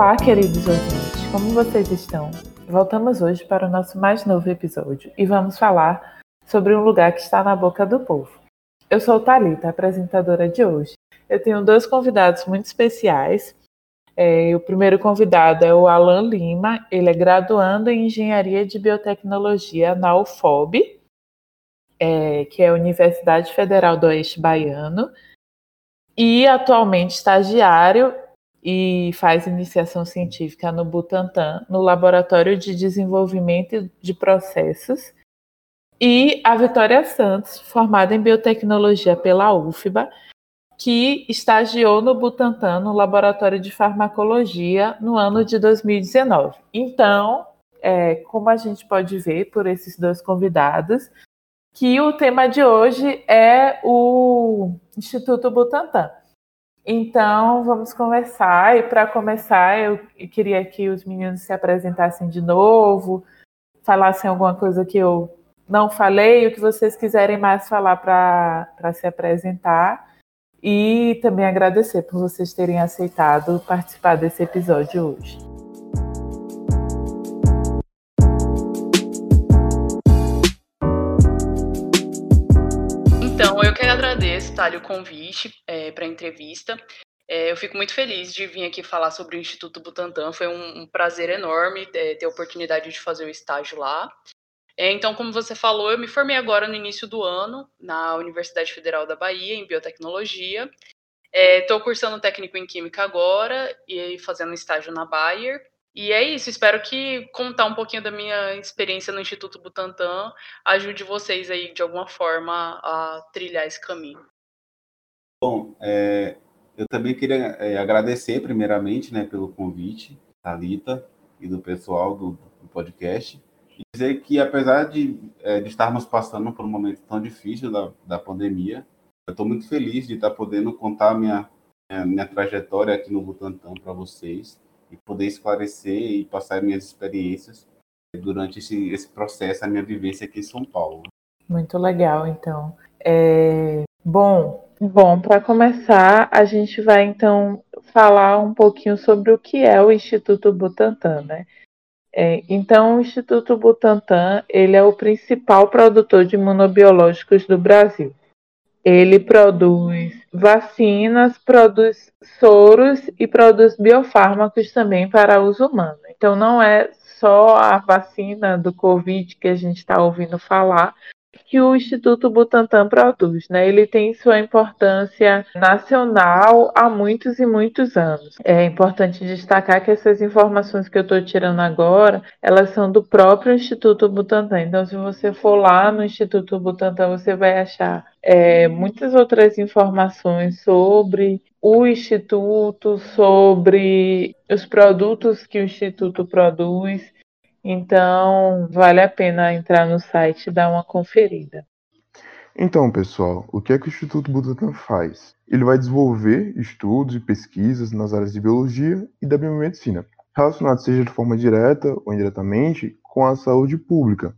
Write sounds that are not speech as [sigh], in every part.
Olá, queridos ouvintes, como vocês estão? Voltamos hoje para o nosso mais novo episódio e vamos falar sobre um lugar que está na boca do povo. Eu sou Talita, apresentadora de hoje. Eu tenho dois convidados muito especiais. É, o primeiro convidado é o Alan Lima, ele é graduando em Engenharia de Biotecnologia na UFOB, é, que é a Universidade Federal do Oeste Baiano, e atualmente estagiário e faz iniciação científica no Butantan, no Laboratório de Desenvolvimento de Processos, e a Vitória Santos, formada em Biotecnologia pela UFBA, que estagiou no Butantan, no Laboratório de Farmacologia, no ano de 2019. Então, é, como a gente pode ver por esses dois convidados, que o tema de hoje é o Instituto Butantan. Então, vamos conversar. E para começar, eu queria que os meninos se apresentassem de novo, falassem alguma coisa que eu não falei, o que vocês quiserem mais falar para se apresentar. E também agradecer por vocês terem aceitado participar desse episódio hoje. Agradeço, Thali, o convite é, para a entrevista. É, eu fico muito feliz de vir aqui falar sobre o Instituto Butantan. Foi um, um prazer enorme é, ter a oportunidade de fazer o estágio lá. É, então, como você falou, eu me formei agora no início do ano na Universidade Federal da Bahia, em biotecnologia. Estou é, cursando técnico em química agora e fazendo estágio na Bayer. E é isso, espero que contar um pouquinho da minha experiência no Instituto Butantan ajude vocês aí de alguma forma a trilhar esse caminho. Bom, é, eu também queria é, agradecer primeiramente né, pelo convite, Thalita e do pessoal do, do podcast, e dizer que apesar de, é, de, estarmos passando por um momento tão difícil da, da pandemia, eu estou muito feliz de estar podendo contar minha, minha, minha trajetória aqui no Butantan para vocês e poder esclarecer e passar minhas experiências durante esse, esse processo, a minha vivência aqui em São Paulo. Muito legal, então. É... Bom, bom, para começar, a gente vai então falar um pouquinho sobre o que é o Instituto Butantan, né? É, então, o Instituto Butantan ele é o principal produtor de imunobiológicos do Brasil. Ele produz vacinas, produz soros e produz biofármacos também para uso humano. Então, não é só a vacina do Covid que a gente está ouvindo falar, que o Instituto Butantan produz, né? Ele tem sua importância nacional há muitos e muitos anos. É importante destacar que essas informações que eu estou tirando agora, elas são do próprio Instituto Butantan. Então, se você for lá no Instituto Butantan, você vai achar é, muitas outras informações sobre o Instituto, sobre os produtos que o Instituto produz então, vale a pena entrar no site e dar uma conferida. Então, pessoal, o que é que o Instituto Butantan faz? Ele vai desenvolver estudos e pesquisas nas áreas de biologia e da biomedicina, relacionados seja de forma direta ou indiretamente com a saúde pública.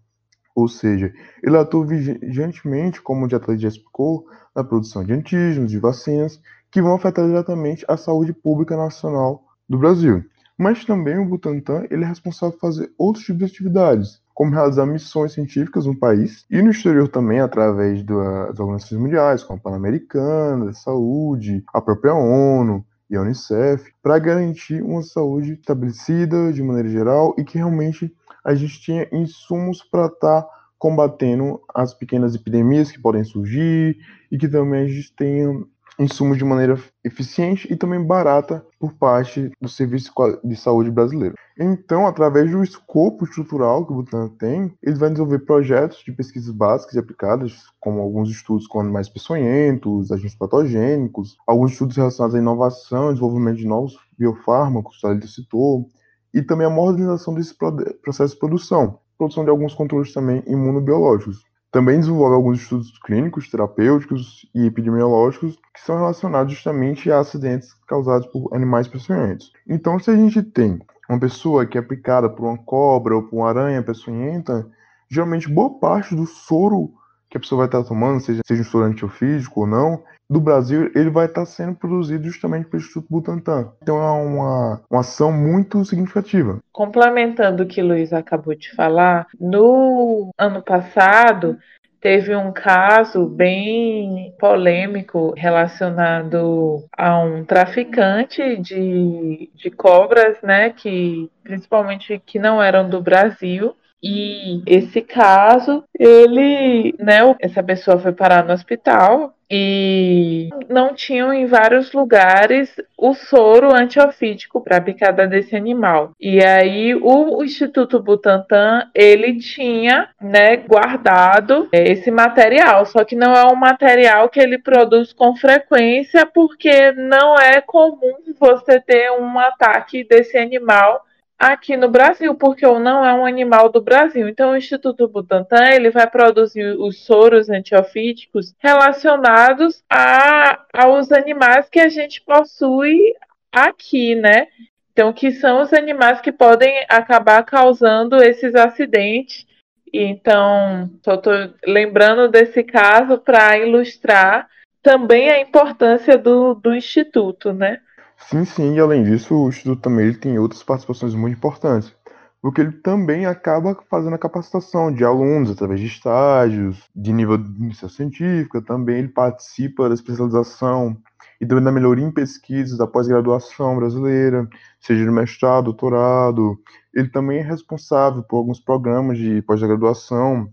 Ou seja, ele atua vigilantemente, como o Diatleta já explicou, na produção de antígenos, de vacinas, que vão afetar diretamente a saúde pública nacional do Brasil. Mas também o Butantan ele é responsável por fazer outros tipos de atividades, como realizar missões científicas no país e no exterior também, através das organizações mundiais, como a Pan-Americana, a Saúde, a própria ONU e a Unicef, para garantir uma saúde estabelecida de maneira geral e que realmente a gente tenha insumos para estar tá combatendo as pequenas epidemias que podem surgir e que também a gente tenha insumos de maneira eficiente e também barata por parte do Serviço de Saúde brasileiro. Então, através do escopo estrutural que o Butantan tem, ele vai desenvolver projetos de pesquisas básicas e aplicadas, como alguns estudos com animais peçonhentos, agentes patogênicos, alguns estudos relacionados à inovação desenvolvimento de novos biofármacos, a citou, e também a modernização desse processo de produção, produção de alguns controles também imunobiológicos. Também desenvolve alguns estudos clínicos, terapêuticos e epidemiológicos que são relacionados justamente a acidentes causados por animais peçonhentos. Então, se a gente tem uma pessoa que é picada por uma cobra ou por uma aranha peçonhenta, geralmente boa parte do soro que a pessoa vai estar tomando, seja, seja um soro antiofídico ou não, do Brasil, ele vai estar sendo produzido justamente pelo Instituto Butantan. Então é uma, uma ação muito significativa. Complementando o que o Luiz acabou de falar, no ano passado teve um caso bem polêmico relacionado a um traficante de, de cobras, né, que principalmente que não eram do Brasil, e esse caso, ele, né, essa pessoa foi parar no hospital e não tinham em vários lugares o soro antiofídico para a picada desse animal. E aí o, Instituto Butantan, ele tinha, né, guardado esse material, só que não é um material que ele produz com frequência porque não é comum você ter um ataque desse animal aqui no Brasil, porque o não é um animal do Brasil. Então, o Instituto Butantan ele vai produzir os soros antiofídicos relacionados a, aos animais que a gente possui aqui, né? Então, que são os animais que podem acabar causando esses acidentes. Então, só estou lembrando desse caso para ilustrar também a importância do, do Instituto, né? Sim, sim, e além disso, o Instituto também ele tem outras participações muito importantes, porque ele também acaba fazendo a capacitação de alunos através de estágios, de nível de iniciação científica, também ele participa da especialização e também da melhoria em pesquisas da pós-graduação brasileira, seja de mestrado, doutorado. Ele também é responsável por alguns programas de pós-graduação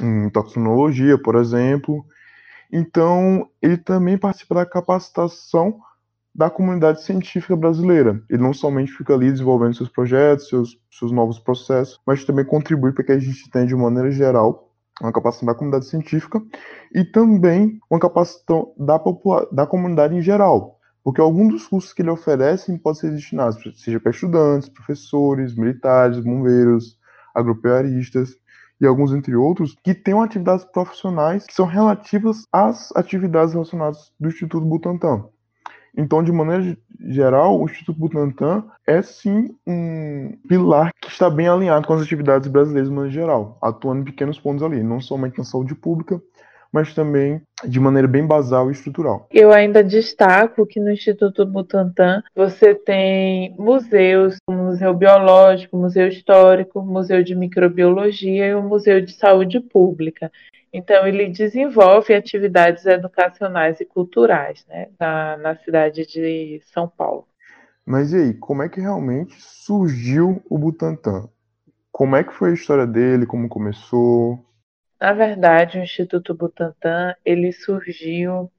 em toxinologia, por exemplo. Então, ele também participa da capacitação da comunidade científica brasileira. Ele não somente fica ali desenvolvendo seus projetos, seus, seus novos processos, mas também contribui para que a gente tenha, de maneira geral, uma capacitação da comunidade científica e também uma capacitação da, da comunidade em geral. Porque alguns dos cursos que ele oferece podem ser destinados, seja para estudantes, professores, militares, bombeiros, agropecuaristas e alguns entre outros, que tenham atividades profissionais que são relativas às atividades relacionadas do Instituto Butantan. Então, de maneira geral, o Instituto Butantan é sim um pilar que está bem alinhado com as atividades brasileiras de maneira geral, atuando em pequenos pontos ali, não somente na saúde pública, mas também de maneira bem basal e estrutural. Eu ainda destaco que no Instituto Butantan você tem museus, o Museu Biológico, Museu Histórico, Museu de Microbiologia e o Museu de Saúde Pública. Então, ele desenvolve atividades educacionais e culturais né, na, na cidade de São Paulo. Mas e aí, como é que realmente surgiu o Butantan? Como é que foi a história dele? Como começou? Na verdade, o Instituto Butantan ele surgiu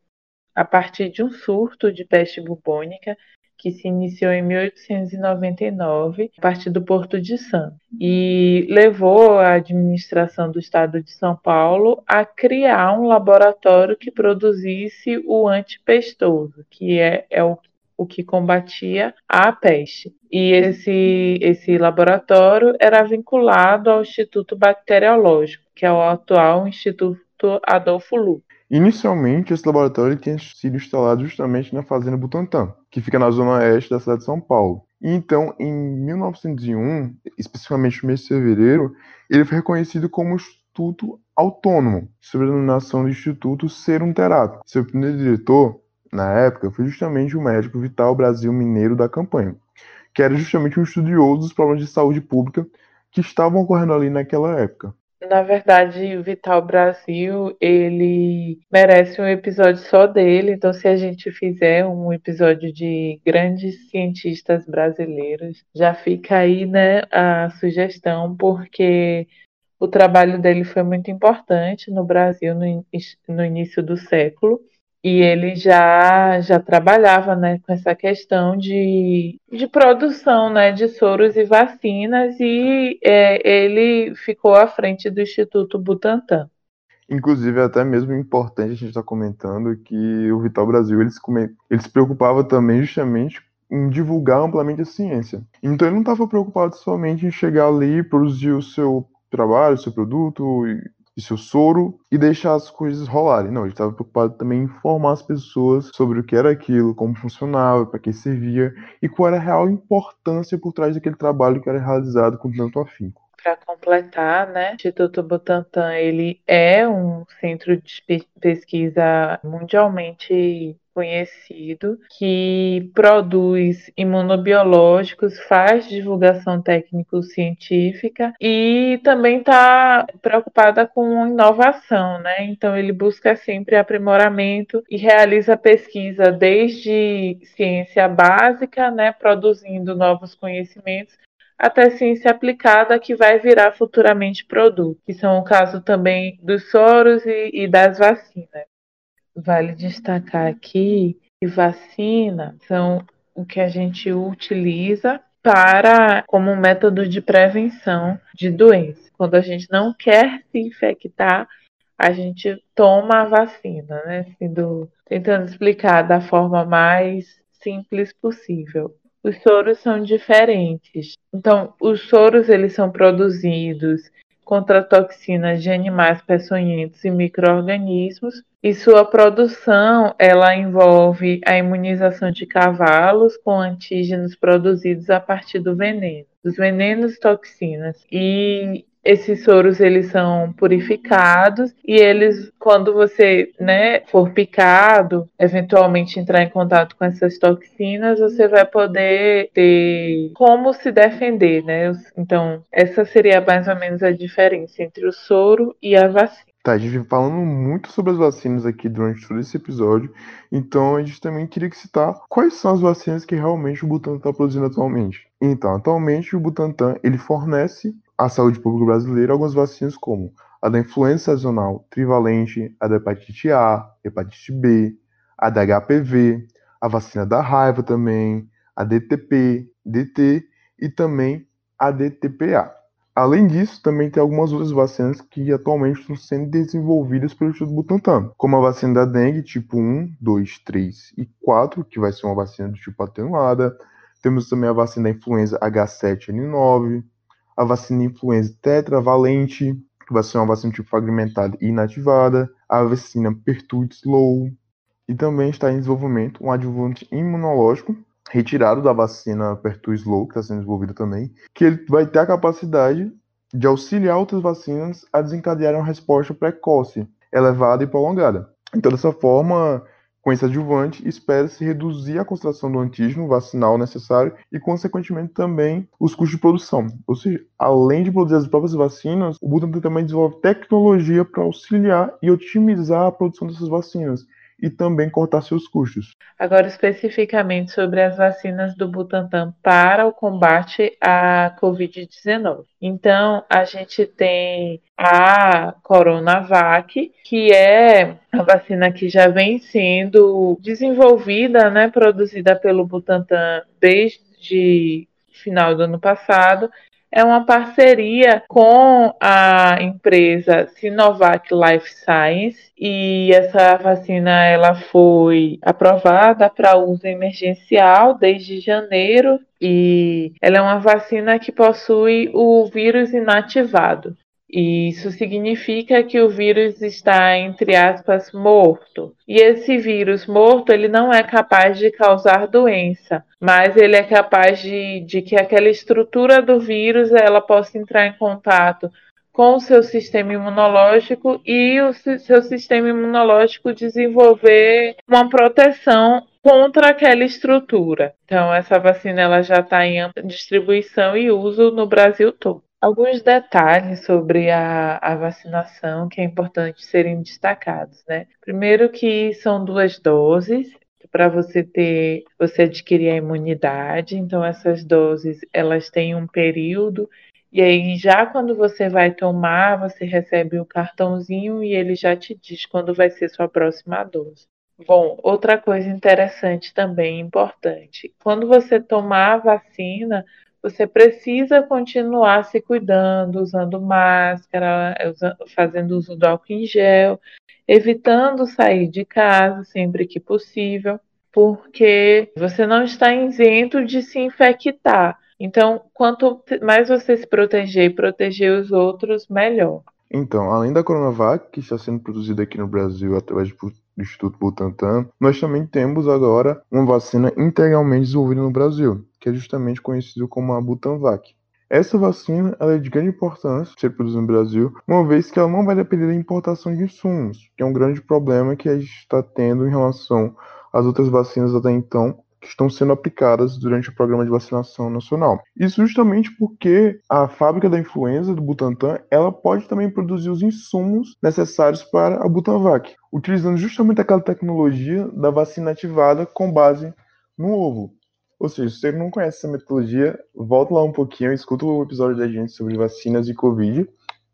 a partir de um surto de peste bubônica que se iniciou em 1899, a partir do Porto de Santos, e levou a administração do Estado de São Paulo a criar um laboratório que produzisse o antipestoso, que é, é o, o que combatia a peste. E esse, esse laboratório era vinculado ao Instituto Bacteriológico, que é o atual Instituto Adolfo Lu. Inicialmente, esse laboratório tinha sido instalado justamente na Fazenda Butantã, que fica na zona oeste da cidade de São Paulo. Então, em 1901, especificamente no mês de fevereiro, ele foi reconhecido como Instituto Autônomo, sob a denominação do Instituto Serum Therapy. Seu primeiro diretor, na época, foi justamente o médico Vital Brasil Mineiro da campanha, que era justamente um estudioso dos problemas de saúde pública que estavam ocorrendo ali naquela época. Na verdade, o Vital Brasil, ele merece um episódio só dele. Então, se a gente fizer um episódio de grandes cientistas brasileiros, já fica aí, né, a sugestão, porque o trabalho dele foi muito importante no Brasil no, no início do século e ele já já trabalhava né, com essa questão de, de produção né, de soros e vacinas e é, ele ficou à frente do Instituto Butantan. Inclusive, é até mesmo importante a gente estar tá comentando que o Vital Brasil ele se, ele se preocupava também justamente em divulgar amplamente a ciência. Então ele não estava preocupado somente em chegar ali, produzir o seu trabalho, o seu produto seu soro e deixar as coisas rolarem. Não, ele estava preocupado também em informar as pessoas sobre o que era aquilo, como funcionava, para que servia e qual era a real importância por trás daquele trabalho que era realizado com tanto afinco. Para completar, né? O Instituto Butantan ele é um centro de pesquisa mundialmente conhecido que produz imunobiológicos, faz divulgação técnico-científica e também está preocupada com inovação, né? Então ele busca sempre aprimoramento e realiza pesquisa desde ciência básica, né, produzindo novos conhecimentos até ciência aplicada que vai virar futuramente produto, que são o caso também dos soros e, e das vacinas. Vale destacar aqui que vacina são o que a gente utiliza para como método de prevenção de doença. Quando a gente não quer se infectar, a gente toma a vacina, né? Sendo, tentando explicar da forma mais simples possível os soros são diferentes. Então, os soros eles são produzidos contra toxinas de animais peçonhentos e microorganismos, e sua produção ela envolve a imunização de cavalos com antígenos produzidos a partir do veneno, dos venenos toxinas. E esses soros eles são purificados e eles, quando você né, for picado, eventualmente entrar em contato com essas toxinas, você vai poder ter como se defender, né? Então, essa seria mais ou menos a diferença entre o soro e a vacina. Tá, a gente vem falando muito sobre as vacinas aqui durante todo esse episódio, então a gente também queria citar quais são as vacinas que realmente o Butantan está produzindo atualmente. Então, atualmente o Butantan ele fornece à saúde pública brasileira algumas vacinas como a da influenza sazonal trivalente, a da hepatite A, hepatite B, a da HPV, a vacina da raiva também, a DTP, DT e também a DTPA. Além disso, também tem algumas outras vacinas que atualmente estão sendo desenvolvidas pelo Instituto Butantan, como a vacina da dengue tipo 1, 2, 3 e 4, que vai ser uma vacina do tipo atenuada. Temos também a vacina da influenza H7N9, a vacina influenza tetravalente, que vai ser uma vacina tipo fragmentada e inativada, a vacina Pertussis Slow, e também está em desenvolvimento um adjuvante imunológico retirado da vacina Pertussis Slow, que está sendo desenvolvida também, que ele vai ter a capacidade de auxiliar outras vacinas a desencadear uma resposta precoce, elevada e prolongada. Então, dessa forma, com esse adjuvante, espera-se reduzir a concentração do antígeno vacinal necessário e, consequentemente, também os custos de produção. Ou seja, além de produzir as próprias vacinas, o Butantan também desenvolve tecnologia para auxiliar e otimizar a produção dessas vacinas e também cortar seus custos. Agora, especificamente sobre as vacinas do Butantan para o combate à Covid-19. Então, a gente tem a Coronavac, que é a vacina que já vem sendo desenvolvida, né, produzida pelo Butantan desde final do ano passado é uma parceria com a empresa Sinovac Life Science e essa vacina ela foi aprovada para uso emergencial desde janeiro e ela é uma vacina que possui o vírus inativado. Isso significa que o vírus está, entre aspas, morto. E esse vírus morto, ele não é capaz de causar doença, mas ele é capaz de, de que aquela estrutura do vírus ela possa entrar em contato com o seu sistema imunológico e o seu sistema imunológico desenvolver uma proteção contra aquela estrutura. Então, essa vacina ela já está em ampla distribuição e uso no Brasil todo alguns detalhes sobre a, a, vacinação que é importante serem destacados, né? Primeiro que são duas doses para você ter, você adquirir a imunidade. Então essas doses elas têm um período e aí já quando você vai tomar, você recebe o cartãozinho e ele já te diz quando vai ser sua próxima dose. Bom, outra coisa interessante também importante, quando você tomar a vacina, você precisa continuar se cuidando, usando máscara, fazendo uso do álcool em gel, evitando sair de casa sempre que possível, porque você não está isento de se infectar. Então, quanto mais você se proteger e proteger os outros, melhor. Então, além da Coronavac, que está sendo produzida aqui no Brasil através do Instituto Butantan, nós também temos agora uma vacina integralmente desenvolvida no Brasil, que é justamente conhecido como a Butanvac. Essa vacina é de grande importância ser produzida no Brasil, uma vez que ela não vai depender da importação de insumos, que é um grande problema que a gente está tendo em relação às outras vacinas até então, que estão sendo aplicadas durante o programa de vacinação nacional. Isso justamente porque a fábrica da influenza do Butantan, ela pode também produzir os insumos necessários para a Butanvac, utilizando justamente aquela tecnologia da vacina ativada com base no ovo. Ou seja, se você não conhece essa metodologia, volta lá um pouquinho, escuta o episódio da gente sobre vacinas e Covid,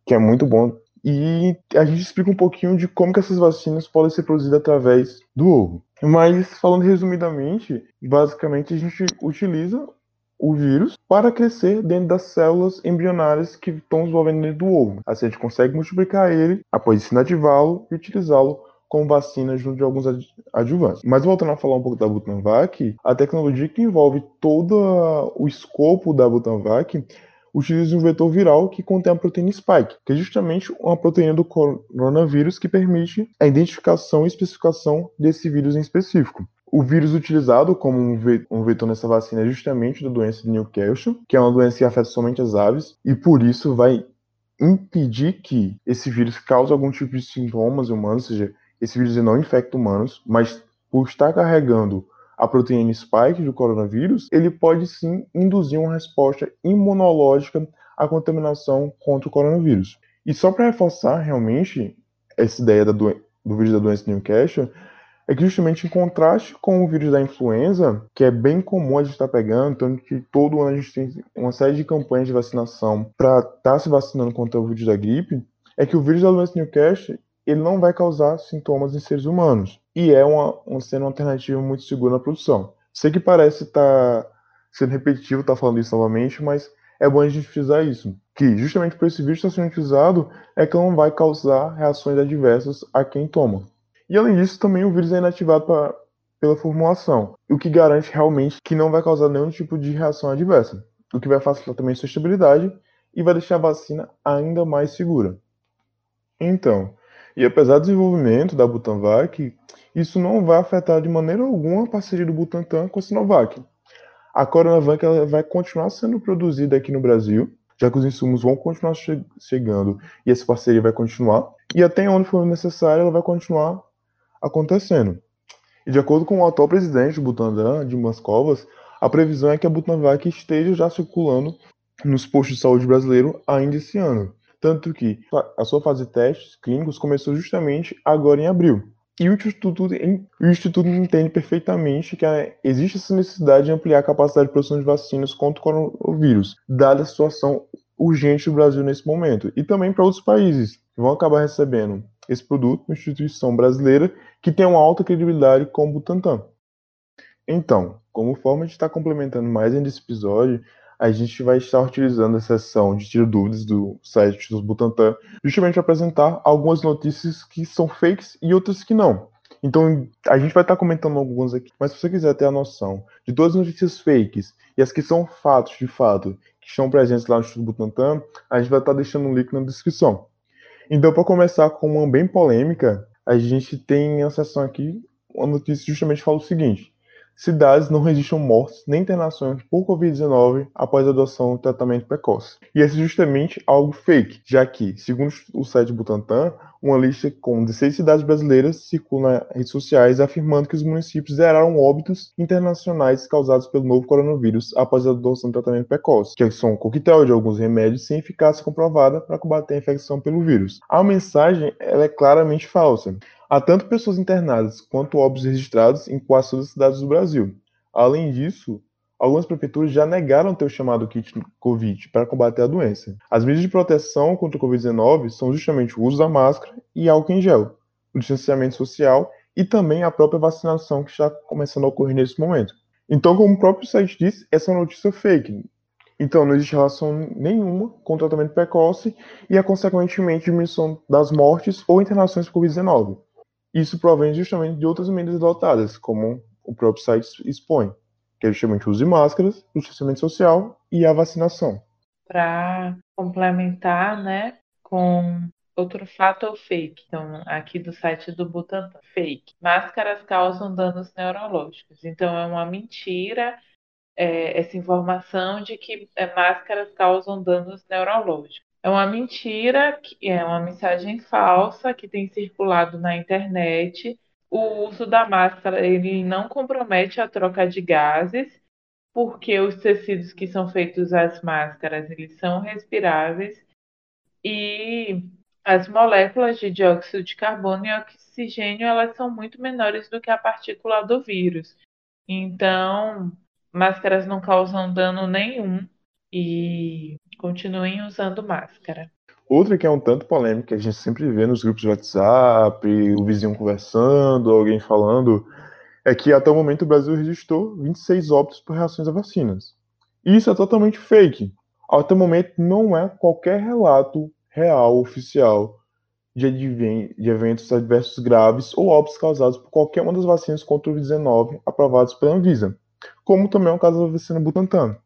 que é muito bom. E a gente explica um pouquinho de como que essas vacinas podem ser produzidas através do ovo. Mas, falando resumidamente, basicamente a gente utiliza o vírus para crescer dentro das células embrionárias que estão desenvolvendo dentro do ovo. Assim a gente consegue multiplicar ele, após inativá-lo e utilizá-lo como vacina junto de alguns adjuvantes. Mas voltando a falar um pouco da Butanvac, a tecnologia que envolve todo o escopo da Butanvac utiliza um vetor viral que contém a proteína spike, que é justamente uma proteína do coronavírus que permite a identificação e especificação desse vírus em específico. O vírus utilizado como um vetor nessa vacina é justamente da doença de Newcastle, que é uma doença que afeta somente as aves, e por isso vai impedir que esse vírus cause algum tipo de sintomas humanos, ou seja, esse vírus não infecta humanos, mas por estar carregando a proteína spike do coronavírus, ele pode sim induzir uma resposta imunológica à contaminação contra o coronavírus. E só para reforçar realmente essa ideia do, do vírus da doença de Newcastle, é que justamente em contraste com o vírus da influenza, que é bem comum a gente estar tá pegando, tanto que todo ano a gente tem uma série de campanhas de vacinação para estar tá se vacinando contra o vírus da gripe, é que o vírus da doença de Newcastle ele não vai causar sintomas em seres humanos e é uma, uma sendo uma alternativa muito segura na produção. Sei que parece estar tá sendo repetitivo estar tá falando isso novamente, mas é bom a gente frisar isso, que justamente por esse vírus estar sendo utilizado é que não vai causar reações adversas a quem toma. E além disso, também o vírus é inativado pra, pela formulação, o que garante realmente que não vai causar nenhum tipo de reação adversa, o que vai facilitar também sua estabilidade e vai deixar a vacina ainda mais segura. Então, e apesar do desenvolvimento da Butanvac, isso não vai afetar de maneira alguma a parceria do Butantan com a Sinovac. A Coronavac ela vai continuar sendo produzida aqui no Brasil, já que os insumos vão continuar che chegando e essa parceria vai continuar. E até onde for necessário, ela vai continuar acontecendo. E de acordo com o atual presidente do Butantan, Dimas Covas, a previsão é que a Butanvac esteja já circulando nos postos de saúde brasileiro ainda esse ano. Tanto que a sua fase de testes clínicos começou justamente agora em abril. E o Instituto, o Instituto entende perfeitamente que existe essa necessidade de ampliar a capacidade de produção de vacinas contra o coronavírus, dada a situação urgente do Brasil nesse momento, e também para outros países que vão acabar recebendo esse produto, uma instituição brasileira que tem uma alta credibilidade como o Butantan. Então, como forma de estar complementando mais ainda esse episódio, a gente vai estar utilizando a seção de tiro dúvidas do site dos Butantan justamente para apresentar algumas notícias que são fakes e outras que não. Então, a gente vai estar comentando algumas aqui, mas se você quiser ter a noção de todas as notícias fakes e as que são fatos de fato, que estão presentes lá no Instituto Butantan, a gente vai estar deixando um link na descrição. Então, para começar com uma bem polêmica, a gente tem a seção aqui, uma notícia justamente fala o seguinte: cidades não registram mortes nem internações por Covid-19 após a adoção do tratamento precoce. E esse é justamente algo fake, já que, segundo o site Butantan, uma lista com 16 cidades brasileiras circula nas redes sociais afirmando que os municípios zeraram óbitos internacionais causados pelo novo coronavírus após a adoção do tratamento precoce, que são um coquetel de alguns remédios sem eficácia comprovada para combater a infecção pelo vírus. A mensagem é claramente falsa. Há tanto pessoas internadas quanto óbitos registrados em quase todas as cidades do Brasil. Além disso, algumas prefeituras já negaram ter o chamado kit Covid para combater a doença. As medidas de proteção contra o Covid-19 são justamente o uso da máscara e álcool em gel, o distanciamento social e também a própria vacinação que está começando a ocorrer nesse momento. Então, como o próprio site diz, essa é uma notícia fake. Então, não existe relação nenhuma com o tratamento precoce e a consequentemente diminuição das mortes ou internações por Covid-19. Isso provém justamente de outras medidas adotadas, como o próprio site expõe, que é justamente o uso de máscaras, o distanciamento social e a vacinação. Para complementar, né, com outro fato ou fake, então aqui do site do Butantan, fake. Máscaras causam danos neurológicos. Então é uma mentira é, essa informação de que é, máscaras causam danos neurológicos. É uma mentira, é uma mensagem falsa que tem circulado na internet. O uso da máscara ele não compromete a troca de gases, porque os tecidos que são feitos as máscaras eles são respiráveis e as moléculas de dióxido de carbono e oxigênio elas são muito menores do que a partícula do vírus. Então, máscaras não causam dano nenhum e continuem usando máscara. Outra que é um tanto polêmica, a gente sempre vê nos grupos de WhatsApp, o vizinho conversando, alguém falando, é que até o momento o Brasil registrou 26 óbitos por reações a vacinas. E isso é totalmente fake. Até o momento não é qualquer relato real, oficial, de, de eventos adversos graves ou óbitos causados por qualquer uma das vacinas contra o Covid-19 aprovadas pela Anvisa, como também é o caso da vacina Butantan.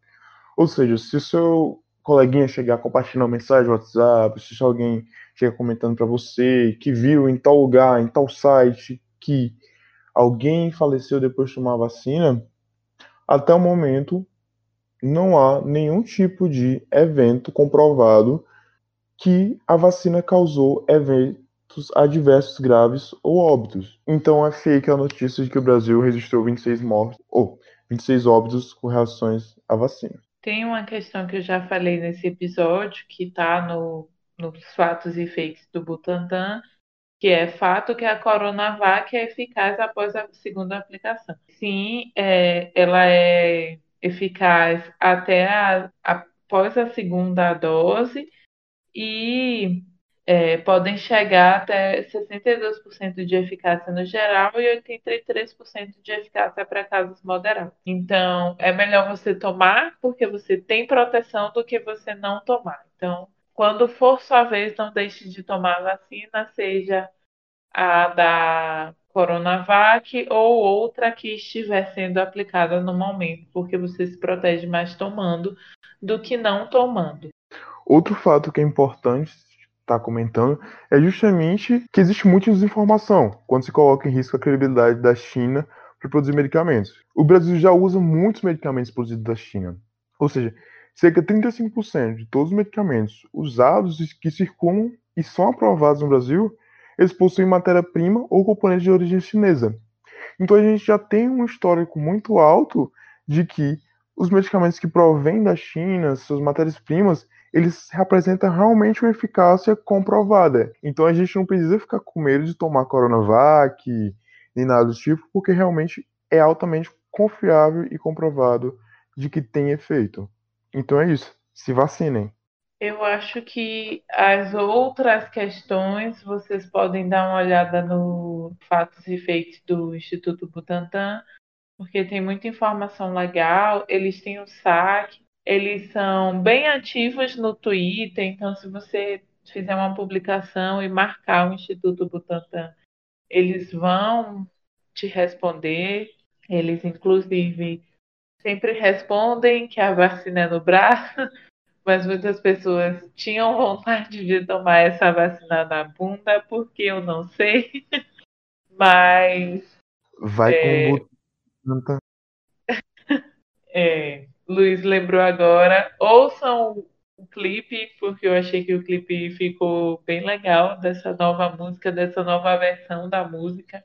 Ou seja, se o seu coleguinha chegar compartilhando mensagem WhatsApp, se alguém chega comentando para você que viu em tal lugar, em tal site, que alguém faleceu depois de tomar vacina, até o momento não há nenhum tipo de evento comprovado que a vacina causou eventos adversos graves ou óbitos. Então é fake a notícia de que o Brasil registrou 26 mortes ou 26 óbitos com reações à vacina. Tem uma questão que eu já falei nesse episódio, que está no, nos fatos e fakes do Butantan, que é fato que a Coronavac é eficaz após a segunda aplicação. Sim, é, ela é eficaz até a, após a segunda dose e é, podem chegar até 62% de eficácia no geral e 83% de eficácia para casos moderados. Então, é melhor você tomar porque você tem proteção do que você não tomar. Então, quando for sua vez, não deixe de tomar a vacina, seja a da Coronavac ou outra que estiver sendo aplicada no momento, porque você se protege mais tomando do que não tomando. Outro fato que é importante estar tá comentando é justamente que existe muita desinformação quando se coloca em risco a credibilidade da China para produzir medicamentos. O Brasil já usa muitos medicamentos produzidos da China. Ou seja, cerca de 35% de todos os medicamentos usados e que circulam e são aprovados no Brasil, eles possuem matéria-prima ou componente de origem chinesa. Então a gente já tem um histórico muito alto de que os medicamentos que provêm da China, suas matérias-primas, eles representam realmente uma eficácia comprovada. Então a gente não precisa ficar com medo de tomar Coronavac nem nada do tipo, porque realmente é altamente confiável e comprovado de que tem efeito. Então é isso. Se vacinem. Eu acho que as outras questões vocês podem dar uma olhada no Fatos e Fakes do Instituto Butantan, porque tem muita informação legal. Eles têm o saque, eles são bem ativos no Twitter, então se você fizer uma publicação e marcar o Instituto Butantan, eles vão te responder. Eles, inclusive, sempre respondem que a vacina é no braço, [laughs] mas muitas pessoas tinham vontade de tomar essa vacina na bunda, porque eu não sei. [laughs] Mas. Vai é... com o Butantan. [laughs] é, Luiz lembrou agora. Ouçam o clipe, porque eu achei que o clipe ficou bem legal dessa nova música, dessa nova versão da música.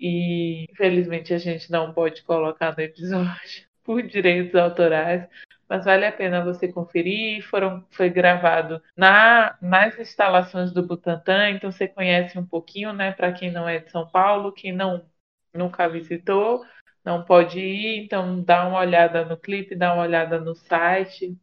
E infelizmente a gente não pode colocar no episódio [laughs] por direitos autorais, mas vale a pena você conferir. Foram, foi gravado na, nas instalações do Butantan, então você conhece um pouquinho, né? Para quem não é de São Paulo, quem não nunca visitou, não pode ir, então dá uma olhada no clipe, dá uma olhada no site,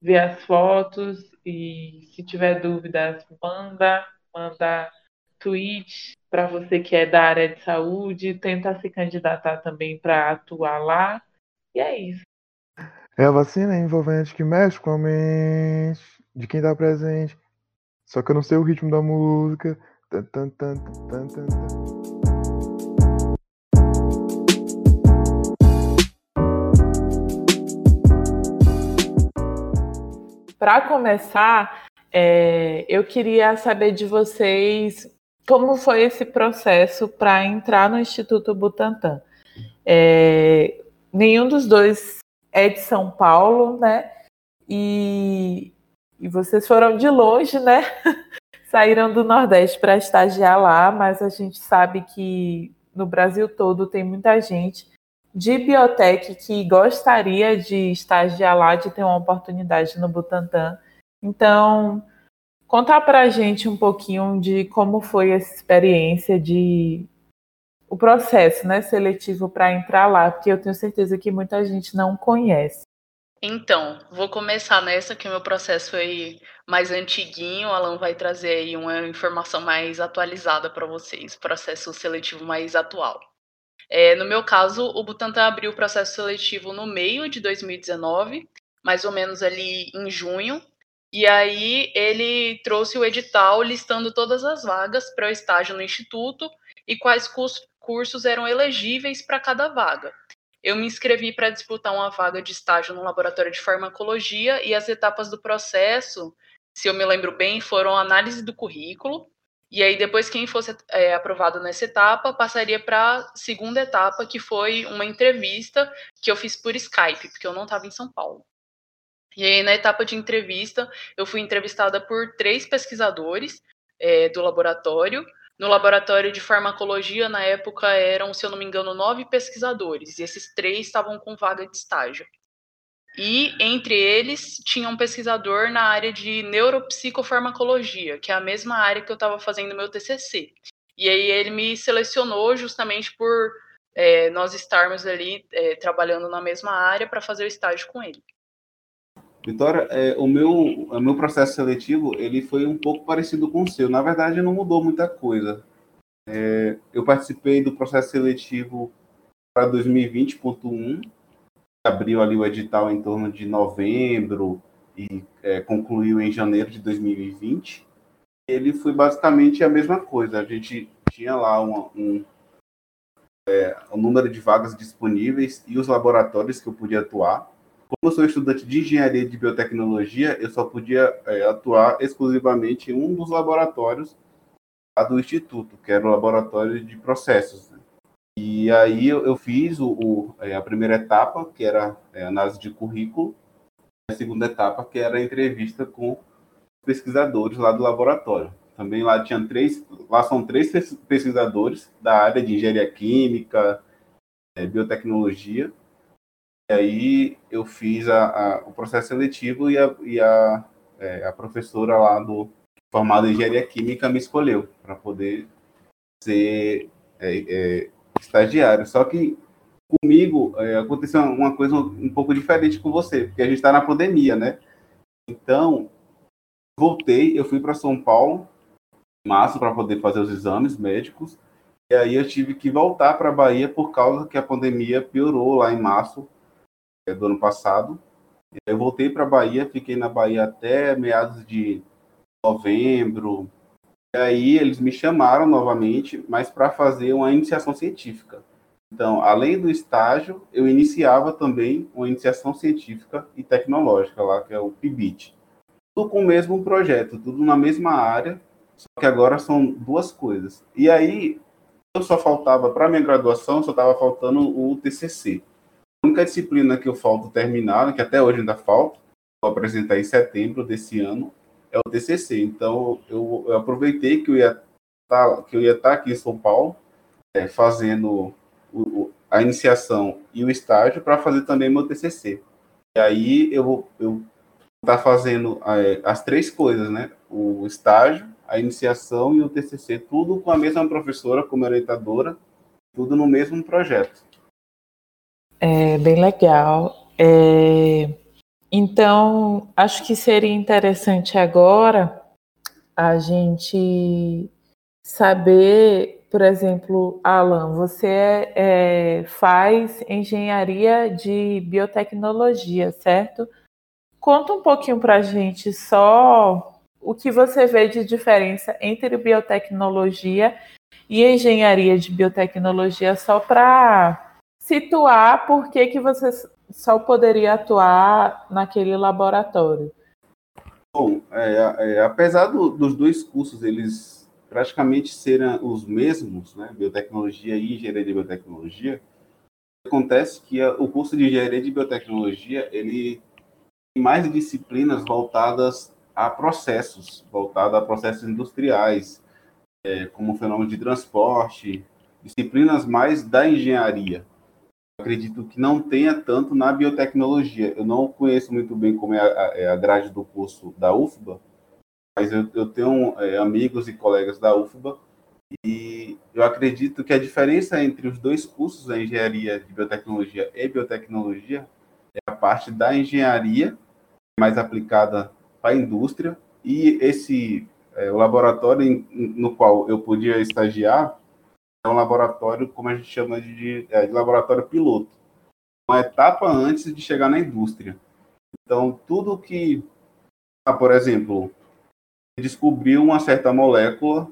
vê as fotos e se tiver dúvidas, manda, manda tweet para você que é da área de saúde, tenta se candidatar também para atuar lá. E é isso. É a vacina envolvente que mexe com a mente de quem está presente. Só que eu não sei o ritmo da música. Tan, tan, tan, Para começar, é, eu queria saber de vocês como foi esse processo para entrar no Instituto Butantan. É, nenhum dos dois é de São Paulo, né? E, e vocês foram de longe, né? [laughs] Saíram do Nordeste para estagiar lá, mas a gente sabe que no Brasil todo tem muita gente de biotech que gostaria de estagiar lá, de ter uma oportunidade no Butantan. Então, contar para a gente um pouquinho de como foi essa experiência de o processo, né, seletivo para entrar lá, porque eu tenho certeza que muita gente não conhece. Então, vou começar nessa que o meu processo foi mais antiguinho, o Alan vai trazer aí uma informação mais atualizada para vocês, processo seletivo mais atual. É, no meu caso, o Butantan abriu o processo seletivo no meio de 2019, mais ou menos ali em junho, e aí ele trouxe o edital listando todas as vagas para o estágio no instituto e quais cursos eram elegíveis para cada vaga. Eu me inscrevi para disputar uma vaga de estágio no laboratório de farmacologia e as etapas do processo, se eu me lembro bem, foram análise do currículo, e aí, depois, quem fosse é, aprovado nessa etapa passaria para a segunda etapa, que foi uma entrevista que eu fiz por Skype, porque eu não estava em São Paulo. E aí, na etapa de entrevista, eu fui entrevistada por três pesquisadores é, do laboratório. No laboratório de farmacologia, na época, eram, se eu não me engano, nove pesquisadores, e esses três estavam com vaga de estágio. E entre eles tinha um pesquisador na área de neuropsicofarmacologia, que é a mesma área que eu estava fazendo meu TCC. E aí ele me selecionou justamente por é, nós estarmos ali é, trabalhando na mesma área para fazer o estágio com ele. Vitória, é, o, meu, o meu processo seletivo ele foi um pouco parecido com o seu. Na verdade, não mudou muita coisa. É, eu participei do processo seletivo para 2020.1 abriu ali o edital em torno de novembro e é, concluiu em janeiro de 2020. Ele foi basicamente a mesma coisa. A gente tinha lá uma, um, é, o número de vagas disponíveis e os laboratórios que eu podia atuar. Como eu sou estudante de engenharia de biotecnologia, eu só podia é, atuar exclusivamente em um dos laboratórios do instituto, que era o laboratório de processos. E aí eu, fiz o, o, é, a primeira etapa, que era é, análise de currículo, a segunda etapa, que era a entrevista com pesquisadores lá do laboratório. Também lá tinha três, lá são três pesquisadores da área de engenharia química, é, biotecnologia. E aí eu fiz a, a, o processo seletivo e a, e a, é, a professora lá do formado em engenharia química me escolheu para poder ser é, é estagiário. Só que comigo é, aconteceu uma coisa um pouco diferente com você, porque a gente está na pandemia, né? Então, voltei, eu fui para São Paulo em março para poder fazer os exames médicos. E aí eu tive que voltar para a Bahia por causa que a pandemia piorou lá em março é, do ano passado. Eu voltei para a Bahia, fiquei na Bahia até meados de novembro, e aí eles me chamaram novamente, mas para fazer uma iniciação científica. Então, além do estágio, eu iniciava também uma iniciação científica e tecnológica lá, que é o PIBIT. Tudo com o mesmo projeto, tudo na mesma área, só que agora são duas coisas. E aí, eu só faltava, para minha graduação, só estava faltando o TCC. A única disciplina que eu falto terminar, que até hoje ainda falta, vou apresentar em setembro desse ano, é o TCC. Então, eu, eu aproveitei que eu ia tá, que eu ia estar tá aqui em São Paulo, é, fazendo o, a iniciação e o estágio para fazer também meu TCC. E aí eu vou eu estar tá fazendo é, as três coisas, né? O estágio, a iniciação e o TCC, tudo com a mesma professora como orientadora, tudo no mesmo projeto. É bem legal. É... Então, acho que seria interessante agora a gente saber, por exemplo, Alan, você é, faz engenharia de biotecnologia, certo? Conta um pouquinho para a gente só o que você vê de diferença entre biotecnologia e engenharia de biotecnologia, só para situar por que, que você só poderia atuar naquele laboratório? Bom, é, é, apesar do, dos dois cursos eles praticamente serem os mesmos, né, biotecnologia e engenharia de biotecnologia, Acontece que o curso de engenharia de biotecnologia ele tem mais disciplinas voltadas a processos, voltadas a processos industriais, é, como fenômeno de transporte, disciplinas mais da engenharia. Acredito que não tenha tanto na biotecnologia. Eu não conheço muito bem como é a, é a grade do curso da UFBA, mas eu, eu tenho é, amigos e colegas da UFBA e eu acredito que a diferença entre os dois cursos, a engenharia de biotecnologia e biotecnologia, é a parte da engenharia mais aplicada para a indústria e esse é, laboratório no qual eu podia estagiar um laboratório, como a gente chama de, é, de laboratório piloto, uma etapa antes de chegar na indústria. Então, tudo que, ah, por exemplo, descobriu uma certa molécula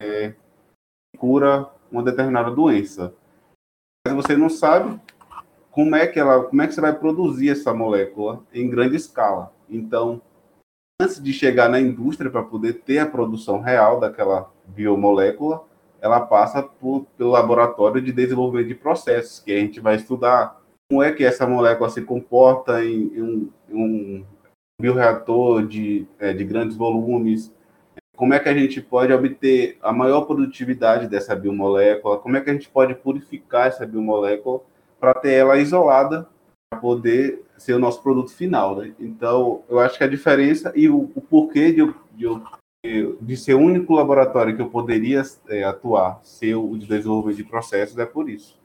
é, que cura uma determinada doença. Mas você não sabe como é que ela, como é que você vai produzir essa molécula em grande escala. Então, antes de chegar na indústria para poder ter a produção real daquela biomolécula, ela passa por, pelo laboratório de desenvolvimento de processos, que a gente vai estudar como é que essa molécula se comporta em, em um, um bioreator de, é, de grandes volumes, como é que a gente pode obter a maior produtividade dessa biomolécula, como é que a gente pode purificar essa biomolécula para ter ela isolada para poder ser o nosso produto final. Né? Então, eu acho que a diferença e o, o porquê de eu, de eu de ser o único laboratório que eu poderia é, atuar, ser o de desenvolvimento de processos, é por isso.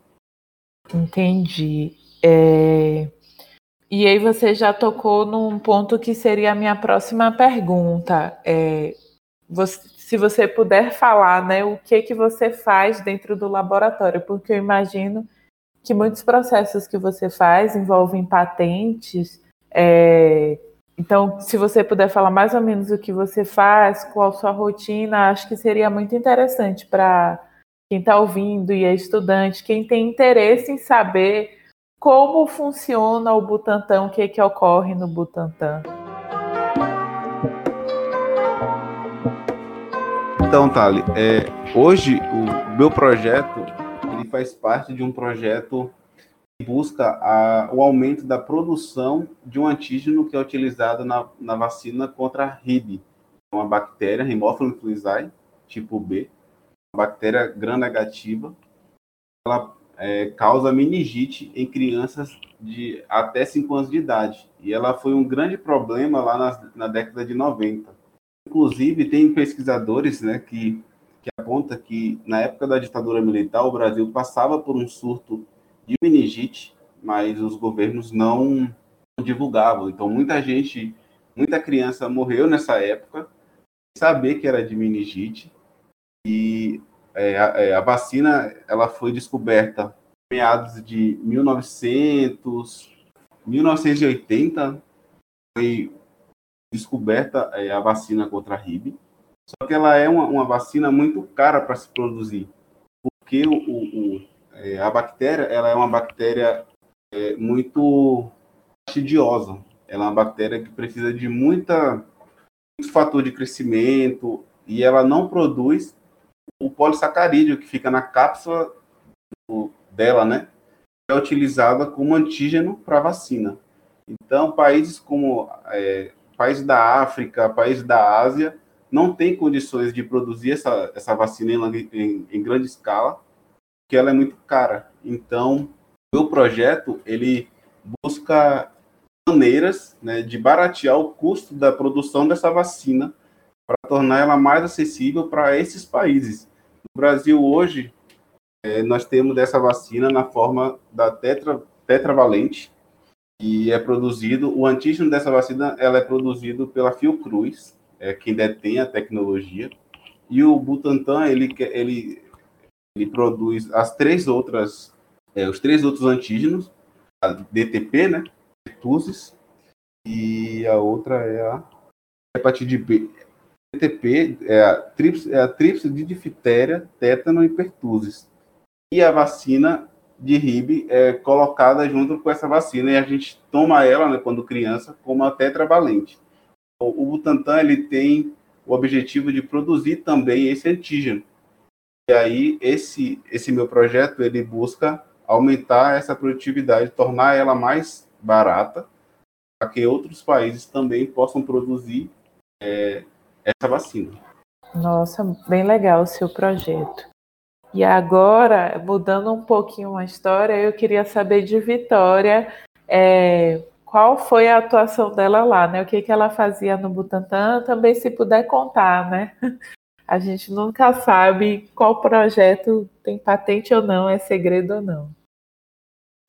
Entendi. É... E aí você já tocou num ponto que seria a minha próxima pergunta. É... Você, se você puder falar, né, o que que você faz dentro do laboratório, porque eu imagino que muitos processos que você faz envolvem patentes, é, então, se você puder falar mais ou menos o que você faz, qual sua rotina, acho que seria muito interessante para quem está ouvindo e é estudante, quem tem interesse em saber como funciona o Butantan, o que, que ocorre no Butantan. Então, Thali, é, hoje o meu projeto ele faz parte de um projeto busca a, o aumento da produção de um antígeno que é utilizado na, na vacina contra a RIB, uma bactéria, Haemophilus influenzae, tipo B, uma bactéria gram-negativa. Ela é, causa meningite em crianças de até 5 anos de idade. E ela foi um grande problema lá na, na década de 90. Inclusive, tem pesquisadores né, que, que apontam que, na época da ditadura militar, o Brasil passava por um surto de meningite, mas os governos não divulgavam. Então, muita gente, muita criança morreu nessa época, saber que era de meningite, e é, a, é, a, vacina ela foi descoberta em meados de 1900, 1980, foi descoberta é, a vacina contra a RIB, só que ela é uma, uma vacina muito cara para se produzir, porque o, o, é, a bactéria, ela é uma bactéria é, muito fastidiosa. Ela é uma bactéria que precisa de muita, muito fator de crescimento e ela não produz o polissacarídeo que fica na cápsula dela, né? É utilizada como antígeno para vacina. Então, países como é, países da África, países da Ásia, não têm condições de produzir essa, essa vacina em, em, em grande escala que ela é muito cara. Então, meu projeto ele busca maneiras né, de baratear o custo da produção dessa vacina para tornar ela mais acessível para esses países. No Brasil hoje é, nós temos essa vacina na forma da tetra, tetravalente e é produzido o antígeno dessa vacina ela é produzido pela Fiocruz, é quem detém a tecnologia e o Butantan ele ele ele produz as três outras, é, os três outros antígenos, a DTP, né, pertussis, e a outra é a hepatite B. DTP é a tríplice, é a de difteria, tétano e pertussis. E a vacina de RIB é colocada junto com essa vacina e a gente toma ela, né, quando criança, como a tetravalente. O Butantan ele tem o objetivo de produzir também esse antígeno, e aí esse esse meu projeto ele busca aumentar essa produtividade, tornar ela mais barata, para que outros países também possam produzir é, essa vacina. Nossa, bem legal o seu projeto. E agora, mudando um pouquinho a história, eu queria saber de Vitória é, qual foi a atuação dela lá, né? O que, que ela fazia no Butantan, também se puder contar, né? [laughs] A gente nunca sabe qual projeto tem patente ou não, é segredo ou não.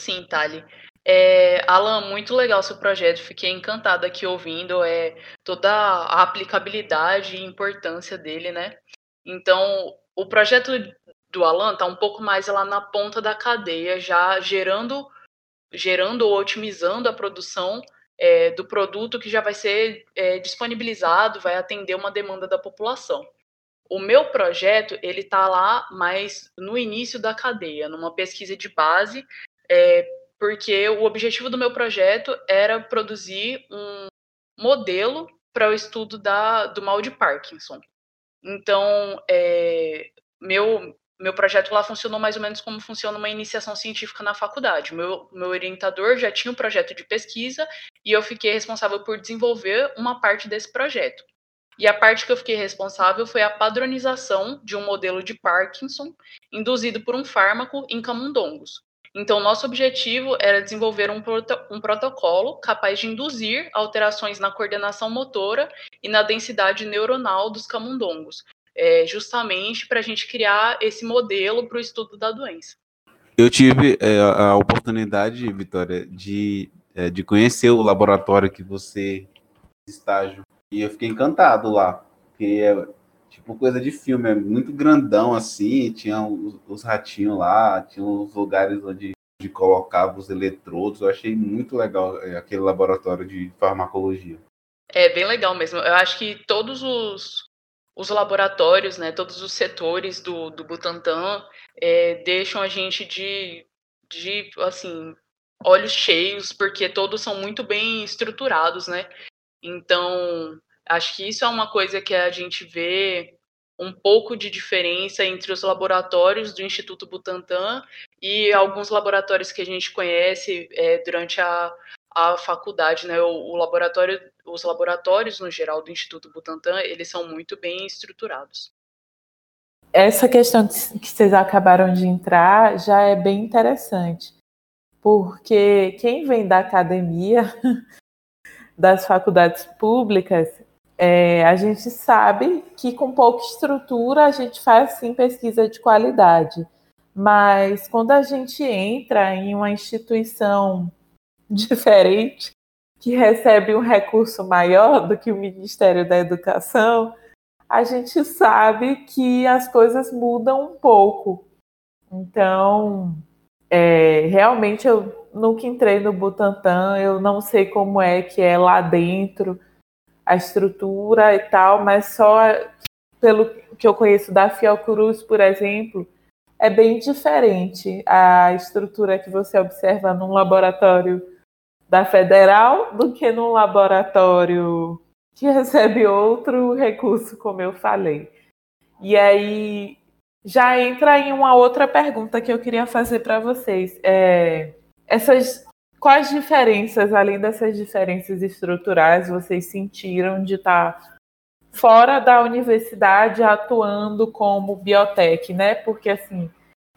Sim, Thali. É, Alan, muito legal seu projeto, fiquei encantada aqui ouvindo é, toda a aplicabilidade e importância dele, né? Então, o projeto do Alan está um pouco mais lá na ponta da cadeia, já gerando, gerando ou otimizando a produção é, do produto que já vai ser é, disponibilizado, vai atender uma demanda da população. O meu projeto ele está lá mais no início da cadeia, numa pesquisa de base, é, porque o objetivo do meu projeto era produzir um modelo para o estudo da, do mal de Parkinson. Então, é, meu, meu projeto lá funcionou mais ou menos como funciona uma iniciação científica na faculdade. Meu, meu orientador já tinha um projeto de pesquisa e eu fiquei responsável por desenvolver uma parte desse projeto. E a parte que eu fiquei responsável foi a padronização de um modelo de Parkinson induzido por um fármaco em camundongos. Então, nosso objetivo era desenvolver um, proto um protocolo capaz de induzir alterações na coordenação motora e na densidade neuronal dos camundongos, é, justamente para a gente criar esse modelo para o estudo da doença. Eu tive é, a oportunidade, Vitória, de, é, de conhecer o laboratório que você estágio e eu fiquei encantado lá, porque é tipo coisa de filme, é muito grandão assim, tinha os, os ratinhos lá, tinha os lugares onde de colocava os eletrodos, eu achei muito legal é, aquele laboratório de farmacologia. É bem legal mesmo. Eu acho que todos os, os laboratórios, né, todos os setores do, do Butantan é, deixam a gente de, de, assim, olhos cheios, porque todos são muito bem estruturados, né? Então, acho que isso é uma coisa que a gente vê um pouco de diferença entre os laboratórios do Instituto Butantan e alguns laboratórios que a gente conhece é, durante a, a faculdade, né? O, o, laboratório, os laboratórios no geral do Instituto Butantan, eles são muito bem estruturados. Essa questão que vocês acabaram de entrar já é bem interessante, porque quem vem da academia, [laughs] das faculdades públicas, é, a gente sabe que com pouca estrutura a gente faz sim pesquisa de qualidade, mas quando a gente entra em uma instituição [laughs] diferente, que recebe um recurso maior do que o Ministério da Educação, a gente sabe que as coisas mudam um pouco. Então, é, realmente eu nunca entrei no Butantan, eu não sei como é que é lá dentro, a estrutura e tal, mas só pelo que eu conheço da Fiocruz, por exemplo, é bem diferente a estrutura que você observa num laboratório da Federal do que num laboratório que recebe outro recurso, como eu falei. E aí já entra em uma outra pergunta que eu queria fazer para vocês. É, essas quais diferenças, além dessas diferenças estruturais, vocês sentiram de estar fora da universidade atuando como biotech, né? Porque assim,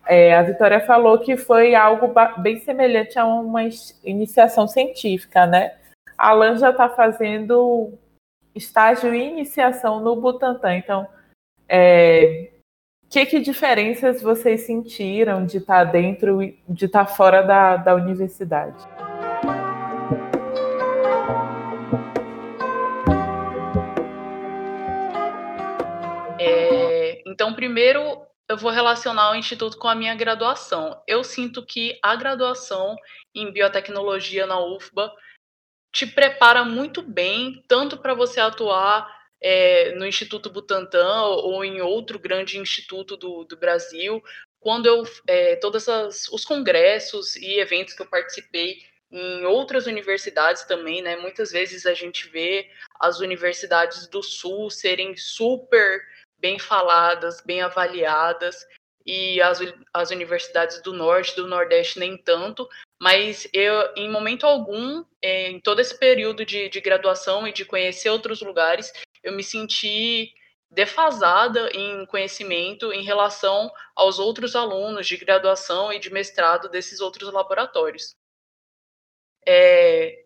é, a Vitória falou que foi algo bem semelhante a uma iniciação científica, né? A Alan já está fazendo estágio e iniciação no Butantan. Então, é, que, que diferenças vocês sentiram de estar dentro e de estar fora da, da universidade? É, então, primeiro, eu vou relacionar o Instituto com a minha graduação. Eu sinto que a graduação em biotecnologia na UFBA te prepara muito bem, tanto para você atuar é, no Instituto Butantan ou em outro grande instituto do, do Brasil, quando eu é, todos os congressos e eventos que eu participei em outras universidades também, né? Muitas vezes a gente vê as universidades do Sul serem super bem faladas, bem avaliadas. e as, as universidades do Norte, do Nordeste nem tanto, mas eu, em momento algum, em todo esse período de, de graduação e de conhecer outros lugares, eu me senti defasada em conhecimento em relação aos outros alunos de graduação e de mestrado desses outros laboratórios. É,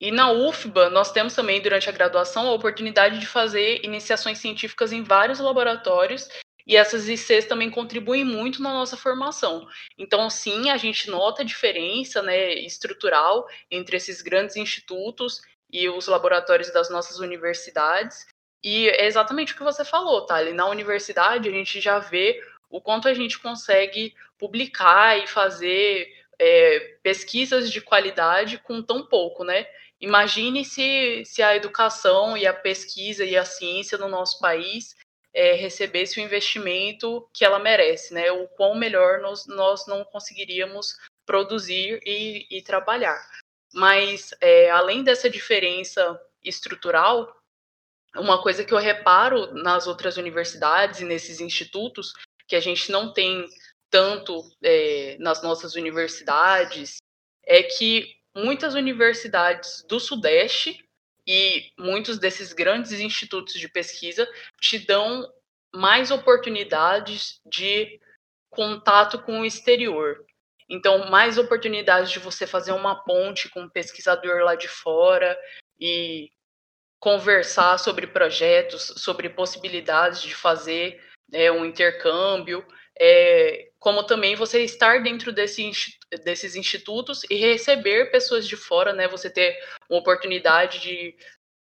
e na UFBA, nós temos também, durante a graduação, a oportunidade de fazer iniciações científicas em vários laboratórios, e essas ICs também contribuem muito na nossa formação. Então, sim, a gente nota a diferença né, estrutural entre esses grandes institutos e os laboratórios das nossas universidades, e é exatamente o que você falou, Thali. Na universidade, a gente já vê o quanto a gente consegue publicar e fazer é, pesquisas de qualidade com tão pouco, né? Imagine se, se a educação e a pesquisa e a ciência no nosso país é, recebesse o investimento que ela merece, né? O quão melhor nós, nós não conseguiríamos produzir e, e trabalhar. Mas, é, além dessa diferença estrutural, uma coisa que eu reparo nas outras universidades e nesses institutos, que a gente não tem tanto é, nas nossas universidades, é que muitas universidades do Sudeste e muitos desses grandes institutos de pesquisa te dão mais oportunidades de contato com o exterior. Então, mais oportunidades de você fazer uma ponte com um pesquisador lá de fora e conversar sobre projetos, sobre possibilidades de fazer é, um intercâmbio, é, como também você estar dentro desse, desses institutos e receber pessoas de fora, né? Você ter uma oportunidade de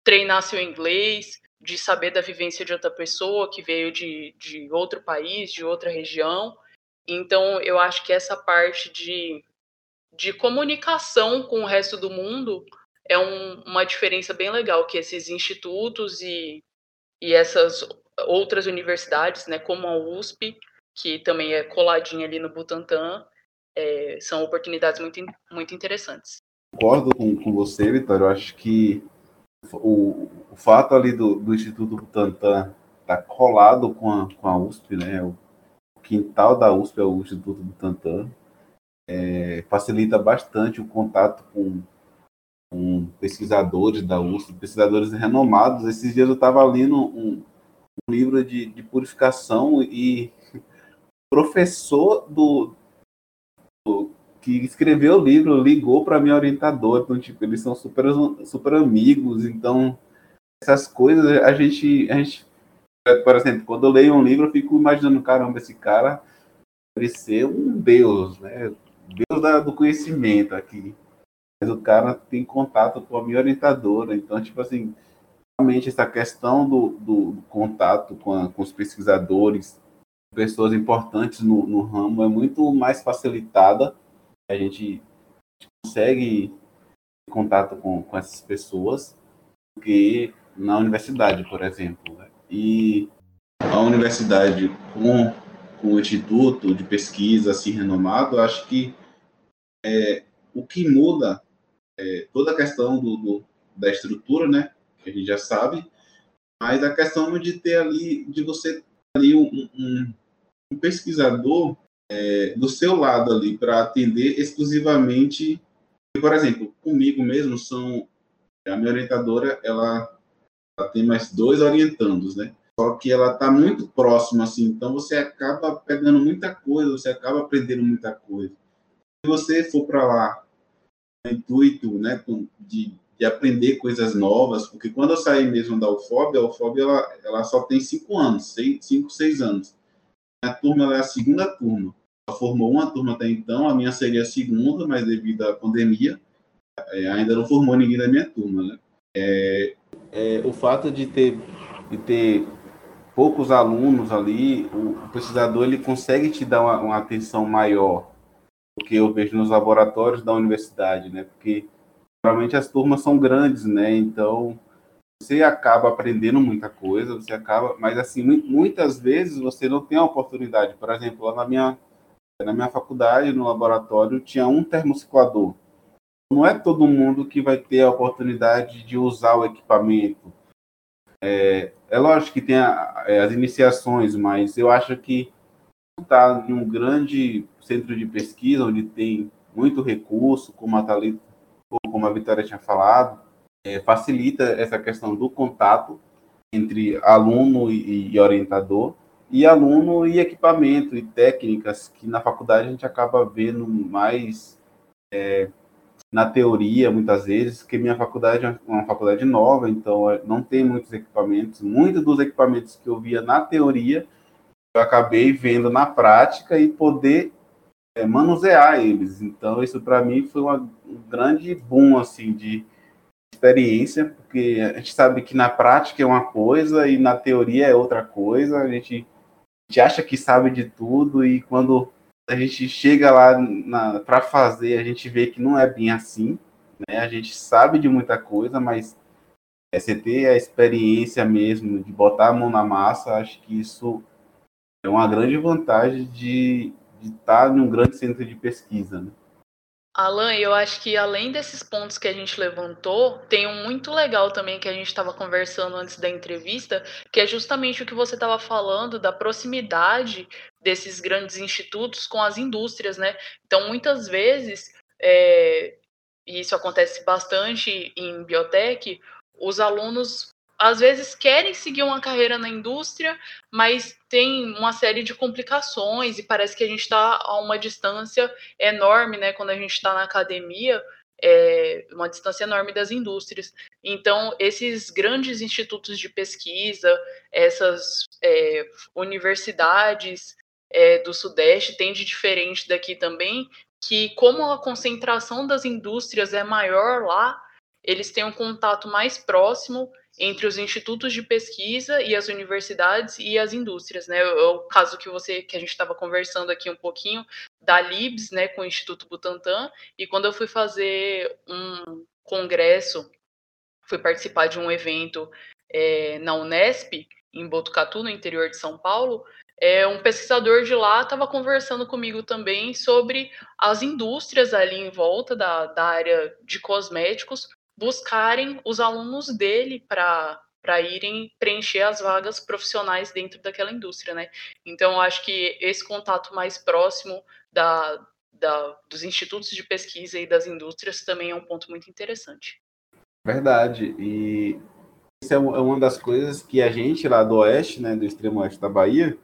treinar seu inglês, de saber da vivência de outra pessoa que veio de, de outro país, de outra região. Então, eu acho que essa parte de, de comunicação com o resto do mundo é um, uma diferença bem legal que esses institutos e, e essas outras universidades, né, como a USP, que também é coladinha ali no Butantã, é, são oportunidades muito, muito interessantes. Concordo com, com você, Vitória. Eu acho que o, o fato ali do, do Instituto Butantã estar tá colado com a, com a USP, né, o quintal da USP é o Instituto Butantã, é, facilita bastante o contato com com pesquisadores da USP, pesquisadores renomados. Esses dias eu estava lendo um, um livro de, de, purificação e [laughs] professor do, do, que escreveu o livro ligou para minha orientadora, então tipo eles são super super amigos, então essas coisas a gente a gente por exemplo, quando eu leio um livro eu fico imaginando, caramba, esse cara deve ser um deus, né? Deus da, do conhecimento aqui mas o cara tem contato com a minha orientadora. Então, tipo assim, realmente essa questão do, do, do contato com, a, com, os pesquisadores, pessoas importantes no, no, ramo, é muito mais facilitada. A gente consegue contato com, com essas pessoas do que na universidade, por exemplo. Né? E a universidade com, com o instituto de pesquisa assim renomado, acho que é, o que muda é, toda a questão do, do, da estrutura, né? Que a gente já sabe, mas a questão de ter ali, de você ter ali um, um, um pesquisador é, do seu lado ali para atender exclusivamente, por exemplo, comigo mesmo são a minha orientadora, ela, ela tem mais dois orientandos, né? Só que ela está muito próxima, assim, então você acaba pegando muita coisa, você acaba aprendendo muita coisa. Se você for para lá intuito né, de, de aprender coisas novas, porque quando eu saí mesmo da UFOB, a UFOB ela, ela só tem cinco anos, seis, cinco, seis anos. A turma é a segunda turma. Ela formou uma turma até então, a minha seria a segunda, mas devido à pandemia, é, ainda não formou ninguém da minha turma. Né? É, é, o fato de ter, de ter poucos alunos ali, o, o pesquisador ele consegue te dar uma, uma atenção maior que eu vejo nos laboratórios da universidade, né? Porque geralmente as turmas são grandes, né? Então você acaba aprendendo muita coisa, você acaba, mas assim muitas vezes você não tem a oportunidade. Por exemplo, lá na minha na minha faculdade, no laboratório, tinha um termociclador. Não é todo mundo que vai ter a oportunidade de usar o equipamento. É, é lógico que tem a, é, as iniciações, mas eu acho que está em um grande centro de pesquisa, onde tem muito recurso, como a Thalita, como a Vitória tinha falado, é, facilita essa questão do contato entre aluno e, e, orientador, e aluno e equipamento e técnicas que na faculdade a gente acaba vendo mais é, na teoria, muitas vezes, que minha faculdade é uma faculdade nova, então é, não tem muitos equipamentos. Muitos dos equipamentos que eu via na teoria, eu acabei vendo na prática e poder é, manusear eles. Então, isso para mim foi uma, um grande boom assim, de experiência, porque a gente sabe que na prática é uma coisa e na teoria é outra coisa. A gente, a gente acha que sabe de tudo e quando a gente chega lá para fazer, a gente vê que não é bem assim. Né? A gente sabe de muita coisa, mas é, você ter a experiência mesmo de botar a mão na massa, acho que isso é uma grande vantagem de, de estar em um grande centro de pesquisa. Né? Alan, eu acho que além desses pontos que a gente levantou, tem um muito legal também que a gente estava conversando antes da entrevista, que é justamente o que você estava falando da proximidade desses grandes institutos com as indústrias, né? Então, muitas vezes, é, e isso acontece bastante em biotech, os alunos às vezes querem seguir uma carreira na indústria, mas tem uma série de complicações e parece que a gente está a uma distância enorme, né? Quando a gente está na academia, é uma distância enorme das indústrias. Então, esses grandes institutos de pesquisa, essas é, universidades é, do Sudeste, tem de diferente daqui também, que como a concentração das indústrias é maior lá, eles têm um contato mais próximo entre os institutos de pesquisa e as universidades e as indústrias, né? É o caso que você que a gente estava conversando aqui um pouquinho da Libs, né, com o Instituto Butantan, e quando eu fui fazer um congresso, fui participar de um evento é, na Unesp, em Botucatu, no interior de São Paulo, é, um pesquisador de lá estava conversando comigo também sobre as indústrias ali em volta da, da área de cosméticos, buscarem os alunos dele para para irem preencher as vagas profissionais dentro daquela indústria, né? Então, acho que esse contato mais próximo da, da, dos institutos de pesquisa e das indústrias também é um ponto muito interessante. Verdade. E isso é, é uma das coisas que a gente lá do oeste, né, do extremo oeste da Bahia,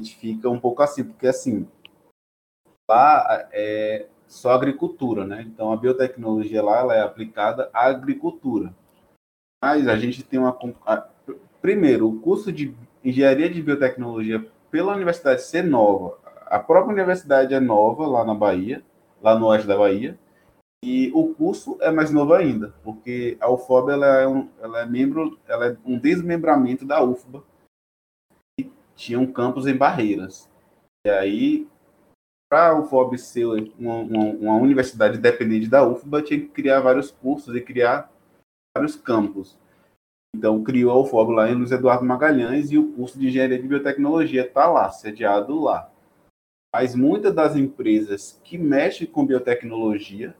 a gente fica um pouco assim, porque assim, lá é, só agricultura, né? Então a biotecnologia lá ela é aplicada à agricultura. Mas a gente tem uma primeiro o curso de engenharia de biotecnologia pela universidade ser nova. A própria universidade é nova lá na Bahia, lá no oeste da Bahia. E o curso é mais novo ainda, porque a UFOB ela é, um, ela é membro, ela é um desmembramento da UFBA. Tinha um campus em Barreiras. E aí para o FOB ser uma, uma, uma, universidade dependente da UFBA, tinha que criar vários cursos e criar vários campos. Então, criou o FOB lá em Luiz Eduardo Magalhães e o curso de Engenharia de Biotecnologia está lá, sediado lá. Mas muitas das empresas que mexem com biotecnologia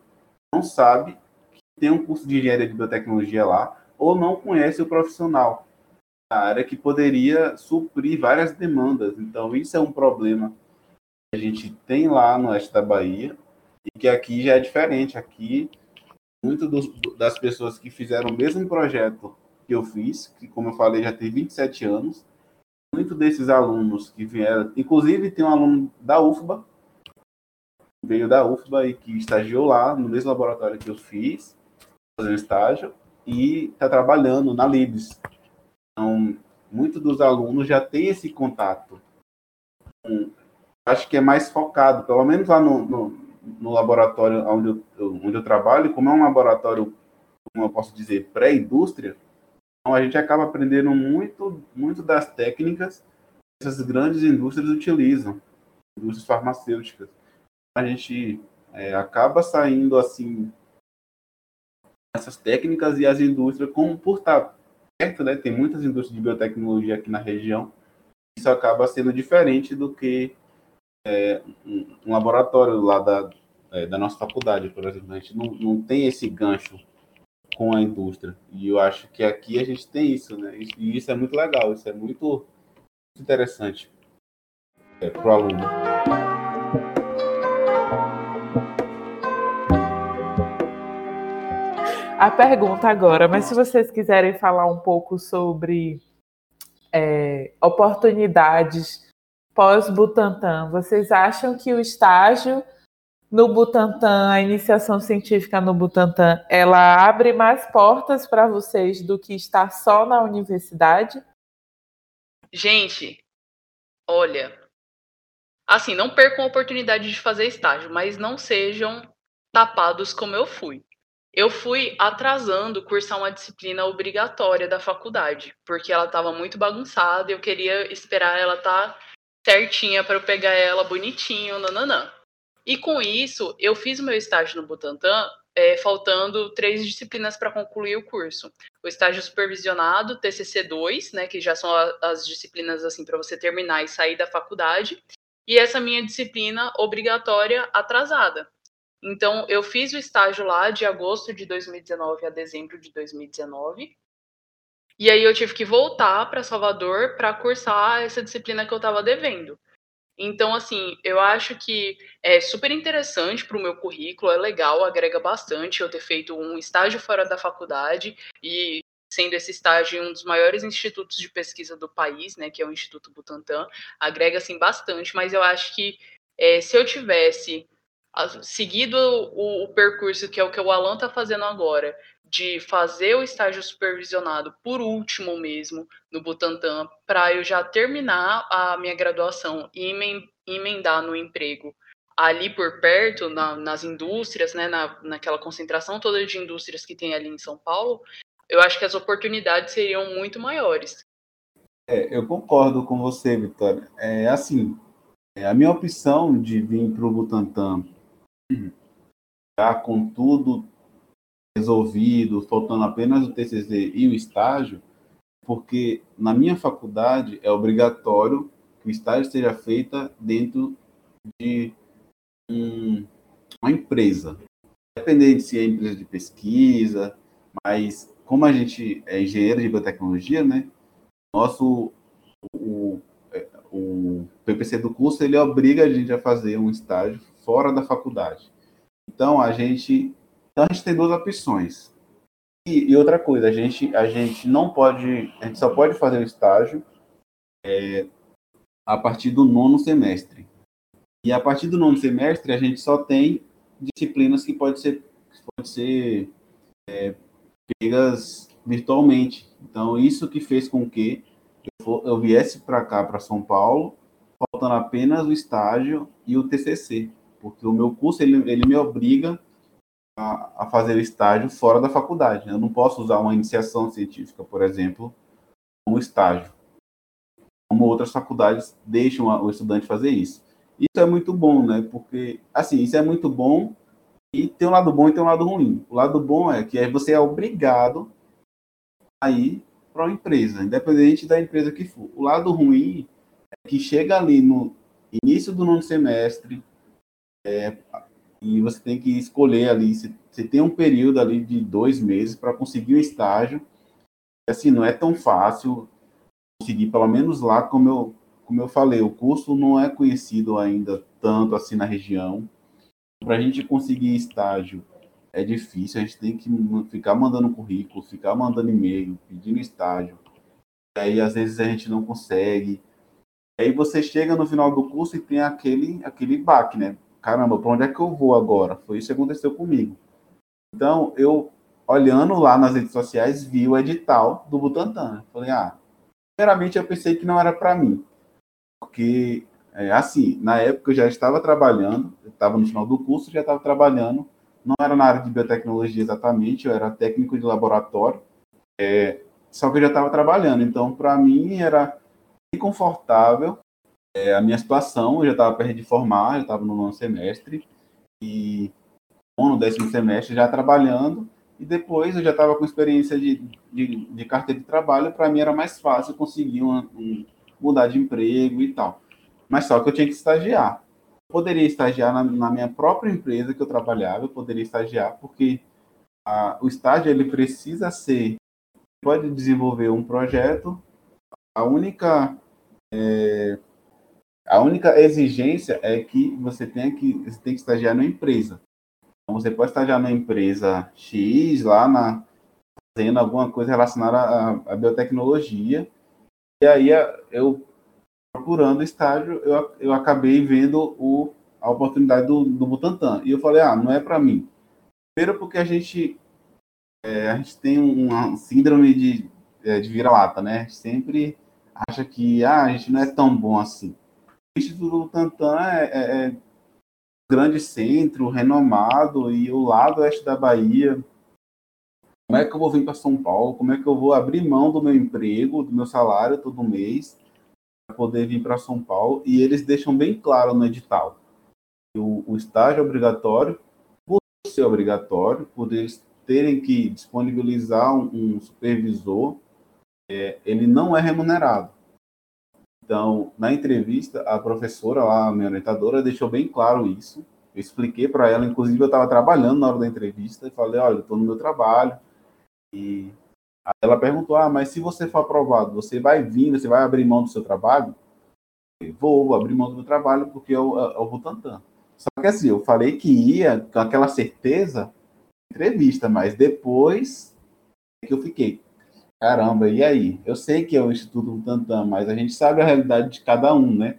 não sabem que tem um curso de Engenharia de Biotecnologia lá ou não conhece o profissional a área que poderia suprir várias demandas. Então, isso é um problema a gente tem lá no oeste da Bahia e que aqui já é diferente. Aqui, muitas das pessoas que fizeram o mesmo projeto que eu fiz, que como eu falei já tem 27 anos, muitos desses alunos que vieram, inclusive tem um aluno da UFBA, veio da UFBA e que estagiou lá no mesmo laboratório que eu fiz, fazendo estágio, e está trabalhando na Libs. Então, muitos dos alunos já têm esse contato com acho que é mais focado, pelo menos lá no, no, no laboratório onde eu, onde eu trabalho, como é um laboratório, como eu posso dizer, pré-indústria, então a gente acaba aprendendo muito, muito das técnicas que essas grandes indústrias utilizam, indústrias farmacêuticas. A gente é, acaba saindo assim essas técnicas e as indústrias, como por estar perto, né, tem muitas indústrias de biotecnologia aqui na região, isso acaba sendo diferente do que é, um, laboratório lá da, é, da nossa faculdade, por exemplo. A gente não, não tem esse gancho com a indústria. E eu acho que aqui a gente tem isso, né? E isso é muito legal, isso é muito interessante. é, para o aluno. A pergunta agora, mas se vocês quiserem falar um pouco sobre é, oportunidades pós-Butantan, vocês acham que o estágio no Butantan, a iniciação científica no Butantan, ela abre mais portas para vocês do que estar só na universidade? Gente, olha, assim, não percam a oportunidade de fazer estágio, mas não sejam tapados como eu fui. Eu fui atrasando cursar uma disciplina obrigatória da faculdade, porque ela estava muito bagunçada e eu queria esperar ela estar tá certinha para eu pegar ela bonitinho, nananã. E com isso, eu fiz o meu estágio no Butantan, é, faltando três disciplinas para concluir o curso. O estágio supervisionado, TCC2, né, que já são as disciplinas assim para você terminar e sair da faculdade, e essa minha disciplina obrigatória atrasada. Então, eu fiz o estágio lá de agosto de 2019 a dezembro de 2019. E aí eu tive que voltar para Salvador para cursar essa disciplina que eu estava devendo. Então, assim, eu acho que é super interessante para o meu currículo, é legal, agrega bastante eu ter feito um estágio fora da faculdade e sendo esse estágio um dos maiores institutos de pesquisa do país, né, que é o Instituto Butantan, agrega assim bastante, mas eu acho que é, se eu tivesse seguido o, o, percurso que é o que o Alan está fazendo agora, de fazer o estágio supervisionado por último mesmo no Butantan, para eu já terminar a minha graduação e emendar no emprego ali por perto, na, nas indústrias, né, na, naquela concentração toda de indústrias que tem ali em São Paulo, eu acho que as oportunidades seriam muito maiores. É, eu concordo com você, Vitória. É assim, é, a minha opção de vir para o Butantan [clears throat] já com tudo resolvido, faltando apenas o TCC e o estágio, porque na minha faculdade é obrigatório que o estágio seja feito dentro de um, uma empresa. Independente se é empresa de pesquisa, mas como a gente é engenheiro de biotecnologia, né? Nosso o, o PPC do curso ele obriga a gente a fazer um estágio fora da faculdade. Então a gente, então a gente tem duas opções. E, e, outra coisa, a gente, a gente não pode, a gente só pode fazer o estágio é, a partir do nono semestre. E a partir do nono semestre a gente só tem disciplinas que pode ser, pode ser é, pegas virtualmente. Então isso que fez com que eu, for, eu viesse para cá, para São Paulo, faltando apenas o estágio e o TCC porque o meu curso ele, ele me obriga a, fazer estágio fora da faculdade. Eu não posso usar uma iniciação científica, por exemplo, como estágio. Como outras faculdades deixam o estudante fazer isso. Isso é muito bom, né? Porque, assim, isso é muito bom e tem um lado bom e tem um lado ruim. O lado bom é que você é obrigado a ir para uma empresa, independente da empresa que for. O lado ruim é que chega ali no início do nono semestre, é, e você tem que escolher ali, você, tem um período ali de dois meses para conseguir um estágio. Assim, não é tão fácil conseguir, pelo menos lá, como eu, como eu falei, o curso não é conhecido ainda tanto assim na região. Para a gente conseguir estágio é difícil, a gente tem que ficar mandando currículo, ficar mandando e-mail, pedindo estágio. E aí, às vezes, a gente não consegue. Aí você chega no final do curso e tem aquele, aquele baque, né? Caramba, para onde é que eu vou agora? Foi isso que aconteceu comigo. Então, eu, olhando lá nas redes sociais, vi o edital do Butantan. Falei, ah, primeiramente eu pensei que não era para mim. Porque, é, assim, na época eu já estava trabalhando, estava no final do curso, já estava trabalhando, não era na área de biotecnologia exatamente, eu era técnico de laboratório, é, só que eu já estava trabalhando. Então, para mim, era inconfortável é, a minha situação, eu já estava perto de formar, eu estava no nono semestre, e no décimo semestre já trabalhando, e depois eu já estava com experiência de, de, de, carteira de trabalho, para mim era mais fácil conseguir um, mudar de emprego e tal. Mas só que eu tinha que estagiar. Eu poderia estagiar na, na minha própria empresa que eu trabalhava, eu poderia estagiar, porque a, o estágio ele precisa ser, pode desenvolver um projeto, a única é, A única exigência é que você tenha que, você tem que estagiar numa empresa. Então, você pode estagiar na empresa X, lá na, fazendo alguma coisa relacionada à, à biotecnologia. E aí, eu procurando estágio, eu, eu acabei vendo o, a oportunidade do, do Butantan. E eu falei, ah, não é para mim. Primeiro porque a gente, é, a gente tem uma síndrome de, é, de vira-lata, né? Sempre acha que ah, a gente não é tão bom assim. Instituto Butantan é, é, é grande centro, renomado, e o lado oeste da Bahia. Como é que eu vou vir para São Paulo? Como é que eu vou abrir mão do meu emprego, do meu salário todo mês, para poder vir para São Paulo? E eles deixam bem claro no edital o, o estágio é obrigatório, por ser obrigatório, por eles terem que disponibilizar um, um supervisor, é, ele não é remunerado. Então, na entrevista, a professora a minha orientadora, deixou bem claro isso. Eu expliquei para ela, inclusive eu estava trabalhando na hora da entrevista, e falei, olha, estou no meu trabalho. E ela perguntou, ah, mas se você for aprovado, você vai vir, você vai abrir mão do seu trabalho? Eu vou, abrir mão do meu trabalho porque eu, eu, eu vou tantando. Só que assim, eu falei que ia com aquela certeza entrevista, mas depois é que eu fiquei. Caramba, e aí? Eu sei que é o Instituto Butantan, mas a gente sabe a realidade de cada um, né?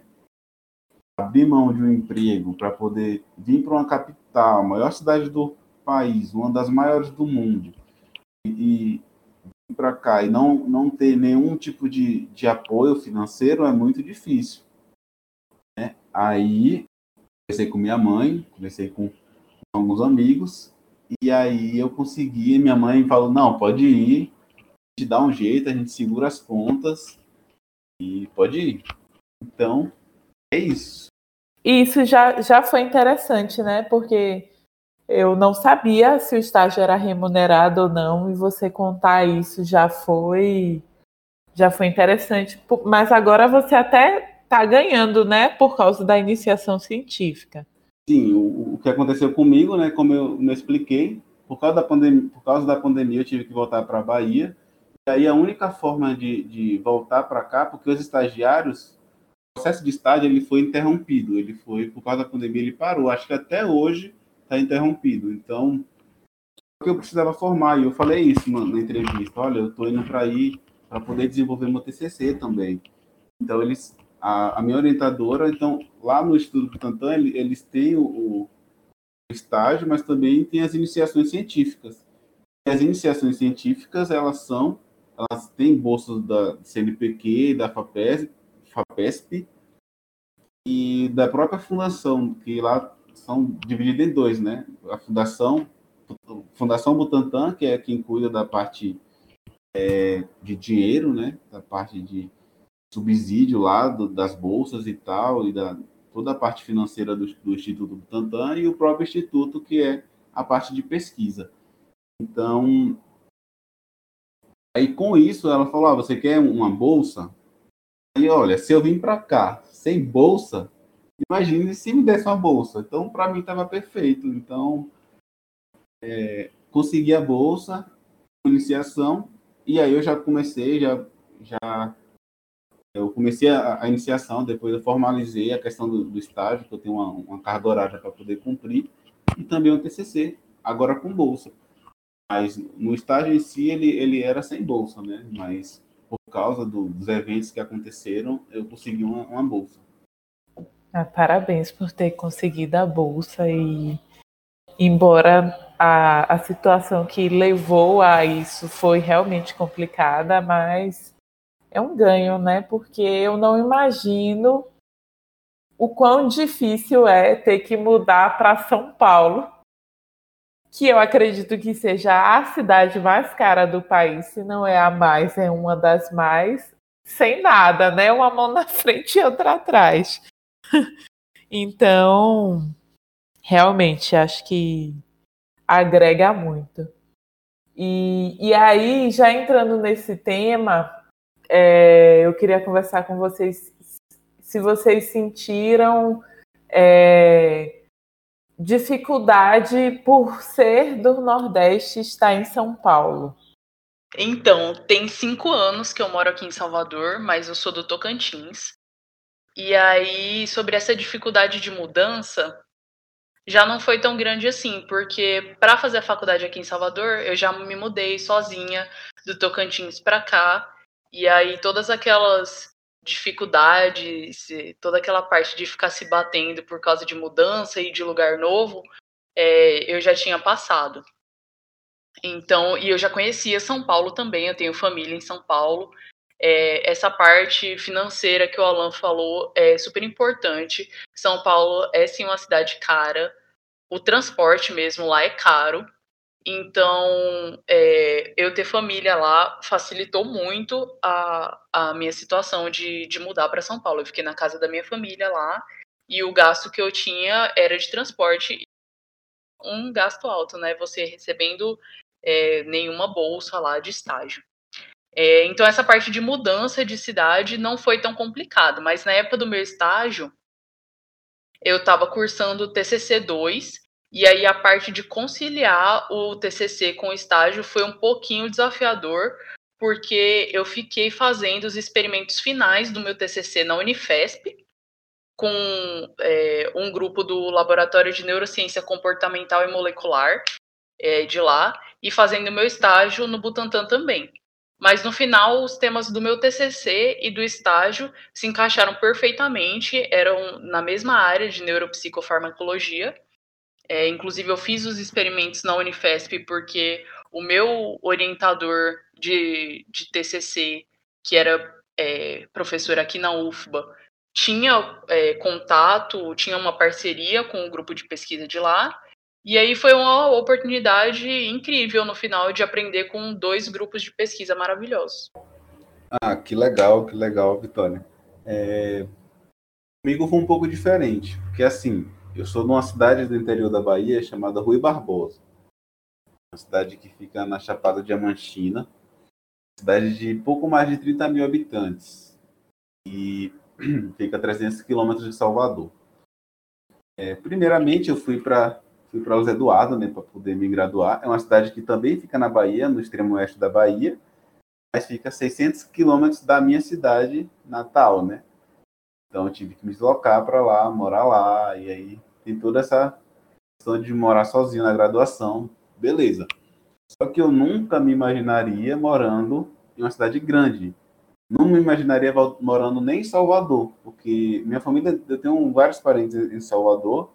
Abrir mão de um emprego para poder vir para uma capital, a maior cidade do país, uma das maiores do mundo, e, vir para cá e não, não ter nenhum tipo de, de apoio financeiro é muito difícil. Né? Aí conversei com minha mãe, conversei com alguns amigos, e aí eu consegui, minha mãe falou, não, pode ir, dá um jeito, a gente segura as pontas e pode ir. Então, é isso. Isso já, já foi interessante, né? Porque eu não sabia se o estágio era remunerado ou não, e você contar isso já foi já foi interessante. Mas agora você até está ganhando, né, por causa da iniciação científica. Sim, o, o que aconteceu comigo, né, como eu me expliquei, por causa da pandemia, por causa da pandemia eu tive que voltar para a Bahia. Aí a única forma de, de voltar para cá, porque os estagiários, o processo de estágio ele foi interrompido, ele foi por causa da pandemia ele parou. Acho que até hoje está interrompido. Então, o que eu precisava formar e eu falei isso na, na entrevista. Olha, eu estou indo para aí para poder desenvolver meu TCC também. Então eles a, a minha orientadora, então, lá no Instituto Butantan, eles têm o, o estágio, mas também tem as iniciações científicas. E as iniciações científicas, elas são, elas têm bolsas da CNPq, da FAPESP, FAPESP e da própria fundação, que lá são divididas em dois, né? A fundação, Fundação Butantan, que é quem cuida da parte é, de dinheiro, né? Da parte de subsídio lá do, das bolsas e tal, e da toda a parte financeira do, do Instituto Butantan, e o próprio Instituto, que é a parte de pesquisa. Então, aí com isso ela falou: ah, você quer uma bolsa? Aí, olha, se eu vim para cá sem bolsa, imagine se me desse uma bolsa. Então, para mim estava perfeito. Então, é, consegui a bolsa, iniciação, e aí eu já comecei, já, já eu comecei a, a, iniciação, depois eu formalizei a questão do, do estágio, que eu tenho uma, uma carga horária para poder cumprir, e também o TCC, agora com bolsa. Mas no estágio em si, ele, ele era sem bolsa, né? Mas por causa do, dos eventos que aconteceram, eu consegui uma, uma bolsa. Ah, parabéns por ter conseguido a bolsa e embora a, a situação que levou a isso foi realmente complicada, mas é um ganho, né? Porque eu não imagino o quão difícil é ter que mudar para São Paulo, que eu acredito que seja a cidade mais cara do país, se não é a mais, é uma das mais, sem nada, né? Uma mão na frente e outra atrás. [laughs] então, realmente, acho que agrega muito. E, e aí, já entrando nesse tema, é, eu queria conversar com vocês se vocês sentiram é, dificuldade por ser do Nordeste estar em São Paulo. Então, tem cinco anos que eu moro aqui em Salvador, mas eu sou do Tocantins. E aí, sobre essa dificuldade de mudança, já não foi tão grande assim, porque para fazer a faculdade aqui em Salvador, eu já me mudei sozinha do Tocantins para cá, e aí todas aquelas dificuldades, toda aquela parte de ficar se batendo por causa de mudança e de lugar novo, é, eu já tinha passado. Então, e eu já conhecia São Paulo também, eu tenho família em São Paulo. É, essa parte financeira que o Alan falou é super importante. São Paulo é sim uma cidade cara, o transporte mesmo lá é caro. Então, é, eu ter família lá facilitou muito a, a minha situação de, de mudar para São Paulo. Eu fiquei na casa da minha família lá e o gasto que eu tinha era de transporte. Um gasto alto, né? Você recebendo é, nenhuma bolsa lá de estágio. É, então, essa parte de mudança de cidade não foi tão complicado, mas na época do meu estágio, eu estava cursando TCC 2, e aí a parte de conciliar o TCC com o estágio foi um pouquinho desafiador, porque eu fiquei fazendo os experimentos finais do meu TCC na Unifesp, com é, um grupo do Laboratório de Neurociência Comportamental e Molecular é, de lá, e fazendo meu estágio no Butantan também. Mas no final, os temas do meu TCC e do estágio se encaixaram perfeitamente, eram na mesma área de neuropsicofarmacologia. É, inclusive, eu fiz os experimentos na Unifesp porque o meu orientador de, de TCC, que era é, professor aqui na UFBA, tinha é, contato, tinha uma parceria com o grupo de pesquisa de lá, e aí foi uma oportunidade incrível no final de aprender com dois grupos de pesquisa maravilhosos. Ah, que legal, que legal, Vitória. É... Comigo foi um pouco diferente, porque assim, eu sou de uma cidade do interior da Bahia chamada Rui Barbosa. Uma cidade que fica na Chapada Diamantina, cidade de pouco mais de 30 mil habitantes. E [clears throat] fica a 300 quilômetros de Salvador. É, primeiramente, eu fui para fui para os Eduardo, né, para poder me graduar. É uma cidade que também fica na Bahia, no extremo oeste da Bahia, mas fica a 600 quilômetros da minha cidade natal, né? Então eu tive que me deslocar para lá, morar lá, e aí tem toda essa questão de morar sozinho na graduação, beleza. Só que eu nunca me imaginaria morando em uma cidade grande. Não me imaginaria morando nem em Salvador, porque minha família, eu tenho vários parentes em Salvador,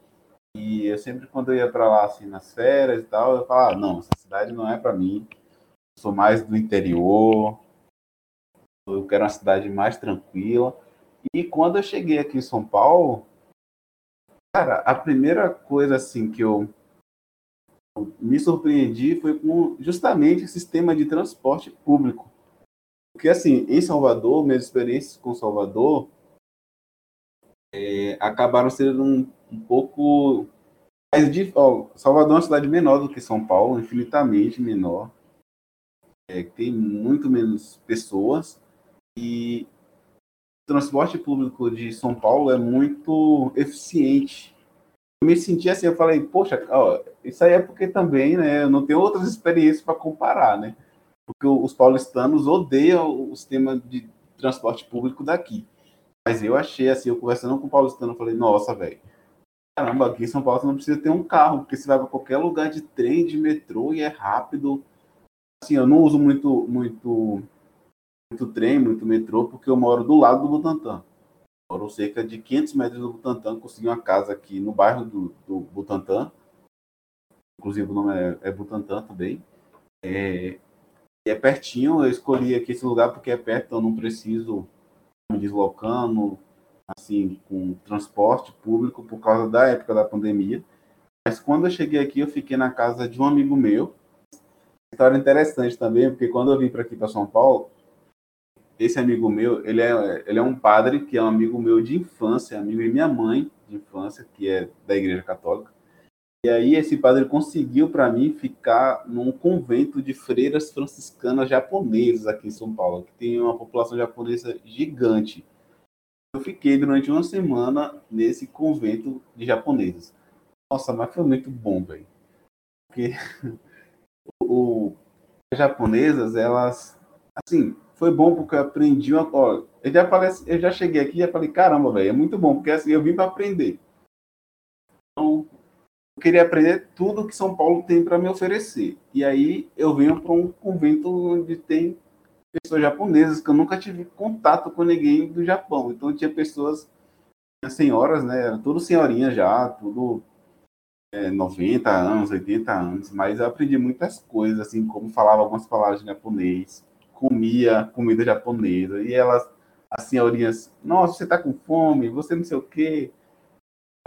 e eu sempre, quando eu ia para lá, assim, nas férias e tal, eu falava, ah, não, essa cidade não é para mim. Eu sou mais do interior. Eu quero uma cidade mais tranquila. E quando eu cheguei aqui em São Paulo, cara, a primeira coisa, assim, que eu me surpreendi foi com justamente o sistema de transporte público. Porque, assim, em Salvador, minhas experiências com Salvador é, acabaram sendo um um pouco mais de, ó, Salvador é uma cidade menor do que São Paulo, infinitamente menor. É, tem muito menos pessoas e transporte público de São Paulo é muito eficiente. Eu me senti assim, eu falei, poxa, ó, isso aí é porque também, né, eu não tenho outras experiências para comparar, né? Porque os paulistanos odeiam o sistema de transporte público daqui. Mas eu achei assim, eu conversando com o paulistano, eu falei, nossa, velho, caramba, aqui em São Paulo você não precisa ter um carro, porque você vai para qualquer lugar de trem, de metrô e é rápido. Assim, eu não uso muito, muito, muito trem, muito metrô, porque eu moro do lado do Butantã. Moro cerca de 500 metros do Butantã, consegui uma casa aqui no bairro do, do Butantã. Inclusive o nome é, é Butantã também. É, é pertinho, eu escolhi aqui esse lugar porque é perto, então eu não preciso me deslocando, assim, com transporte público por causa da época da pandemia. Mas quando eu cheguei aqui, eu fiquei na casa de um amigo meu. História interessante também, porque quando eu vim para aqui para São Paulo, esse amigo meu, ele é, ele é um padre que é um amigo meu de infância, amigo de minha mãe de infância, que é da Igreja Católica. E aí esse padre conseguiu para mim ficar num convento de freiras franciscanas japonesas aqui em São Paulo, que tem uma população japonesa gigante eu fiquei durante uma semana nesse convento de japoneses. Nossa, mas foi muito bom, velho. Porque [laughs] o, as japonesas, elas. Assim, foi bom porque eu aprendi uma. Ó, eu já falei, eu já cheguei aqui e falei, caramba, velho, é muito bom, porque assim, eu vim para aprender. Então, eu queria aprender tudo que São Paulo tem para me oferecer. E aí eu venho para um convento onde tem pessoas japonesas que eu nunca tive contato com ninguém do Japão. Então tinha pessoas, senhoras, né? Era tudo senhorinha já, tudo é, 90 anos, 80 anos, mas eu aprendi muitas coisas, assim, como falava algumas palavras em japonês, comia comida japonesa, e elas, as senhorinhas, nossa, você tá com fome, você não sei o quê.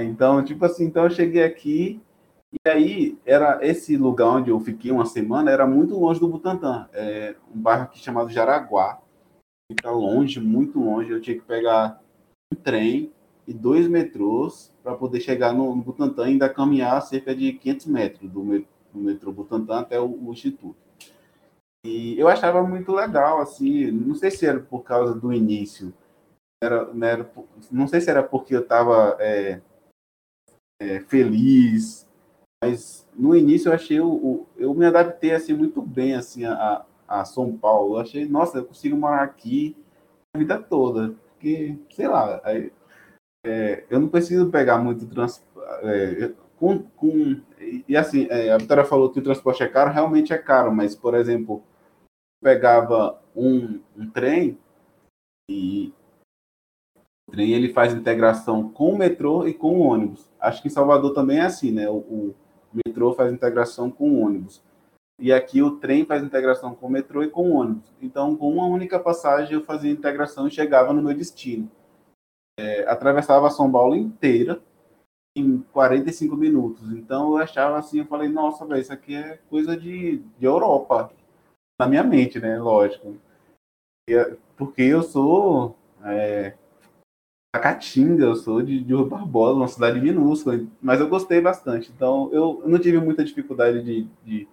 Então, tipo assim, então eu cheguei aqui e aí era esse lugar onde eu fiquei uma semana era muito longe do Butantã, é um bairro aqui chamado Jaraguá. Fica longe, muito longe. Eu tinha que pegar um trem e dois metrôs para poder chegar no, no Butantã e ainda caminhar cerca de 500 metros do, do metrô Butantã até o, o, instituto. E eu achava muito legal, assim, não sei se era por causa do início, era, não, né, era, não sei se era porque eu estava é, é, feliz, mas no início eu achei o, eu me adaptei assim muito bem assim a, a São Paulo. Eu achei, nossa, eu consigo morar aqui a vida toda, porque sei lá, aí, é, eu não preciso pegar muito transporte é, com, com e assim, é, a Vitória falou que o transporte é caro, realmente é caro, mas por exemplo, pegava um, um trem e o trem ele faz integração com o metrô e com o ônibus. Acho que em Salvador também é assim, né? O, o metrô faz integração com o ônibus. E aqui o trem faz integração com o metrô e com o ônibus. Então, com uma única passagem, eu fazia integração e chegava no meu destino. É, atravessava São Paulo inteira em 45 minutos. Então, eu achava assim, eu falei, nossa, velho, isso aqui é coisa de, de Europa. Na minha mente, né? Lógico. Porque eu sou é, Caatinga, eu sou de, de Barbosa, uma cidade minúscula, mas eu gostei bastante. Então, eu, não tive muita dificuldade de, de,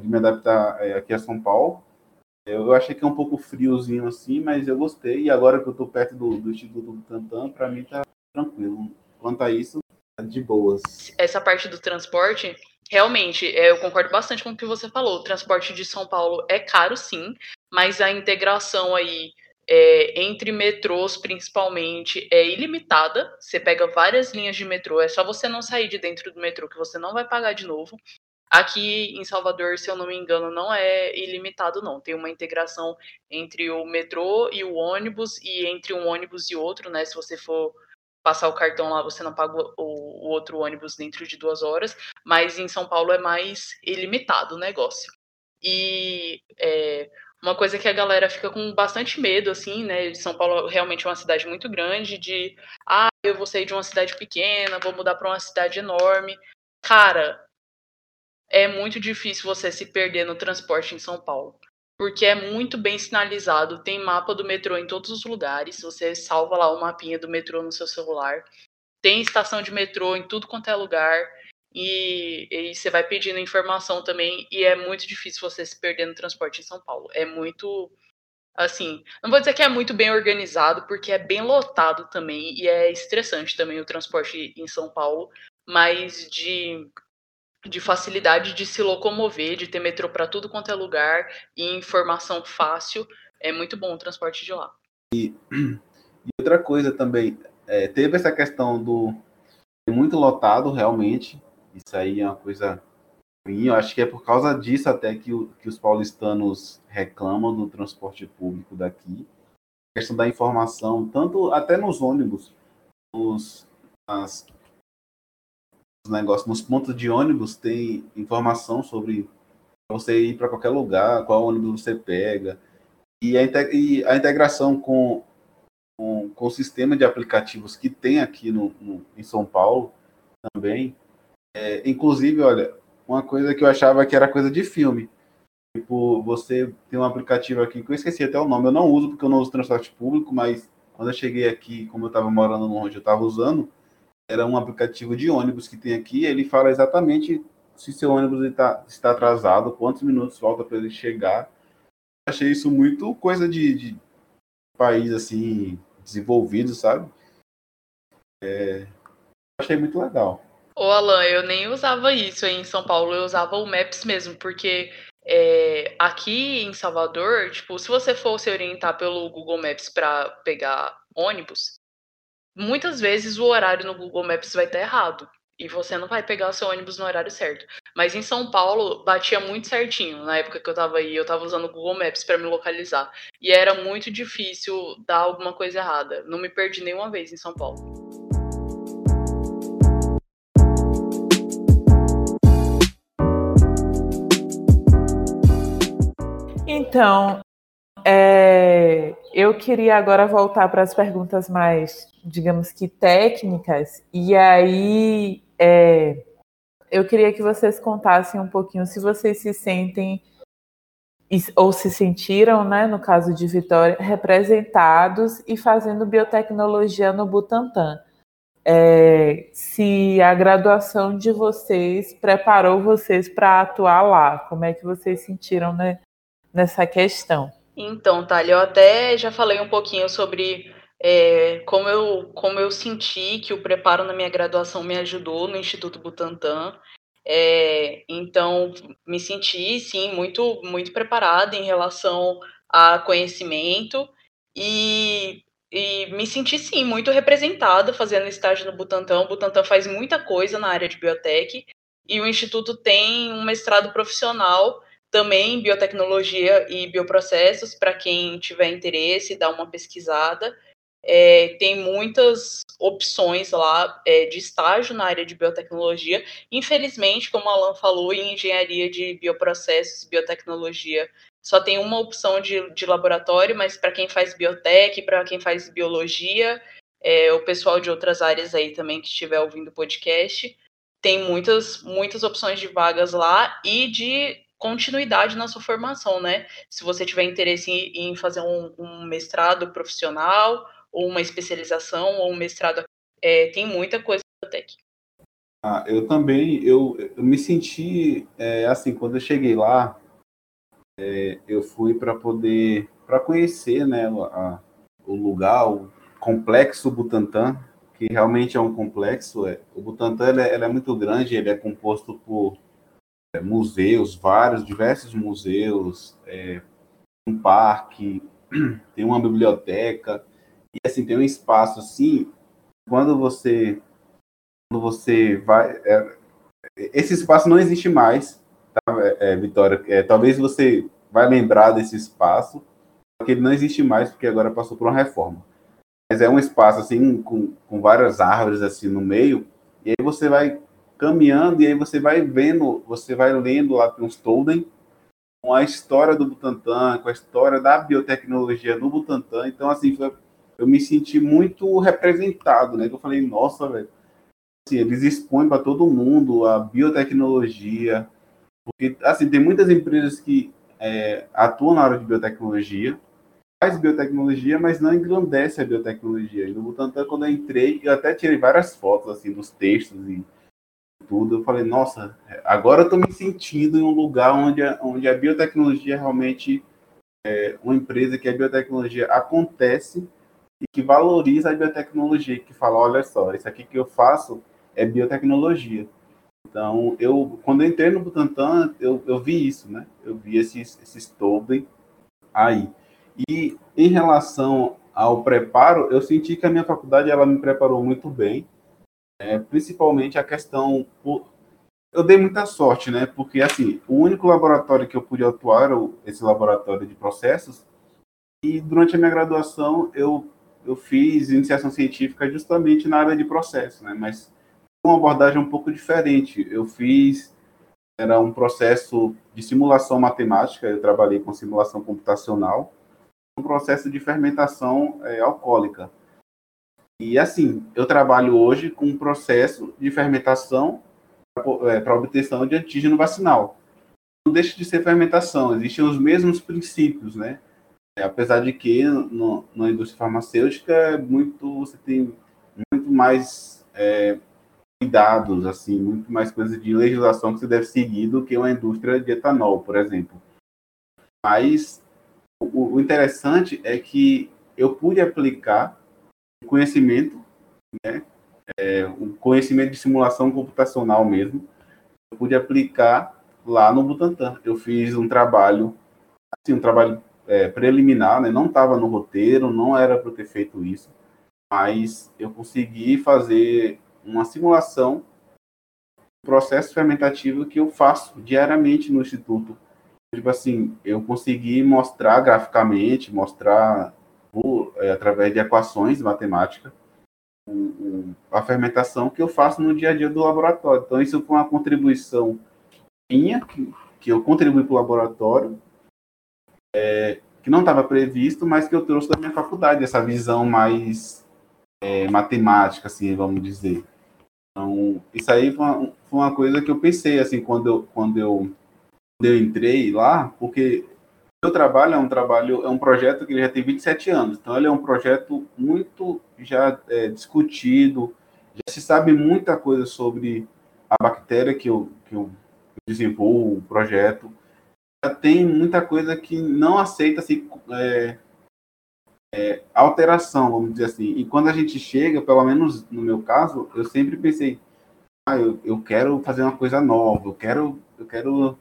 de me adaptar é, aqui a São Paulo. Eu, achei que é um pouco friozinho assim, mas eu gostei. E agora que eu estou perto do, do Instituto do Tantan, para mim tá tranquilo. Quanto a isso, de boas. Essa parte do transporte, realmente, é, eu concordo bastante com o que você falou. O transporte de São Paulo é caro, sim, mas a integração aí é, entre metrôs, principalmente, é ilimitada. Você pega várias linhas de metrô, é só você não sair de dentro do metrô que você não vai pagar de novo. Aqui em Salvador, se eu não me engano, não é ilimitado, não. Tem uma integração entre o metrô e o ônibus, e entre um ônibus e outro, né? Se você for passar o cartão lá, você não paga o, o outro ônibus dentro de duas horas. Mas em São Paulo é mais ilimitado o negócio. E é, uma coisa que a galera fica com bastante medo, assim, né? São Paulo realmente é uma cidade muito grande, de ah, eu vou sair de uma cidade pequena, vou mudar para uma cidade enorme. Cara, é muito difícil você se perder no transporte em São Paulo. Porque é muito bem sinalizado, tem mapa do metrô em todos os lugares. Você salva lá o mapinha do metrô no seu celular. Tem estação de metrô em tudo quanto é lugar e, e, você vai pedindo informação também, e é muito difícil você se perder no transporte em São Paulo. É muito. Assim, não vou dizer que é muito bem organizado, porque é bem lotado também, e é estressante também o transporte em São Paulo, mas de, de facilidade de se locomover, de ter metrô para tudo quanto é lugar, e informação fácil, é muito bom o transporte de lá. E, e outra coisa também, é, teve essa questão do muito lotado realmente, isso aí é uma coisa ruim. Eu acho que é por causa disso até que, o, que os paulistanos reclamam do transporte público daqui. A questão da informação, tanto até nos ônibus, nas, nos negócios, nos pontos de ônibus tem informação sobre você ir para qualquer lugar, qual ônibus você pega. E a, e a integração com, com, com, o sistema de aplicativos que tem aqui no, no em São Paulo também é, inclusive, olha, uma coisa que eu achava que era coisa de filme. Tipo, você tem um aplicativo aqui que eu esqueci até o nome, eu não uso porque eu não uso transporte público, mas quando eu cheguei aqui, como eu estava morando longe, eu estava usando, era um aplicativo de ônibus que tem aqui, ele fala exatamente se seu ônibus está, está atrasado, quantos minutos falta para ele chegar. Achei isso muito coisa de, de país assim desenvolvido, sabe? É, achei muito legal. Ô, Alan, eu nem usava isso em São Paulo, eu usava o Maps mesmo, porque É, aqui em Salvador, tipo, se você for se orientar pelo Google Maps para pegar ônibus, muitas vezes o horário no Google Maps vai estar errado e você não vai pegar o seu ônibus no horário certo. Mas em São Paulo batia muito certinho. Na época que eu tava aí, eu tava usando o Google Maps para me localizar. E era muito difícil dar alguma coisa errada. Não me perdi nenhuma vez em São Paulo. Então, é, eu queria agora voltar para as perguntas mais, digamos que técnicas, e aí é, eu queria que vocês contassem um pouquinho se vocês se sentem ou se sentiram, né, no caso de Vitória, representados e fazendo biotecnologia no Butantan. É, se a graduação de vocês preparou vocês para atuar lá, como é que vocês sentiram né, nessa questão? Então, Thalia, eu até já falei um pouquinho sobre é, como, eu, como eu senti que o preparo na minha graduação me ajudou no Instituto Butantan. É, então, me senti, sim, muito, muito preparada em relação a conhecimento e, e me senti, sim, muito representada fazendo estágio no Butantan. O Butantan faz muita coisa na área de biotech e o Instituto tem um mestrado profissional também biotecnologia e bioprocessos, para quem tiver interesse, dá uma pesquisada. É, tem muitas opções lá é, de estágio na área de biotecnologia. Infelizmente, como a Alan falou, em engenharia de bioprocessos e biotecnologia, só tem uma opção de, de laboratório, mas para quem faz biotech, para quem faz biologia, é, o pessoal de outras áreas aí também que estiver ouvindo o podcast, tem muitas, muitas opções de vagas lá e de continuidade na sua formação, né? Se você tiver interesse em, em fazer um, um, mestrado profissional, ou uma especialização, ou um mestrado, é, tem muita coisa na Tech. Ah, eu também, eu, eu me senti, é, assim, quando eu cheguei lá, é, eu fui para poder, para conhecer, né, a, o lugar, o complexo Butantan, que realmente é um complexo. É, o Butantan ele é, ele é muito grande, ele é composto por museus, vários, diversos museus, é, um parque, [clears throat] tem uma biblioteca, e assim, tem um espaço assim, quando você quando você vai. É, esse espaço não existe mais, tá, é, é Vitória? É, talvez você vai lembrar desse espaço, porque ele não existe mais, porque agora passou por uma reforma. Mas é um espaço assim, com, com várias árvores assim no meio, e aí você vai caminhando e aí você vai vendo, você vai lendo lá tem uns Tolden com a história do Butantan, com a história da biotecnologia no Butantan. Então, assim, foi, eu me senti muito representado, né? Eu falei, nossa, velho. Assim, eles expõem para todo mundo a biotecnologia, porque, assim, tem muitas empresas que é, atuam na área de biotecnologia, faz biotecnologia, mas não engrandece a biotecnologia. E no Butantan, quando eu entrei, eu até tirei várias fotos, assim, dos textos e tudo, eu falei, nossa, agora eu estou me sentindo em um lugar onde a, onde a biotecnologia realmente é uma empresa que a biotecnologia acontece e que valoriza a biotecnologia, que fala, olha só, isso aqui que eu faço é biotecnologia. Então, eu, quando eu entrei no Butantan, eu, eu vi isso, né? Eu vi esses, esses aí. E em relação ao preparo, eu senti que a minha faculdade ela me preparou muito bem é, principalmente a questão. Eu dei muita sorte, né? Porque, assim, o único laboratório que eu pude atuar era esse laboratório de processos. E durante a minha graduação, eu, eu fiz iniciação científica justamente na área de processos, né? Mas uma abordagem um pouco diferente. Eu fiz. Era um processo de simulação matemática, eu trabalhei com simulação computacional, um processo de fermentação é, alcoólica. E assim, eu trabalho hoje com um processo de fermentação para é, obtenção de antígeno vacinal. Não deixa de ser fermentação, existem os mesmos princípios, né? É, apesar de que no, na indústria farmacêutica é muito, você tem muito mais é, cuidados, assim, muito mais coisas de legislação que você deve seguir do que uma indústria de etanol, por exemplo. Mas o, o interessante é que eu pude aplicar conhecimento, né? É, um conhecimento de simulação computacional mesmo. Eu pude aplicar lá no Butantan. Eu fiz um trabalho, assim, um trabalho é, preliminar, né? Não estava no roteiro, não era para ter feito isso, mas eu consegui fazer uma simulação do processo fermentativo que eu faço diariamente no instituto. Tipo assim, eu consegui mostrar graficamente, mostrar por, é, através de equações matemáticas a fermentação que eu faço no dia a dia do laboratório. Então, isso foi uma contribuição minha, que, que eu contribuí para o laboratório, é, que não estava previsto, mas que eu trouxe da minha faculdade, essa visão mais é, matemática, assim, vamos dizer. Então, isso aí foi uma, foi uma, coisa que eu pensei, assim, quando eu, quando eu, quando eu entrei lá, porque meu trabalho é um trabalho, é um projeto que já tem 27 anos, então ele é um projeto muito já é, discutido, já se sabe muita coisa sobre a bactéria que eu, que eu desenvolvo, o projeto, já tem muita coisa que não aceita assim, é, é, alteração, vamos dizer assim. E quando a gente chega, pelo menos no meu caso, eu sempre pensei, ah, eu, eu quero fazer uma coisa nova, eu quero, eu quero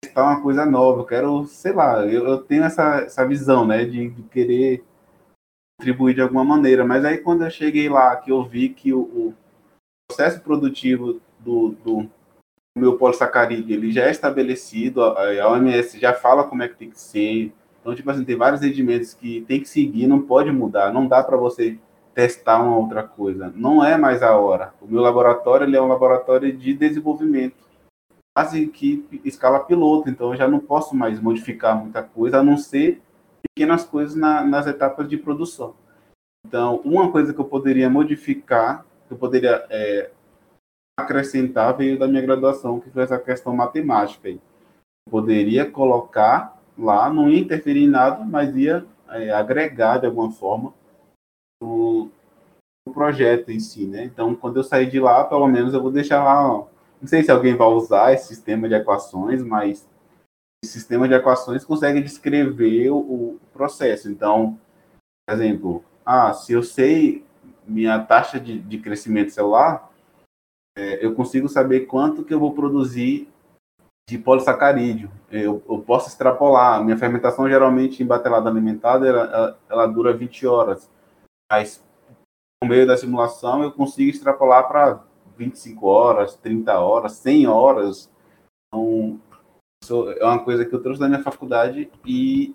testar uma coisa nova, eu quero, sei lá, eu, eu tenho essa, essa visão, né, de, de, querer contribuir de alguma maneira. Mas aí quando eu cheguei lá, que eu vi que o, o processo produtivo do, do meu polissacarídeo ele já é estabelecido, a, a OMS já fala como é que tem que ser. Então, tipo assim, tem vários rendimentos que tem que seguir, não pode mudar, não dá para você testar uma outra coisa. Não é mais a hora. O meu laboratório ele é um laboratório de desenvolvimento quase que escala piloto, então eu já não posso mais modificar muita coisa, a não ser pequenas coisas na, nas etapas de produção. Então, uma coisa que eu poderia modificar, que eu poderia é, acrescentar, veio da minha graduação, que foi essa questão matemática. Eu poderia colocar lá, não ia interferir em nada, mas ia é, agregar de alguma forma o, o projeto em si, né? Então, quando eu sair de lá, pelo menos eu vou deixar lá ó, não sei se alguém vai usar esse sistema de equações, mas esse sistema de equações consegue descrever o, o processo. Então, por exemplo, ah, se eu sei minha taxa de, de crescimento celular, é, eu consigo saber quanto que eu vou produzir de polissacarídeo. Eu, eu posso extrapolar. Minha fermentação, geralmente, em batelada alimentada, ela, ela, ela dura 20 horas. Mas, no meio da simulação, eu consigo extrapolar para 25 horas, 30 horas, 100 horas. Então, é uma coisa que eu trouxe da minha faculdade e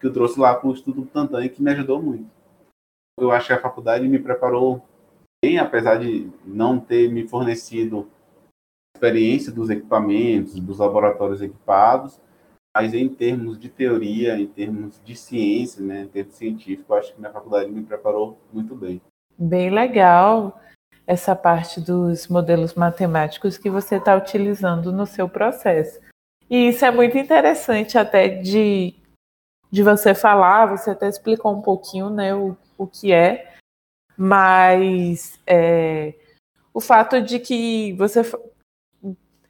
que eu trouxe lá para o Estudo Tantan e que me ajudou muito. Eu acho que a faculdade me preparou bem, apesar de não ter me fornecido experiência dos equipamentos, dos laboratórios equipados, mas em termos de teoria, em termos de ciência, né, em termos científicos, acho que minha faculdade me preparou muito bem. Bem legal essa parte dos modelos matemáticos que você está utilizando no seu processo. E isso é muito interessante até de, de você falar, você até explicou um pouquinho né, o, o que é, mas é, o fato de que você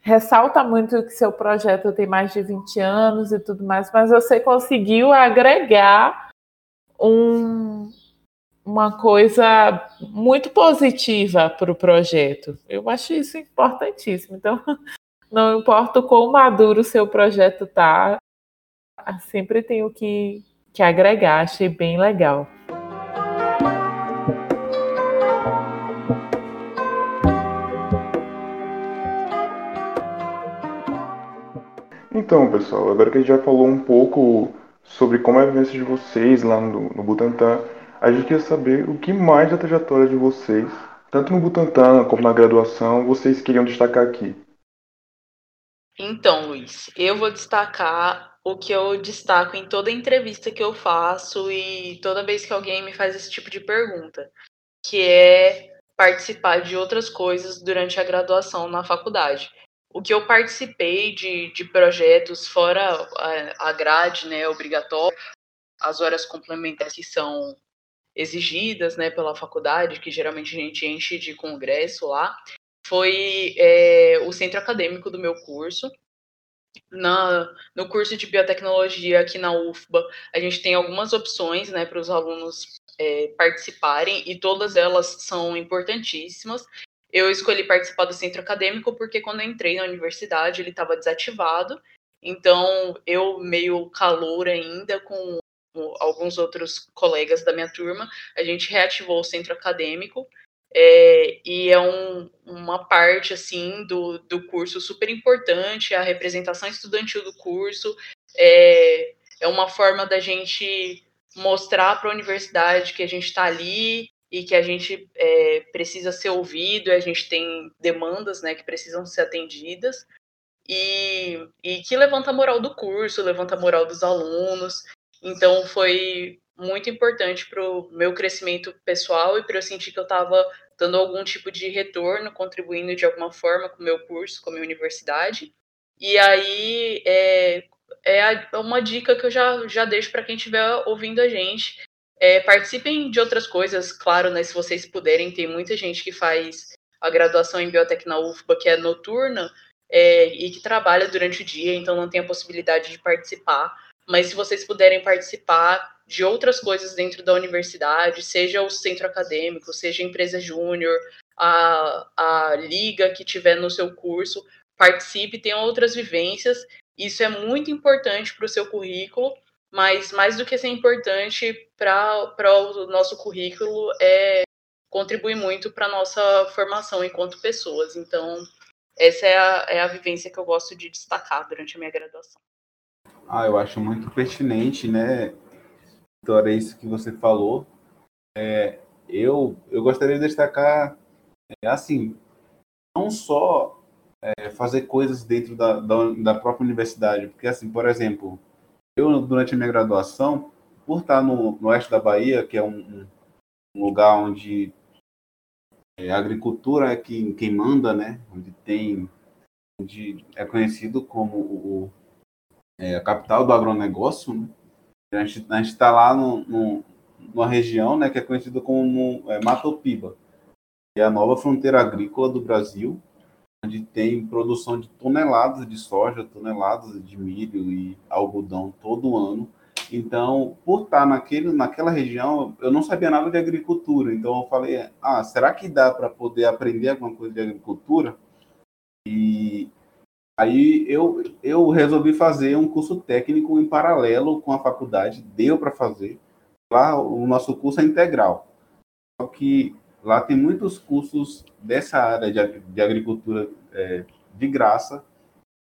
ressalta muito que seu projeto tem mais de 20 anos e tudo mais, mas você conseguiu agregar um, uma coisa muito positiva para o projeto. Eu acho isso importantíssimo. Então, [laughs] não importa o quão maduro o seu projeto tá, sempre tenho que, que agregar. Achei bem legal. Então, pessoal, agora que a gente já falou um pouco sobre como é a vivência de vocês lá no, no Butantan, a gente quer saber o que mais da trajetória de vocês, tanto no Butantan como na graduação, vocês queriam destacar aqui. Então, Luiz, eu vou destacar o que eu destaco em toda entrevista que eu faço e toda vez que alguém me faz esse tipo de pergunta, que é participar de outras coisas durante a graduação na faculdade. O que eu participei de, de projetos fora a, a grade né, obrigatória, as horas complementares que são exigidas né, pela faculdade, que geralmente a gente enche de congresso lá, foi é, o centro acadêmico do meu curso. Na, no curso de biotecnologia aqui na UFBA, a gente tem algumas opções né, para os alunos é, participarem e todas elas são importantíssimas. eu escolhi participar do centro acadêmico porque quando entrei na universidade ele estava desativado. Então, eu meio calor ainda com alguns outros colegas da minha turma, a gente reativou o centro acadêmico. É, e é um, uma parte assim do, do curso super importante, a representação estudantil do curso é, é uma forma da gente mostrar para a universidade que a gente está ali e que a gente é, precisa ser ouvido, a gente tem demandas né, que precisam ser atendidas, e, e que levanta a moral do curso, levanta a moral dos alunos. Então foi muito importante para o meu crescimento pessoal e para eu sentir que eu estava dando algum tipo de retorno, contribuindo de alguma forma com o meu curso, com a minha universidade. E aí é, é uma dica que eu já, já deixo para quem estiver ouvindo a gente. É, participem de outras coisas, claro, né? Se vocês puderem, tem muita gente que faz a graduação em biotec UFBA, que é noturna, é, e que trabalha durante o dia, então não tem a possibilidade de participar. Mas se vocês puderem participar de outras coisas dentro da universidade, seja o centro acadêmico, seja a empresa júnior, a, a liga que tiver no seu curso, participe, tenha outras vivências. Isso é muito importante para o seu currículo, mas mais do que ser importante para o nosso currículo, é contribui muito para a nossa formação enquanto pessoas. Então, essa é a, é a vivência que eu gosto de destacar durante a minha graduação. Ah, eu acho muito pertinente, né, Vitória, isso que você falou. É, eu, eu gostaria de destacar, é, assim, não só é, fazer coisas dentro da, da, da, própria universidade, porque, assim, por exemplo, eu, durante a minha graduação, por estar no, no oeste da Bahia, que é um, um lugar onde é, a agricultura é quem, quem manda, né, onde tem, onde é conhecido como o, é, a capital do agronegócio, né? A gente está lá no, no, numa região né, que é conhecida como é, Matopiba, que é a nova fronteira agrícola do Brasil, onde tem produção de toneladas de soja, toneladas de milho e algodão todo ano. Então, por estar naquele, naquela região, eu não sabia nada de agricultura. Então, eu falei: ah, será que dá para poder aprender alguma coisa de agricultura? E Aí eu, eu resolvi fazer um curso técnico em paralelo com a faculdade, deu para fazer. Lá o nosso curso é integral. Só que lá tem muitos cursos dessa área de, de agricultura é, de graça.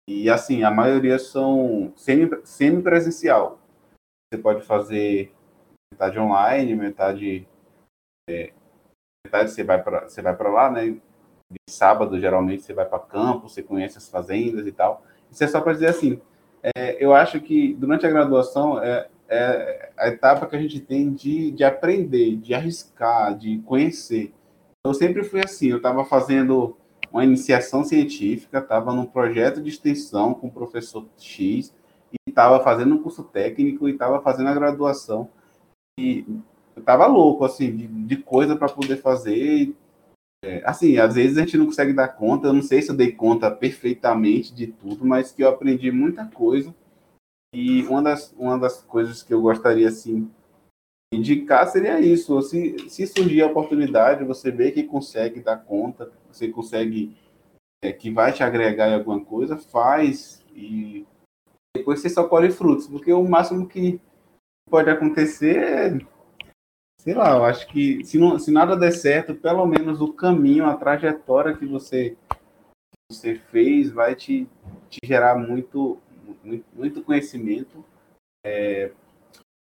E assim, a maioria são semi-presencial. Você pode fazer metade online, metade. É, metade você vai para lá, né? De sábado, geralmente você vai para campo, você conhece as fazendas e tal. Isso é só para dizer assim, é, eu acho que durante a graduação é, é, a etapa que a gente tem de, de aprender, de arriscar, de conhecer. Eu sempre fui assim, eu estava fazendo uma iniciação científica, estava num projeto de extensão com o professor X, e estava fazendo um curso técnico e estava fazendo a graduação. E eu estava louco, assim, de, de coisa para poder fazer, é, assim, às vezes a gente não consegue dar conta. Eu não sei se eu dei conta perfeitamente de tudo, mas que eu aprendi muita coisa. E uma das, uma das coisas que eu gostaria, assim, indicar seria isso. Se, se surgir a oportunidade, você vê que consegue dar conta, você consegue, é, que vai te agregar em alguma coisa, faz e depois você só colhe frutos, porque o máximo que pode acontecer é sei lá, eu acho que se, não, se nada der certo, pelo menos o caminho, a trajetória que você, você fez vai te, te gerar muito, muito, muito conhecimento é,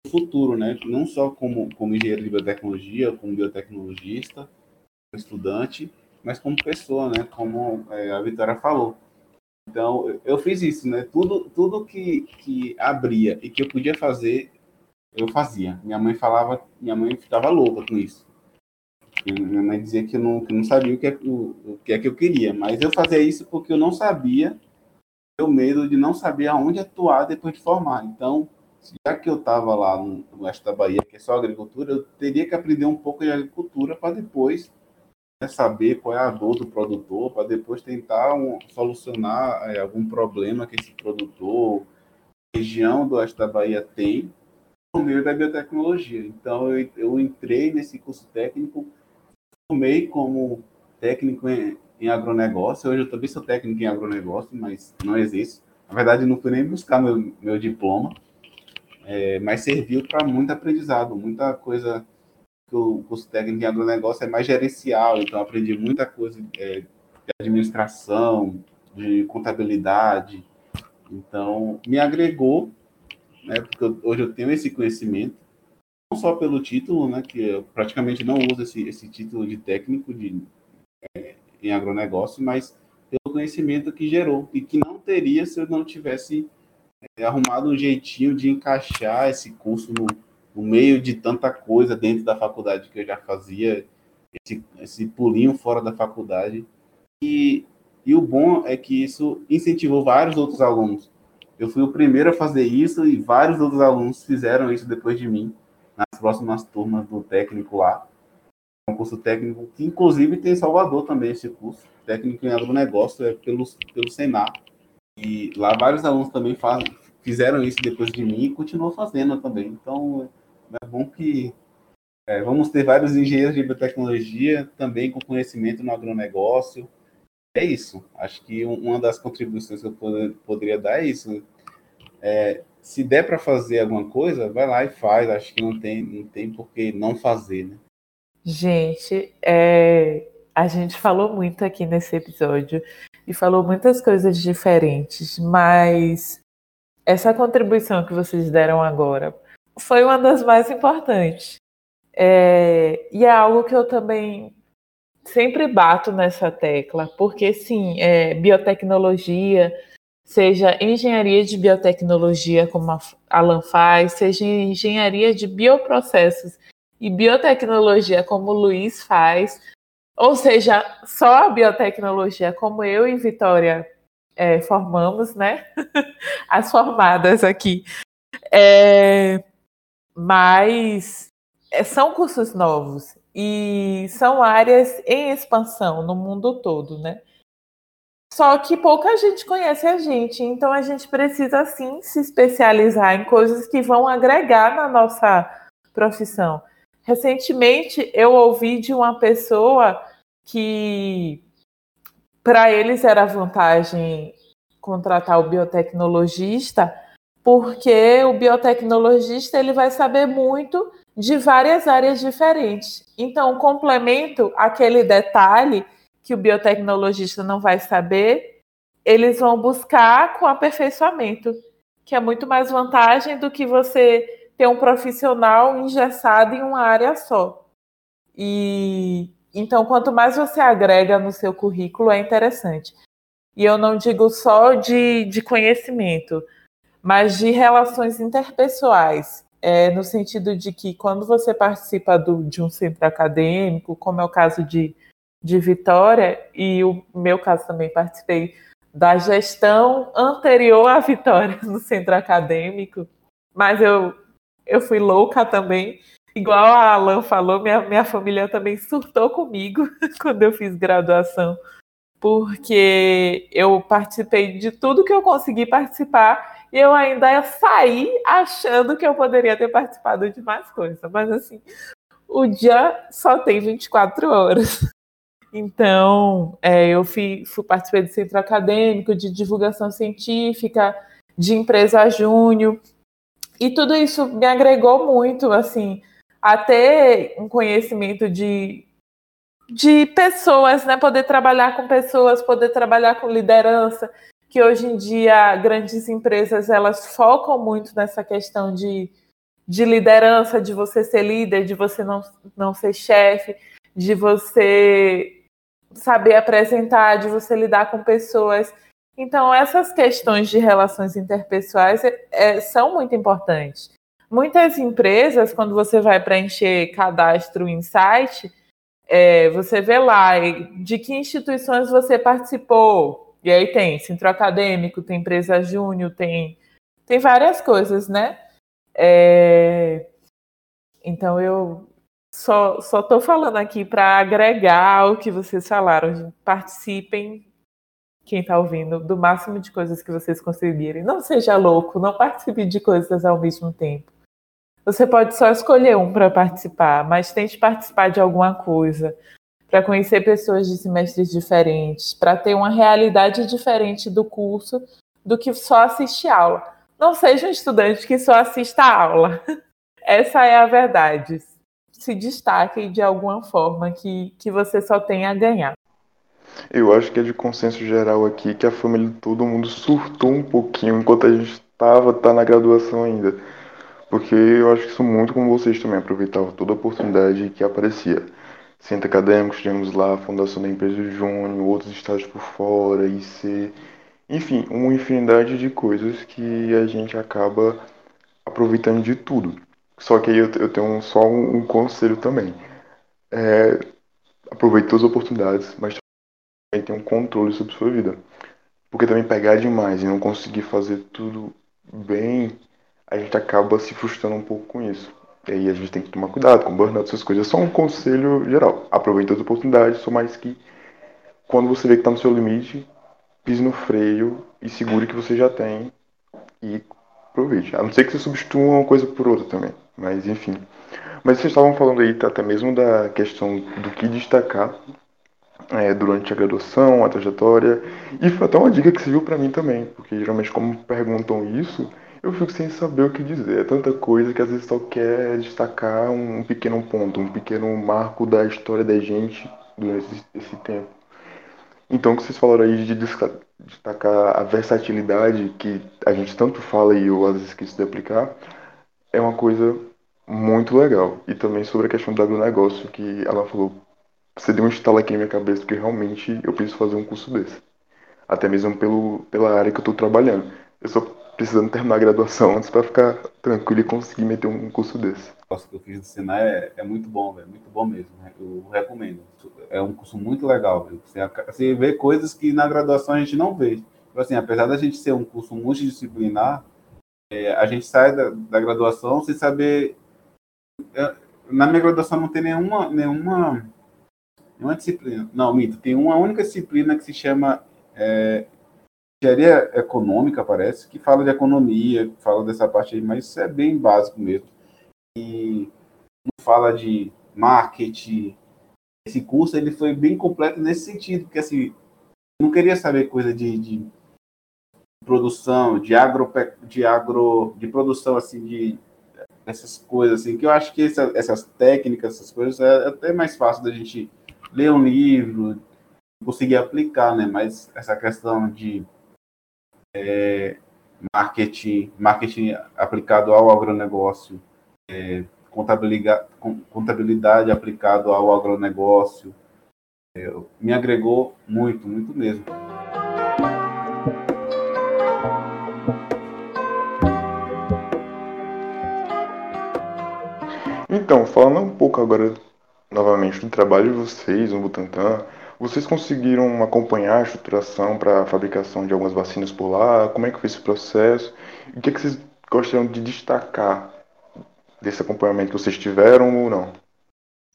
no futuro, né? Não só como, como engenheiro de biotecnologia, como biotecnologista, como estudante, mas como pessoa, né? Como é, a Vitória falou. Então, eu fiz isso, né? Tudo, tudo que, que abria e que eu podia fazer, eu fazia. Minha mãe falava, minha mãe ficava louca com isso. Minha mãe dizia que eu não, que não sabia o que, é, o, o que é que eu queria, mas eu fazia isso porque eu não sabia, o medo de não saber aonde atuar depois de formar. Então, já que eu estava lá no oeste da Bahia, que é só agricultura, eu teria que aprender um pouco de agricultura para depois né, saber qual é a dor do produtor, para depois tentar um, solucionar é, algum problema que esse produtor, região do oeste da Bahia tem no meio da biotecnologia. Então, eu, eu entrei nesse curso técnico, formei como técnico em, em agronegócio. Hoje eu também sou técnico em agronegócio, mas não existe. Na verdade, não fui nem buscar meu, meu diploma, é, mas serviu para muito aprendizado, muita coisa que o curso técnico em agronegócio é mais gerencial, então aprendi muita coisa é, de administração, de contabilidade. Então, me agregou, né, porque hoje eu tenho esse conhecimento, não só pelo título, né, que eu praticamente não uso esse, esse título de técnico de, é, em agronegócio, mas pelo conhecimento que gerou e que não teria se eu não tivesse é, arrumado um jeitinho de encaixar esse curso no, no, meio de tanta coisa dentro da faculdade que eu já fazia, esse, esse pulinho fora da faculdade. E, e o bom é que isso incentivou vários outros alunos. Eu fui o primeiro a fazer isso e vários outros alunos fizeram isso depois de mim, nas próximas turmas do técnico lá. É um curso técnico que, inclusive, tem em Salvador também esse curso. Técnico em agronegócio, é pelo, pelo Senar. E lá vários alunos também fizeram isso depois de mim e continuam fazendo também. Então, é bom que é, vamos ter vários engenheiros de biotecnologia também com conhecimento no agronegócio. É isso. Acho que uma das contribuições que eu poder, poderia dar é isso. É, se der para fazer alguma coisa, vai lá e faz. Acho que não tem, não tem por que não fazer, né? Gente, é, a gente falou muito aqui nesse episódio e falou muitas coisas diferentes, mas essa contribuição que vocês deram agora foi uma das mais importantes. É, e é algo que eu também sempre bato nessa tecla, porque sim, é, biotecnologia, seja engenharia de biotecnologia, como a Alan faz, seja engenharia de bioprocessos e biotecnologia, como o Luiz faz, ou seja, só a biotecnologia, como eu e Vitória é, formamos, né? [laughs] As formadas aqui. É, mas é, são cursos novos e são áreas em expansão no mundo todo, né? Só que pouca gente conhece a gente, então a gente precisa sim se especializar em coisas que vão agregar na nossa profissão. Recentemente eu ouvi de uma pessoa que para eles era vantagem contratar o biotecnologista, porque o biotecnologista ele vai saber muito de várias áreas diferentes. Então, complemento aquele detalhe que o biotecnologista não vai saber, eles vão buscar com aperfeiçoamento, que é muito mais vantagem do que você ter um profissional engessado em uma área só. E então, quanto mais você agrega no seu currículo, é interessante. E eu não digo só de, de conhecimento, mas de relações interpessoais, é, no sentido de que quando você participa do, de um centro acadêmico, como é o caso de, de Vitória, e o meu caso também participei da gestão anterior à Vitória [laughs] no centro acadêmico, mas eu eu fui louca também. Igual a Alan falou, minha, minha família também surtou comigo [laughs] quando eu fiz graduação, porque eu participei de tudo que eu consegui participar e eu ainda saí achando que eu poderia ter participado de mais coisas. Mas assim, o dia só tem 24 horas. Então, é, eu fui, fui participei do centro acadêmico, de divulgação científica, de empresa júnior, e tudo isso me agregou muito, assim, a ter um conhecimento de, de pessoas, né? Poder trabalhar com pessoas, poder trabalhar com liderança, que hoje em dia grandes empresas elas focam muito nessa questão de, de liderança, de você ser líder, de você não, não ser chefe, de você saber apresentar, de você lidar com pessoas. Então, essas questões de relações interpessoais é, é, são muito importantes. Muitas empresas, quando você vai preencher cadastro em site, é, você vê lá de que instituições você participou. E aí tem centro acadêmico, tem empresa júnior, tem, tem várias coisas, né? É, então eu só estou falando aqui para agregar o que vocês falaram. Participem quem está ouvindo, do máximo de coisas que vocês conseguirem. Não seja louco, não participe de coisas ao mesmo tempo. Você pode só escolher um para participar, mas tente participar de alguma coisa. Para conhecer pessoas de semestres diferentes, para ter uma realidade diferente do curso do que só assistir aula. Não seja um estudante que só assista a aula. [laughs] Essa é a verdade. Se destaque de alguma forma que, que você só tem a ganhar. Eu acho que é de consenso geral aqui que a família de todo mundo surtou um pouquinho enquanto a gente estava tá na graduação ainda. Porque eu acho que isso muito como vocês também aproveitavam toda a oportunidade que aparecia. Centro acadêmico, tivemos lá a fundação da empresa Júnior, outros estágios por fora, IC, enfim, uma infinidade de coisas que a gente acaba aproveitando de tudo. Só que aí eu, eu tenho só um, um conselho também. É, aproveite todas as oportunidades, mas também tenha um controle sobre sua vida. Porque também pegar demais e não conseguir fazer tudo bem, a gente acaba se frustrando um pouco com isso. E aí a gente tem que tomar cuidado com burnout, essas coisas. É só um conselho geral. Aproveite as oportunidades, só mais que quando você vê que está no seu limite, pise no freio e segure o que você já tem e aproveite. A não ser que você substitua uma coisa por outra também. Mas enfim. Mas vocês estavam falando aí até mesmo da questão do que destacar é, durante a graduação, a trajetória. E foi até uma dica que serviu para mim também, porque geralmente como perguntam isso, eu fico sem saber o que dizer. É tanta coisa que às vezes só quer destacar um pequeno ponto, um pequeno marco da história da gente durante esse, tempo. Então, o que vocês falaram aí de destacar a versatilidade que a gente tanto fala e eu às vezes esqueço de aplicar, é uma coisa muito legal. E também sobre a questão do agronegócio, que ela falou, você deu um estalo aqui na minha cabeça, que realmente eu preciso fazer um curso desse. Até mesmo pelo, pela área que eu estou trabalhando. Eu só precisando terminar a graduação antes para ficar tranquilo e conseguir meter um curso desse. O curso que eu fiz do Senai é, é muito bom, velho, muito bom mesmo. Né? Eu recomendo. É um curso muito legal. Você, você vê coisas que na graduação a gente não vê. Tipo assim, apesar da gente ser um curso multidisciplinar, é, a gente sai da, da graduação sem saber. É, na minha graduação não tem nenhuma, nenhuma, nenhuma disciplina. Não, mito, tem uma única disciplina que se chama é, engenharia econômica, parece, que fala de economia, fala dessa parte aí, mas isso é bem básico mesmo. E não fala de marketing. Esse curso ele foi bem completo nesse sentido, porque assim, não queria saber coisa de, de produção, de agro, de agro, de produção assim de essas coisas assim, que eu acho que essa, essas técnicas, essas coisas é até mais fácil da gente ler um livro, conseguir aplicar, né? Mas essa questão de é, marketing, marketing aplicado ao agronegócio, é, contabilidade, contabilidade aplicado ao agronegócio, é, me agregou muito, muito mesmo. Então, falando um pouco agora novamente do trabalho de vocês no Butantan, vocês conseguiram acompanhar a estruturação para a fabricação de algumas vacinas por lá? Como é que foi esse processo? O que, é que vocês gostariam de destacar desse acompanhamento que vocês tiveram ou não?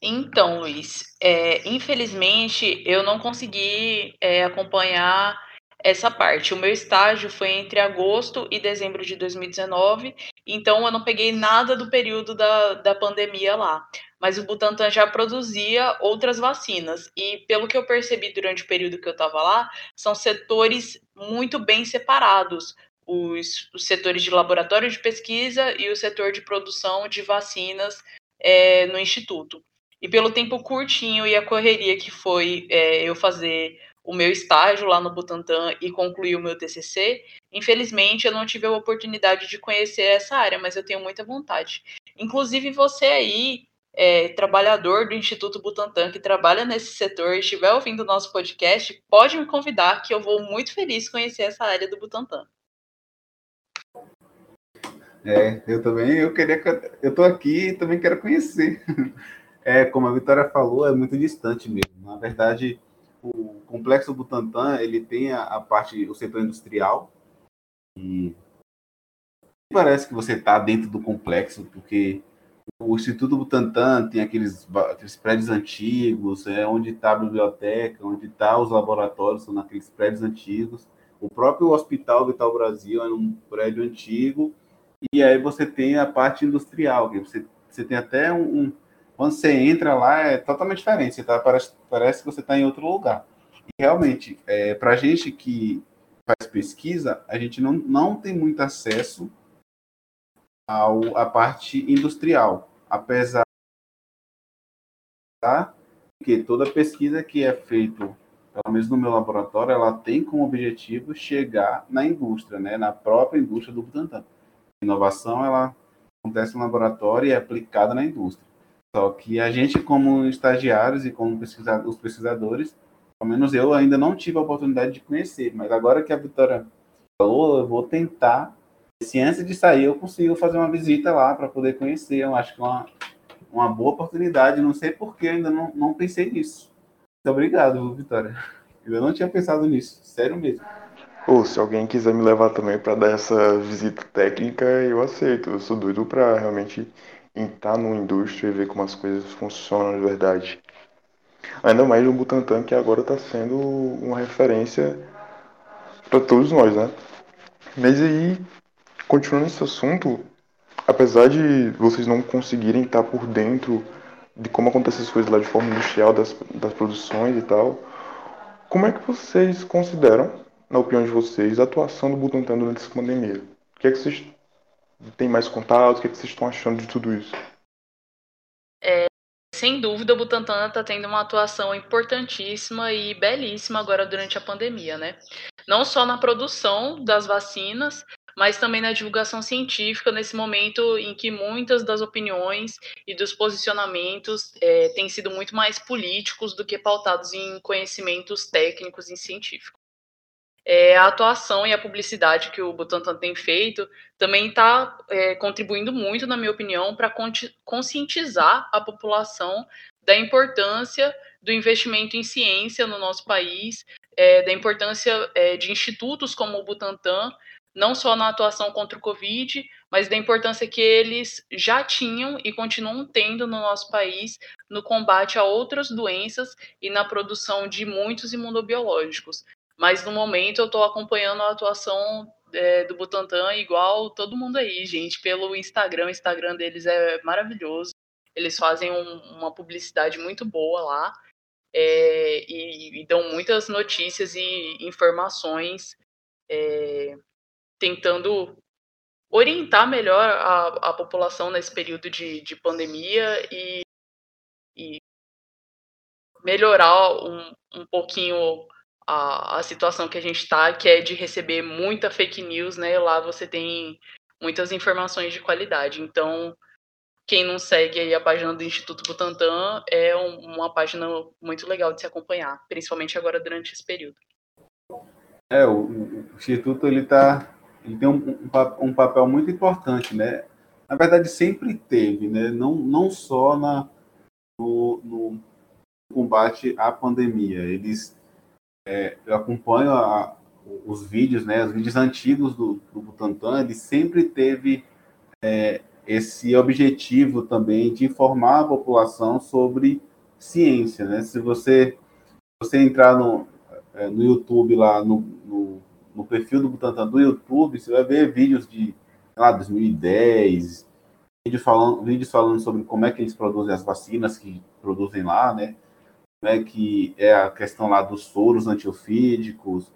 Então, Luiz, é, infelizmente eu não consegui é, acompanhar essa parte. O meu estágio foi entre agosto e dezembro de 2019, então eu não peguei nada do período da, da pandemia lá mas o Butantan já produzia outras vacinas. E pelo que eu percebi durante o período que eu estava lá, são setores muito bem separados. Os, os, setores de laboratório de pesquisa e o setor de produção de vacinas é, no Instituto. E pelo tempo curtinho e a correria que foi é, eu fazer o meu estágio lá no Butantan e concluir o meu TCC, infelizmente eu não tive a oportunidade de conhecer essa área, mas eu tenho muita vontade. Inclusive você aí é, trabalhador do Instituto Butantan que trabalha nesse setor e estiver ouvindo o nosso podcast, pode me convidar que eu vou muito feliz conhecer essa área do Butantan. É, eu também, eu queria, eu tô aqui e também quero conhecer. [laughs] É, como a Vitória falou, é muito distante mesmo. Na verdade, o complexo Butantan, ele tem a, a parte, o setor industrial, e parece que você está dentro do complexo, porque o Instituto Butantan tem aqueles, aqueles prédios antigos, é onde está a biblioteca, onde está os laboratórios, são naqueles prédios antigos. O próprio Hospital Vital Brasil é um prédio antigo. E aí você tem a parte industrial, que você, você tem até um, quando você entra lá é totalmente diferente. Você tá, parece, parece que você está em outro lugar. E realmente, é, para a gente que faz pesquisa, a gente não, não tem muito acesso ao, à parte industrial, apesar que toda pesquisa que é feita, pelo menos no meu laboratório, ela tem como objetivo chegar na indústria, né, na própria indústria do Butantan. A inovação ela acontece no laboratório e é aplicada na indústria. Só que a gente, como estagiários e como pesquisa, os pesquisadores, pelo menos eu ainda não tive a oportunidade de conhecer, mas agora que a Vitória falou, eu vou tentar. Se antes de sair eu consigo fazer uma visita lá para poder conhecer, eu acho que é uma, uma boa oportunidade. Não sei porque ainda não, não pensei nisso. Muito obrigado, Vitória. Eu não tinha pensado nisso, sério mesmo. Ou se alguém quiser me levar também para dar essa visita técnica, eu aceito. Eu sou doido para realmente entrar numa indústria e ver como as coisas funcionam de verdade. Ainda mais no Butantan, que agora está sendo uma referência para todos nós, né? Mas aí, continuando esse assunto, apesar de vocês não conseguirem estar por dentro de como acontecem as coisas lá de forma industrial, das, das produções e tal, como é que vocês consideram, na opinião de vocês, a atuação do Butantan durante essa pandemia? O que é que vocês têm mais contato? O que é que vocês estão achando de tudo isso? É, sem dúvida, o Butantan está tendo uma atuação importantíssima e belíssima agora durante a pandemia, né? Não só na produção das vacinas, mas também na divulgação científica, nesse momento em que muitas das opiniões e dos posicionamentos é, têm sido muito mais políticos do que pautados em conhecimentos técnicos e científicos. É, a atuação e a publicidade que o Butantan tem feito também está é, contribuindo muito, na minha opinião, para conscientizar a população da importância do investimento em ciência no nosso país, é, da importância é, de institutos como o Butantan, não só na atuação contra o Covid, mas da importância que eles já tinham e continuam tendo no nosso país no combate a outras doenças e na produção de muitos imunobiológicos. Mas no momento eu estou acompanhando a atuação é, do Butantan igual todo mundo aí, gente, pelo Instagram. O Instagram deles é maravilhoso. Eles fazem um, uma publicidade muito boa lá é, e, e, dão muitas notícias e informações é, tentando orientar melhor a, a população nesse período de, de pandemia e, e melhorar um, um pouquinho a, a situação que a gente está, que é de receber muita fake news, né? Lá você tem muitas informações de qualidade. Então, quem não segue aí a página do Instituto Butantan é um, uma página muito legal de se acompanhar, principalmente agora durante esse período. É, o, o Instituto ele tá, ele tem um, um, um, papel muito importante, né? Na verdade, sempre teve, né? Não, não só na, no, no combate à pandemia. Eles é, eu acompanho a, os vídeos, né, os vídeos antigos do, do Butantan, ele sempre teve é, esse objetivo também de informar a população sobre ciência, né? Se você você entrar no, é, no YouTube lá no, no, no, perfil do Butantan do YouTube, você vai ver vídeos de lá 2010, vídeos falando, vídeos falando sobre como é que eles produzem as vacinas que produzem lá, né? né, que é a questão lá dos soros antiofídicos,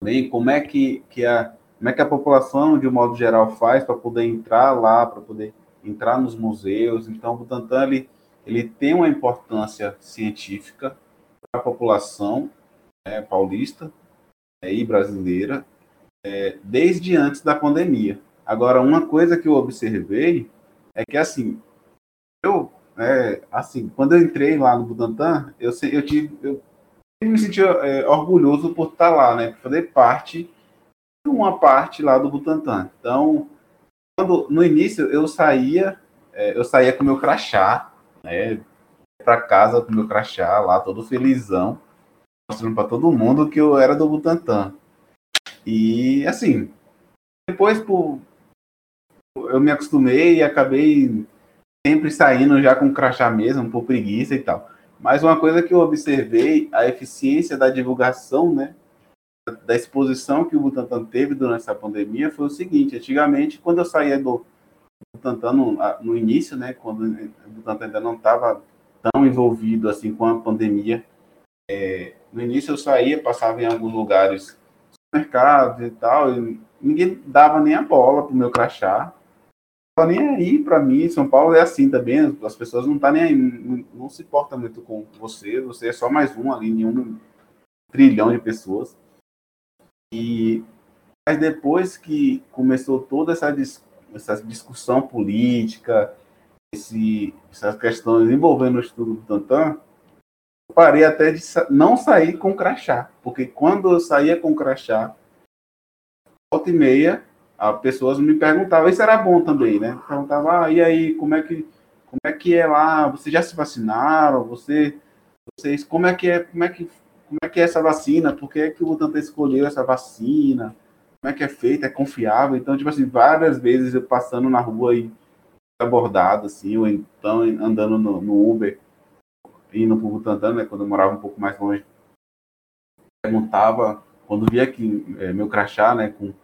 também como é que, que a como é que a população de um modo geral faz para poder entrar lá, para poder entrar nos museus. Então, o Butantan ele, ele tem uma importância científica para a população né, paulista é, e brasileira é, desde antes da pandemia. Agora, uma coisa que eu observei é que assim, eu é, assim, quando eu entrei lá no Butantan, eu, eu, tive, eu me senti é, orgulhoso por estar lá, né? Fazer parte de uma parte lá do Butantan. Então, quando, no início eu saía, é, eu saía com meu crachá, né? Para casa com meu crachá lá, todo felizão, mostrando para todo mundo que eu era do Butantan. E assim, depois por, eu me acostumei e acabei sempre saindo já com crachá mesmo, por preguiça e tal. Mas uma coisa que eu observei, a eficiência da divulgação, né, da exposição que o Butantan teve durante essa pandemia foi o seguinte: antigamente, quando eu saía do Butantan no, no início, né, quando o Butantan ainda não estava tão envolvido assim com a pandemia. É, no início eu saía, passava em alguns lugares, mercados e tal, e ninguém dava nem a bola pro meu crachá. Não nem aí para mim, São Paulo é assim também, as pessoas não tá nem aí, não, se importa muito com você, você é só mais um ali em um trilhão de pessoas. E mas depois que começou toda essa, essa discussão política, esse, essas questões envolvendo o estudo do Tantan, parei até de não sair com crachá, porque quando eu saía com crachá, volta e meia, as pessoas me perguntavam, isso era bom também, né? Perguntavam, ah, e aí, como é que como é que é lá? Vocês já se vacinaram? Você, vocês, como é que é, como é que como é que é essa vacina? Por que é que o Butantan escolheu essa vacina? como é que é feito, é confiável. Então, tipo assim, várias vezes eu passando na rua e abordado, assim, ou então andando no, no Uber, indo pro Butantã, né, quando eu morava um pouco mais longe, perguntava, quando via que é, meu crachá, né, com o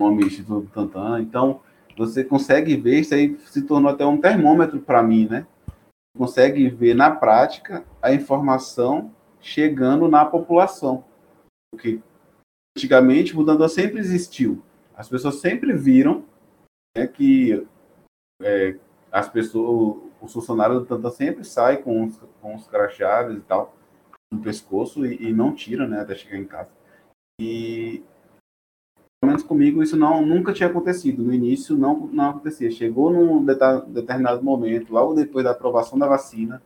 nome Instituto Butantan, então você consegue ver, isso aí se tornou até um termômetro para mim, né, consegue ver na prática a informação chegando na população, porque antigamente o Butantan sempre existiu. As pessoas sempre viram né, que é, as pessoas, o funcionário do Butantan sempre sai com os, com os crachados e tal no pescoço e, e, não tira, né, até chegar em casa. E pelo menos comigo isso não nunca tinha acontecido. No início não não acontecia. Chegou num determinado momento, logo depois da aprovação da vacina,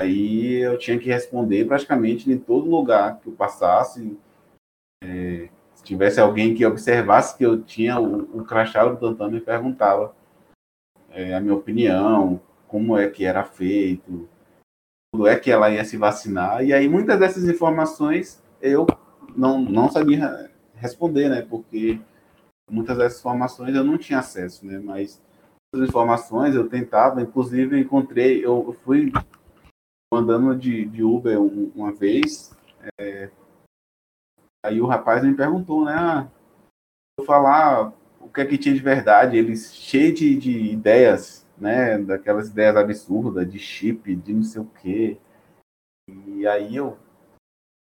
aí eu tinha que responder praticamente em todo lugar que eu passasse é, se tivesse alguém que observasse que eu tinha o, o do Tantan, me perguntava é, a minha opinião, como é que era feito, quando é que ela ia se vacinar. E aí muitas dessas informações eu não, não sabia responder, né? Porque muitas dessas informações eu não tinha acesso, né? Mas essas informações eu tentava, inclusive encontrei, eu fui andando de, de Uber uma vez, é, Aí o rapaz me perguntou, né? Ah, eu falar o que é que tinha de verdade, eles cheio de, de ideias, né? Daquelas ideias absurdas, de chip, de não sei o quê. E aí eu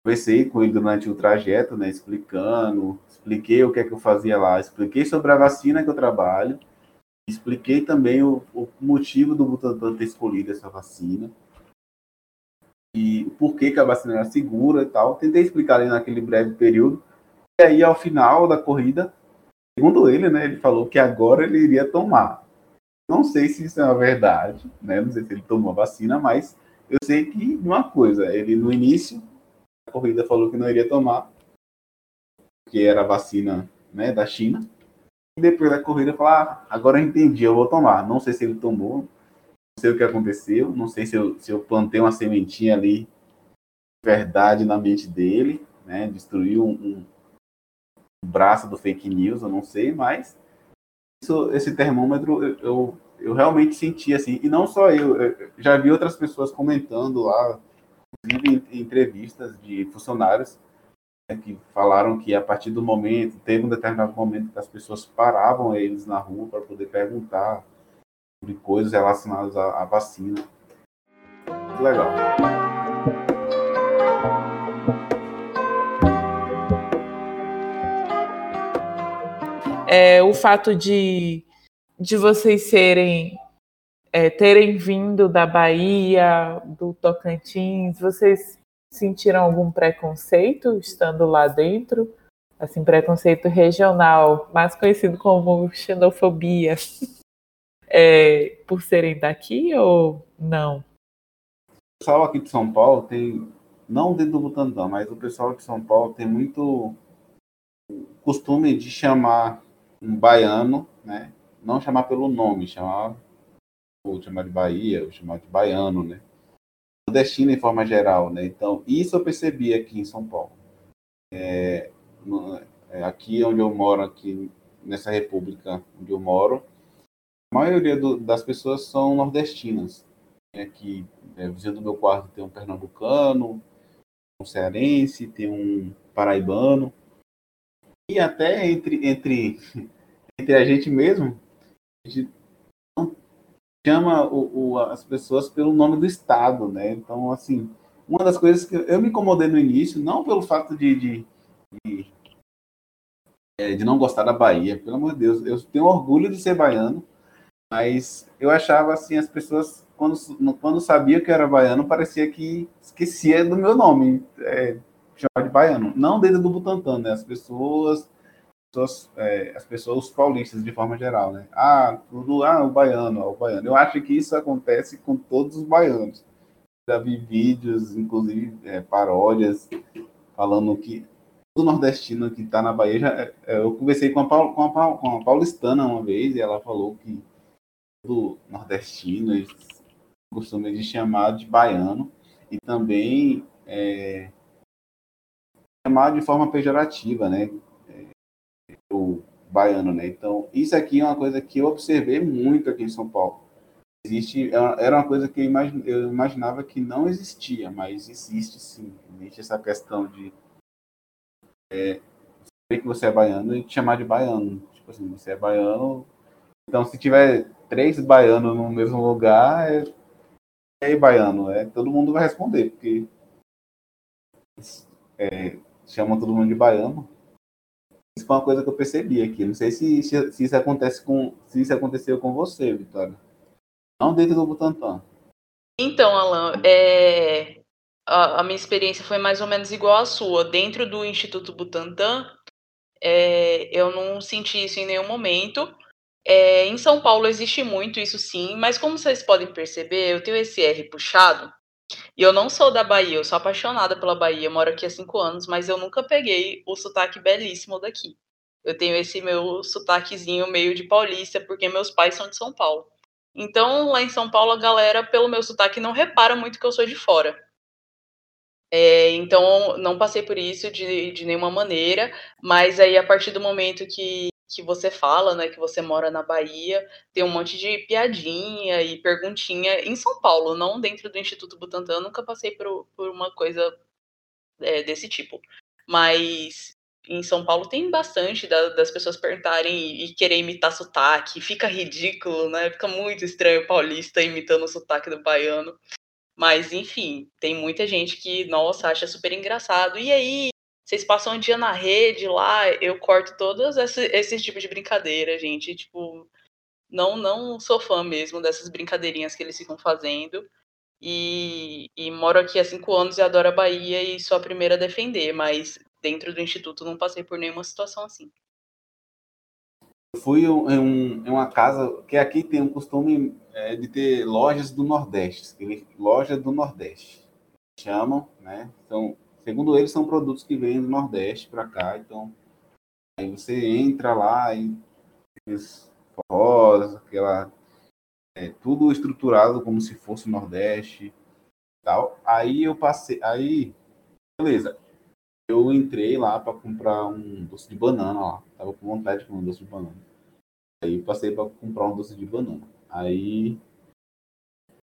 conversei com ele durante o trajeto, né? Explicando, expliquei o que é que eu fazia lá, expliquei sobre a vacina que eu trabalho, expliquei também o, o motivo do Butantan ter escolhido essa vacina e por que, que a vacina era segura e tal. Tentei explicar ali naquele breve período. E aí, ao final da corrida, segundo ele, né, ele falou que agora ele iria tomar. Não sei se isso é uma verdade, né? Não sei se ele tomou a vacina, mas eu sei que uma coisa, ele no início da corrida falou que não iria tomar, que era a vacina, né, da China. E depois da corrida falou: ah, agora eu entendi, eu vou tomar. Não sei se ele tomou, sei o que aconteceu, não sei se eu, se eu plantei uma sementinha ali, verdade na mente dele, né? Destruiu um, um braço do fake news, eu não sei, mas isso, esse termômetro eu, eu, realmente senti assim, e não só eu, eu já vi outras pessoas comentando lá, inclusive em, em entrevistas de funcionários né, que falaram que a partir do momento, teve um determinado momento que as pessoas paravam eles na rua para poder perguntar sobre coisas relacionadas à, à vacina. Muito legal. É, o fato de, de vocês serem é, terem vindo da Bahia, do Tocantins, vocês sentiram algum preconceito estando lá dentro? Assim, preconceito regional, mais conhecido como xenofobia. [laughs] é, por serem daqui ou não? O pessoal aqui de São Paulo tem, não dentro do Butantã, mas o pessoal de São Paulo tem muito costume de chamar um baiano, né? Não chamar pelo nome, chamar ou chamar de Bahia, ou chamar de baiano, né? Nordestino em forma geral, né? Então, isso eu percebi aqui em São Paulo. É, no, é, aqui onde eu moro, aqui nessa república onde eu moro, a maioria do, das pessoas são nordestinas. Né, que é, vizinho do meu quarto tem um pernambucano, um cearense, tem um paraibano. E até entre, entre, entre a gente mesmo, a gente chama o, o, as pessoas pelo nome do estado, né? Então, assim, uma das coisas que eu me incomodei no início, não pelo fato de, de, de, é, de não gostar da Bahia, pelo amor de Deus, eu tenho orgulho de ser baiano, mas eu achava assim, as pessoas, quando, quando sabia que eu era baiano, parecia que esquecia do meu nome, é, chamava de baiano. Não dentro do Butantã, né? As pessoas, pessoas é, as pessoas paulistas de forma geral, né? Ah, tudo, ah, o baiano, o baiano. Eu acho que isso acontece com todos os baianos. Já vi vídeos, inclusive é, paródias, falando que todo nordestino que está na Bahia, já, é, eu conversei com a, com, a, com a paulistana uma vez e ela falou que do nordestino, eles costumam de chamar de baiano e também é, chamar de forma pejorativa, né? É, o baiano, né? Então, isso aqui é uma coisa que eu observei muito aqui em São Paulo. Existe, é era uma coisa que eu imaginava que não existia, mas existe sim. Existe essa questão de é, saber que você é baiano e te chamar de baiano. Tipo assim, você é baiano. Então, se tiver três baianos no mesmo lugar, é, é baiano, é, todo mundo vai responder, porque é, chamam todo mundo de baiano. Isso foi uma coisa que eu percebi aqui. Não sei se, se, isso acontece com. Se isso aconteceu com você, Vitória. Não dentro do Butantan. Então, Alan, é, a, a, minha experiência foi mais ou menos igual à sua. Dentro do Instituto Butantan, é, eu não senti isso em nenhum momento. É, em São Paulo existe muito isso sim, mas como vocês podem perceber, eu tenho esse R puxado. E eu não sou da Bahia, eu sou apaixonada pela Bahia, moro aqui há cinco anos, mas eu nunca peguei o sotaque belíssimo daqui. Eu tenho esse meu sotaquezinho meio de paulista, porque meus pais são de São Paulo. Então, lá em São Paulo, a galera, pelo meu sotaque, não repara muito que eu sou de fora. É, então, não passei por isso de, de nenhuma maneira, mas aí, a partir do momento que que você fala, né, que você mora na Bahia, tem um monte de piadinha e perguntinha em São Paulo, não dentro do Instituto Butantan, nunca passei por, por uma coisa é, desse tipo. Mas em São Paulo tem bastante da, das pessoas perguntarem e, e, querer imitar sotaque, fica ridículo, né? Fica muito estranho o paulista imitando o sotaque do baiano. Mas, enfim, tem muita gente que, nossa, acha super engraçado. E aí, vocês passam um dia na rede lá, eu corto todos esses, tipos de brincadeira, gente. Tipo, não, não sou fã mesmo dessas brincadeirinhas que eles ficam fazendo. E, e moro aqui há cinco anos e adoro a Bahia e sou a primeira a defender, mas dentro do Instituto não passei por nenhuma situação assim. Fui em, um, em uma casa que aqui tem um costume é, de ter lojas do Nordeste, loja do Nordeste, chamam, né? Então, segundo eles, são produtos que vêm do Nordeste para cá. Então, aí você entra lá e aqueles aquela. É, tudo estruturado como se fosse o Nordeste tal. Aí eu passei. Aí, beleza. Eu entrei lá para comprar um doce de banana lá. Tava com vontade de comer um doce de banana. Aí passei para comprar um doce de banana. Aí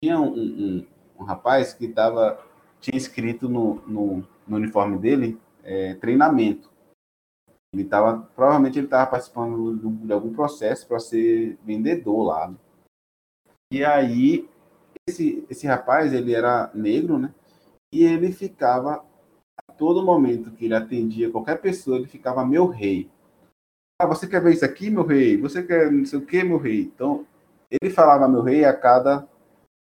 tinha um, um, um rapaz que tava tinha escrito no, no, no uniforme dele é, treinamento. Ele estava, provavelmente ele estava participando de, algum processo para ser vendedor lá. Né? E aí esse, esse rapaz ele era negro, né? E ele ficava a todo momento que ele atendia qualquer pessoa, ele ficava meu rei. Ah, você quer ver isso aqui, meu rei? Você quer não sei o que, meu rei? Então, ele falava meu rei a cada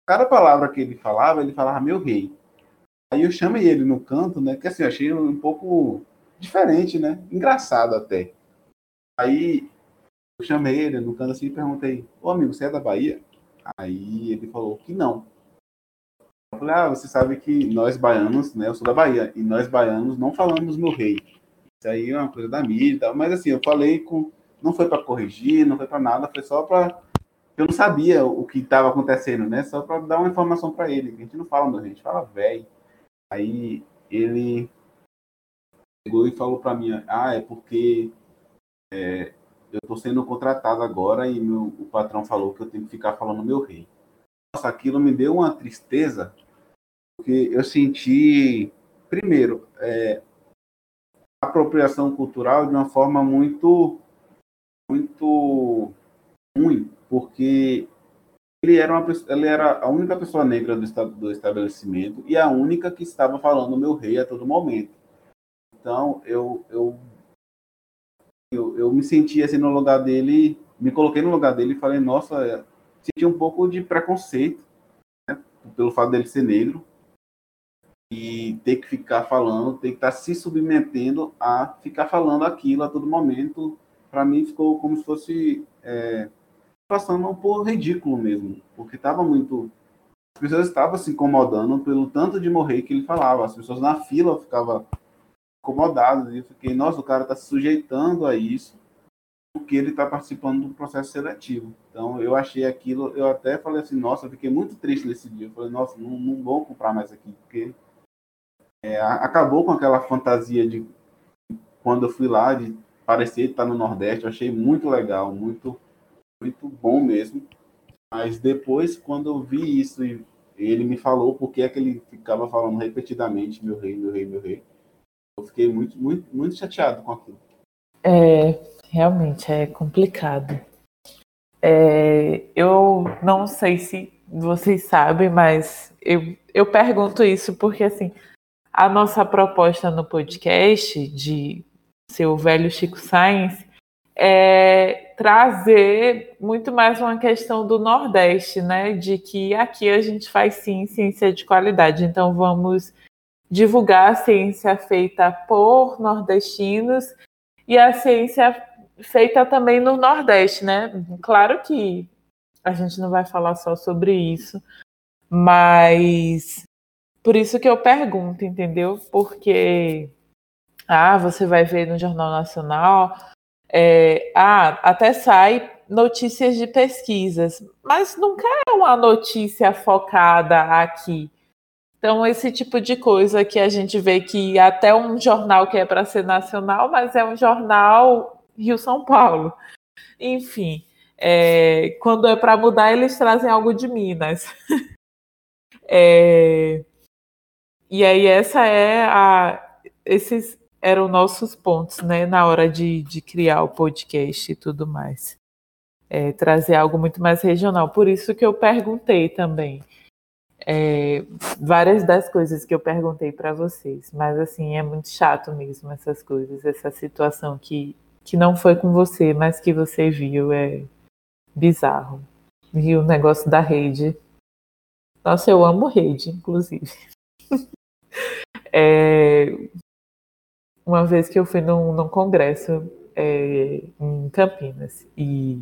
cada palavra que ele falava, ele falava meu rei. Aí eu chamei ele no canto, né? Que assim, eu achei um pouco diferente, né? Engraçado até. Aí eu chamei ele no canto assim e perguntei: Ô amigo, você é da Bahia? Aí ele falou que não. Eu falei: Ah, você sabe que nós baianos, né? Eu sou da Bahia, e nós baianos não falamos meu rei. Isso aí é uma coisa da mídia e tal. Mas assim, eu falei com. Não foi para corrigir, não foi para nada, foi só para. Eu não sabia o que estava acontecendo, né? Só para dar uma informação para ele. A gente não fala meu a gente fala velho. Aí ele chegou e falou para mim, ah, é porque é, eu estou sendo contratado agora e meu, o patrão falou que eu tenho que ficar falando meu rei. Nossa, aquilo me deu uma tristeza, porque eu senti, primeiro, é, apropriação cultural de uma forma muito, muito ruim, porque ele era, uma, ele era a única pessoa negra do, do estabelecimento e a única que estava falando meu rei a todo momento. Então, eu, eu, eu, eu me senti assim no lugar dele, me coloquei no lugar dele e falei, nossa, é, senti um pouco de preconceito né, pelo fato dele ser negro e ter que ficar falando, ter que estar se submetendo a ficar falando aquilo a todo momento. Para mim ficou como se fosse é, passando por ridículo mesmo, porque estava muito. As pessoas estavam se incomodando pelo tanto de morrer que ele falava. As pessoas na fila ficavam incomodadas. E eu fiquei, nossa, o cara está se sujeitando a isso porque ele está participando do processo seletivo. Então, eu achei aquilo, eu até falei assim, nossa, eu fiquei muito triste nesse dia. Eu falei, nossa, não, não vou comprar mais aqui, porque é, acabou com aquela fantasia de quando eu fui lá, de parecer estar no Nordeste. Eu achei muito legal, muito muito bom mesmo. Mas depois, quando eu vi isso e ele me falou porque é que ele ficava falando repetidamente meu rei, meu rei, meu rei, eu fiquei muito, muito, muito chateado com aquilo. É, realmente é complicado. É, eu não sei se vocês sabem, mas eu, eu pergunto isso porque assim a nossa proposta no podcast de ser o velho Chico Science é trazer muito mais uma questão do Nordeste, né? De que aqui a gente faz sim ciência de qualidade. Então vamos divulgar a ciência feita por nordestinos e a ciência feita também no Nordeste, né? Claro que a gente não vai falar só sobre isso, mas por isso que eu pergunto, entendeu? Porque ah, você vai ver no Jornal Nacional é, ah, até sai notícias de pesquisas, mas nunca é uma notícia focada aqui. Então, esse tipo de coisa que a gente vê que até um jornal que é para ser nacional, mas é um jornal Rio-São Paulo. Enfim, é, quando é para mudar, eles trazem algo de Minas. [laughs] é, e aí, essa é a. Esses, eram nossos pontos, né, na hora de, de criar o podcast e tudo mais. É, trazer algo muito mais regional. Por isso que eu perguntei também é, várias das coisas que eu perguntei para vocês. Mas assim, é muito chato mesmo essas coisas, essa situação que, que não foi com você, mas que você viu é bizarro. E o negócio da rede. Nossa, eu amo rede, inclusive. [laughs] é, uma vez que eu fui num, num congresso é, em Campinas e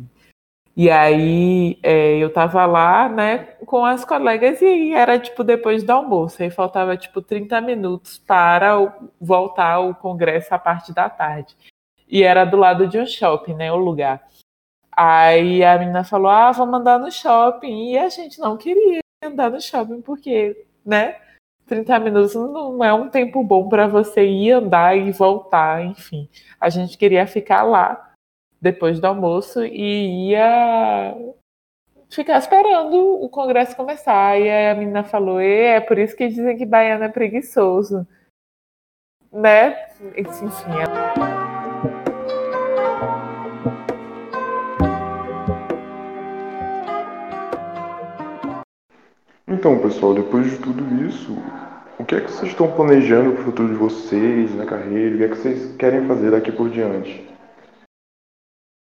e aí é, eu tava lá, né, com as colegas e era tipo depois do almoço, aí faltava tipo 30 minutos para o, voltar ao congresso a parte da tarde. E era do lado de um shopping, né, o lugar. Aí a menina falou: "Ah, vamos andar no shopping". E a gente não queria andar no shopping porque, né, 30 minutos não é um tempo bom para você ir andar e voltar, enfim. A gente queria ficar lá depois do almoço e ia ficar esperando o congresso começar. E aí a menina falou: é por isso que dizem que baiano é preguiçoso. Né? Enfim. É... Então, pessoal, depois de tudo isso, o que é que vocês estão planejando para o futuro de vocês, na carreira? O que é que vocês querem fazer daqui por diante?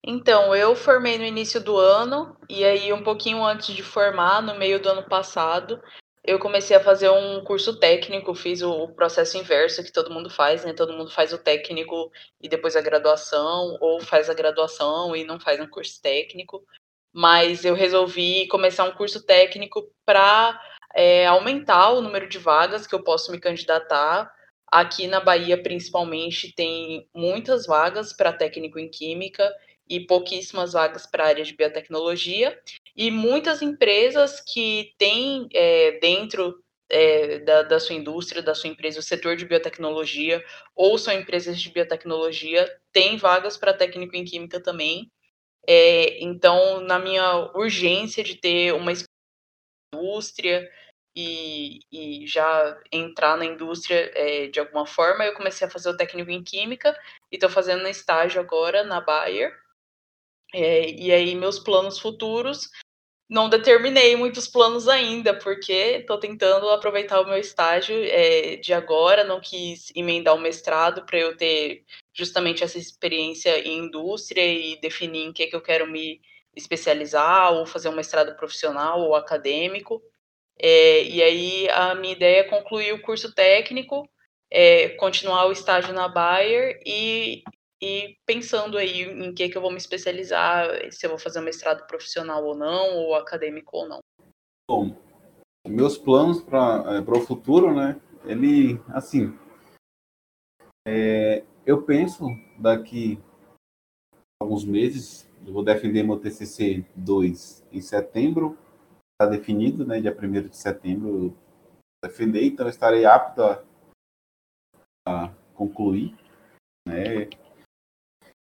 Então, eu formei no início do ano, e aí um pouquinho antes de formar, no meio do ano passado, eu comecei a fazer um curso técnico, fiz o processo inverso que todo mundo faz, né? Todo mundo faz o técnico e depois a graduação, ou faz a graduação e não faz um curso técnico mas eu resolvi começar um curso técnico para é, aumentar o número de vagas que eu posso me candidatar. Aqui na Bahia, principalmente, tem muitas vagas para técnico em química e pouquíssimas vagas para a área de biotecnologia. E muitas empresas que têm é, dentro é, da, da, sua indústria, da sua empresa, o setor de biotecnologia, ou são empresas de biotecnologia, têm vagas para técnico em química também. É, então, na minha urgência de ter uma indústria e, e já entrar na indústria é, de alguma forma, eu comecei a fazer o técnico em química e estou fazendo estágio agora na Bayer. É, e aí, meus planos futuros não determinei muitos planos ainda, porque estou tentando aproveitar o meu estágio de agora, não quis emendar o mestrado para eu ter justamente essa experiência em indústria e definir em que, que eu quero me especializar, ou fazer um mestrado profissional ou acadêmico. É, e aí a minha ideia é concluir o curso técnico, é, continuar o estágio na Bayer e, e pensando aí em que, que eu vou me especializar, se eu vou fazer um mestrado profissional ou não, ou acadêmico ou não. Bom, meus planos para é, o futuro, né? Ele, assim, é, eu penso daqui alguns meses, eu vou defender meu TCC 2 em setembro, está definido, né? Dia 1 de setembro eu defender, então eu estarei apto a, a concluir, né?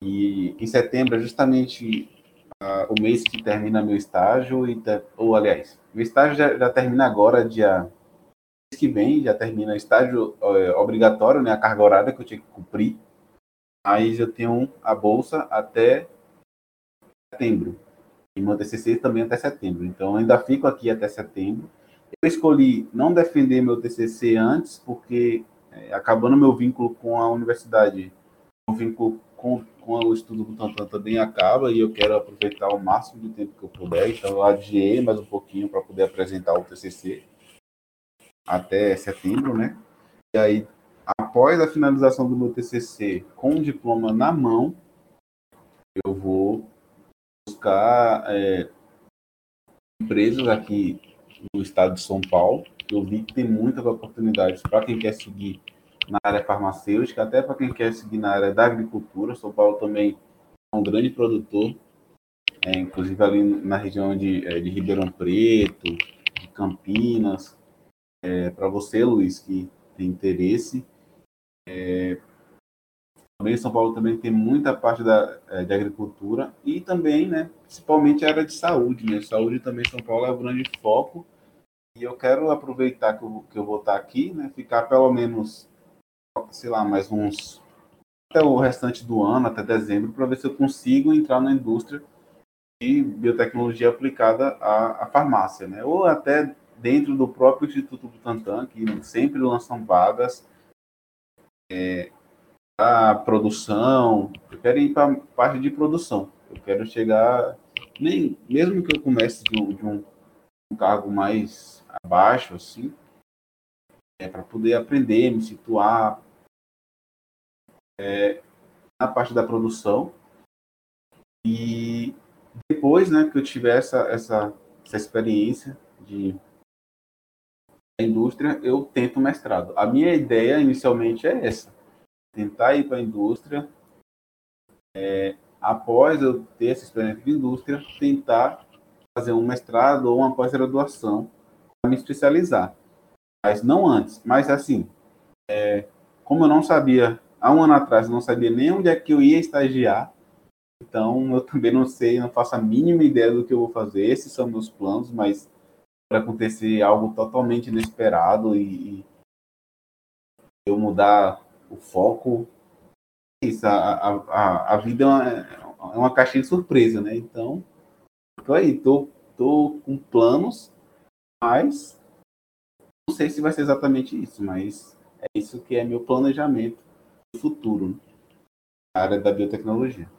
E em setembro é justamente uh, o mês que termina meu estágio, e ou aliás, meu estágio já, já termina agora, dia que vem, já termina o estágio uh, obrigatório, né, a carga horária que eu tinha que cumprir. Aí eu tenho a bolsa até setembro. E meu TCC também até setembro. Então ainda fico aqui até setembro. Eu escolhi não defender meu TCC antes, porque é, acabando meu vínculo com a universidade, o vínculo com, com o estudo do Tantan também acaba e eu quero aproveitar o máximo de tempo que eu puder. Então eu adiei mais um pouquinho para poder apresentar o TCC até setembro, né? E aí, após a finalização do meu TCC com o diploma na mão, eu vou buscar é, empresas aqui no estado de São Paulo. Eu vi que tem muitas oportunidades para quem quer seguir na área farmacêutica, até para quem quer seguir na área da agricultura. São Paulo também é um grande produtor, é, inclusive ali na região de, é, de Ribeirão Preto, de Campinas. É, para você, Luiz, que tem interesse, é, também São Paulo também tem muita parte da, é, de agricultura e também, né, principalmente a área de saúde, né? Saúde também São Paulo é um grande foco. E eu quero aproveitar que eu, que eu vou estar aqui, né, ficar pelo menos, sei lá, mais uns até o restante do ano, até dezembro, para ver se eu consigo entrar na indústria de biotecnologia aplicada à, à farmácia, né? Ou até dentro do próprio Instituto Butantan, que sempre lançam vagas. É, a produção, eu quero ir para a parte de produção. Eu quero chegar, nem, mesmo que eu comece de um, de um, um cargo mais abaixo, assim, é para poder aprender, me situar é, na parte da produção. E depois, né, que eu tiver essa, essa, essa experiência de indústria, eu tento mestrado. A minha ideia inicialmente é essa tentar ir para a indústria, é, após eu ter essa experiência de indústria, tentar fazer um mestrado ou uma pós-graduação para me especializar. Mas não antes. Mas assim, é, como eu não sabia, há um ano atrás, eu não sabia nem onde é que eu ia estagiar, então eu também não sei, não faço a mínima ideia do que eu vou fazer. Esses são meus planos, mas para acontecer algo totalmente inesperado e, e eu mudar o foco. Isso, a, a, a vida é uma, é uma caixinha de surpresa, né? Então, tô aí, tô, tô com planos, mas não sei se vai ser exatamente isso, mas é isso que é meu planejamento futuro, né? na área da biotecnologia.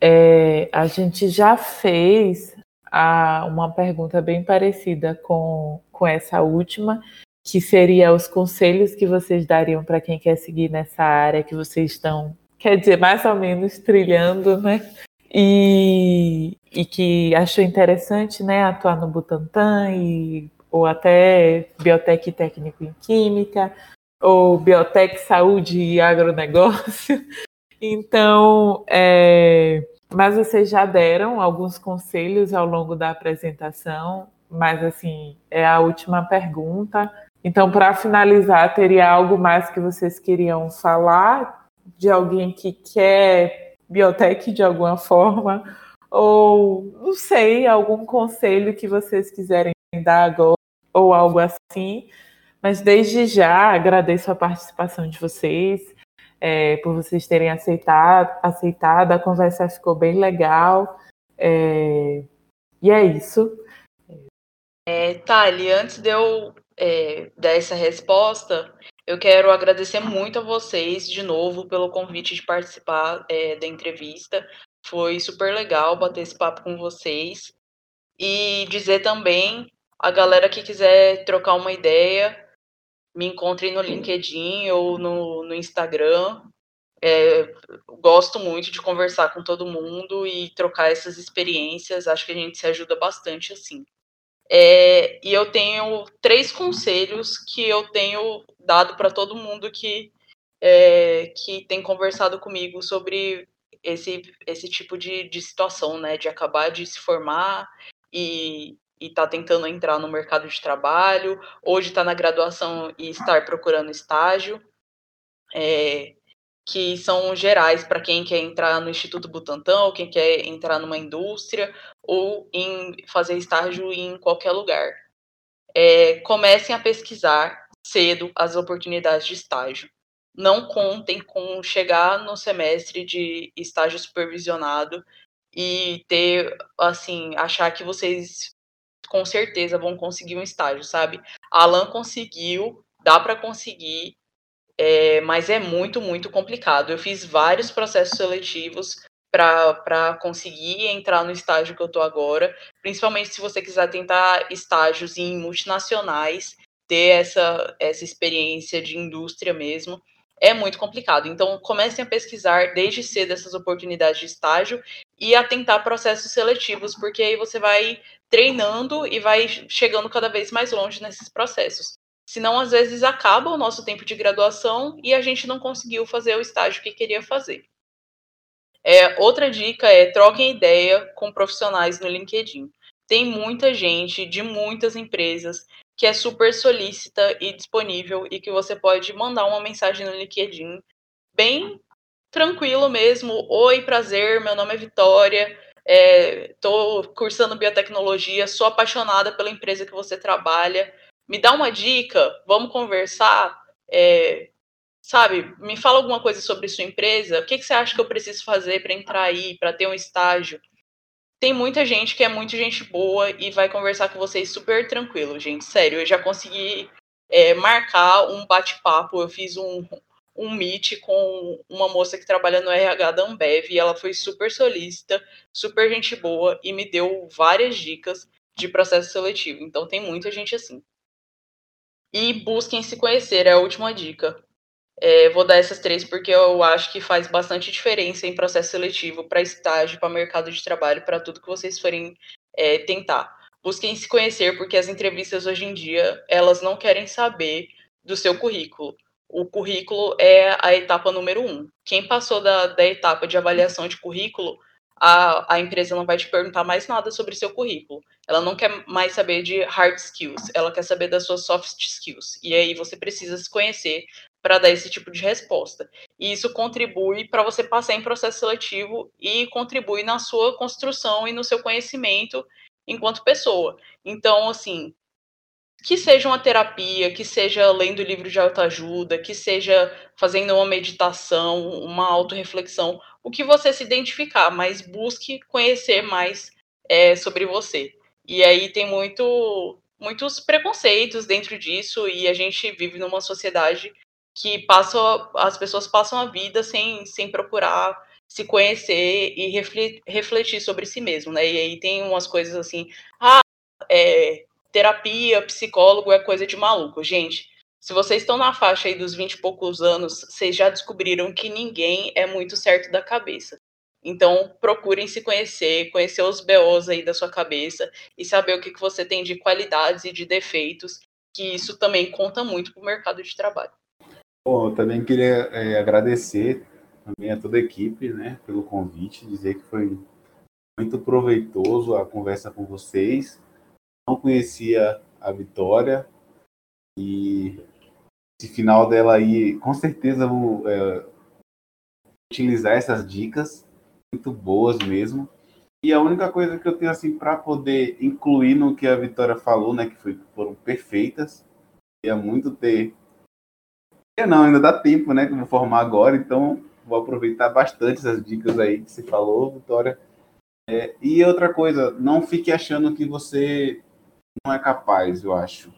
É, a gente já fez a, uma pergunta bem parecida com, com essa última, que seria os conselhos que vocês dariam para quem quer seguir nessa área que vocês estão, quer dizer, mais ou menos trilhando, né? E, e que achou interessante, né, atuar no Butantan e ou até biotec técnico em química ou biotec saúde e agronegócio. [laughs] Então, é, mas vocês já deram alguns conselhos ao longo da apresentação, mas assim, é a última pergunta. Então, para finalizar, teria algo mais que vocês queriam falar de alguém que quer biotech de alguma forma? Ou, não sei, algum conselho que vocês quiserem dar agora, ou algo assim. Mas desde já agradeço a participação de vocês, é, por vocês terem aceitado, aceitado. A conversa ficou bem legal. É... E é isso. É, Thali, antes de eu é, dar essa resposta, eu quero agradecer muito a vocês de novo pelo convite de participar é, da entrevista. Foi super legal bater esse papo com vocês. E dizer também a galera que quiser trocar uma ideia, me encontrem no LinkedIn ou no, no Instagram. É, gosto muito de conversar com todo mundo e trocar essas experiências. Acho que a gente se ajuda bastante assim. É, e eu tenho três conselhos que eu tenho dado para todo mundo que, é, que tem conversado comigo sobre esse, esse tipo de, de situação, né? De acabar de se formar e está tentando entrar no mercado de trabalho, hoje está na graduação e estar procurando estágio. É, que são gerais para quem quer entrar no Instituto Butantan, ou quem quer entrar numa indústria, ou em fazer estágio em qualquer lugar. É, comecem a pesquisar cedo as oportunidades de estágio. Não contem com chegar no semestre de estágio supervisionado e ter, assim, achar que vocês com certeza vão conseguir um estágio, sabe? Alan conseguiu, dá para conseguir, é, mas é muito, muito complicado. Eu fiz vários processos seletivos para conseguir entrar no estágio que eu estou agora, principalmente se você quiser tentar estágios em multinacionais, ter essa, essa experiência de indústria mesmo, é muito complicado. Então, comecem a pesquisar desde cedo essas oportunidades de estágio e a tentar processos seletivos, porque aí você vai treinando e vai chegando cada vez mais longe nesses processos. Senão, às vezes, acaba o nosso tempo de graduação e a gente não conseguiu fazer o estágio que queria fazer. É, outra dica é troquem ideia com profissionais no LinkedIn. Tem muita gente de muitas empresas que é super solícita e disponível e que você pode mandar uma mensagem no LinkedIn bem tranquilo mesmo. Oi, prazer, meu nome é Vitória, estou é, cursando biotecnologia, sou apaixonada pela empresa que você trabalha me dá uma dica, vamos conversar, é, sabe? Me fala alguma coisa sobre sua empresa. O que, que você acha que eu preciso fazer para entrar aí, para ter um estágio? Tem muita gente que é muito gente boa e vai conversar com vocês super tranquilo, gente. Sério, eu já consegui é, marcar um bate-papo. Eu fiz um, um meet com uma moça que trabalha no RH da Ambev e ela foi super solícita, super gente boa e me deu várias dicas de processo seletivo. Então tem muita gente assim. E busquem se conhecer, é a última dica. É, vou dar essas três porque eu acho que faz bastante diferença em processo seletivo para estágio, para mercado de trabalho, para tudo que vocês forem é, tentar. Busquem se conhecer porque as entrevistas hoje em dia elas não querem saber do seu currículo. O currículo é a etapa número um. Quem passou da, da etapa de avaliação de currículo a, a empresa não vai te perguntar mais nada sobre seu currículo. Ela não quer mais saber de hard skills, ela quer saber das suas soft skills. E aí você precisa se conhecer para dar esse tipo de resposta. E isso contribui para você passar em processo seletivo e contribui na sua construção e no seu conhecimento enquanto pessoa. Então, assim, que seja uma terapia, que seja lendo livro de autoajuda, que seja fazendo uma meditação, uma autorreflexão, o que você se identificar, mas busque conhecer mais é, sobre você. E aí tem muito, muitos preconceitos dentro disso, e a gente vive numa sociedade que passa, as pessoas passam a vida sem, sem procurar se conhecer e refletir sobre si mesmo, né? E aí tem umas coisas assim, ah, é, terapia, psicólogo é coisa de maluco. Gente, se vocês estão na faixa aí dos 20 e poucos anos, vocês já descobriram que ninguém é muito certo da cabeça. Então, procurem se conhecer, conhecer os BOs aí da sua cabeça e saber o que, que você tem de qualidades e de defeitos, que isso também conta muito para o mercado de trabalho. Bom, eu também queria é, agradecer também a toda a equipe, né, pelo convite, dizer que foi muito proveitoso a conversa com vocês não conhecia a Vitória e esse final dela aí, com certeza vou é, utilizar essas dicas, muito boas mesmo. E a única coisa que eu tenho assim para poder incluir no que a Vitória falou, né, que foi, foram perfeitas, ia muito ter. Não, ainda dá tempo, né, que eu vou formar agora, então vou aproveitar bastante essas dicas aí que você falou, Vitória. É, e outra coisa, não fique achando que você não é capaz, eu acho.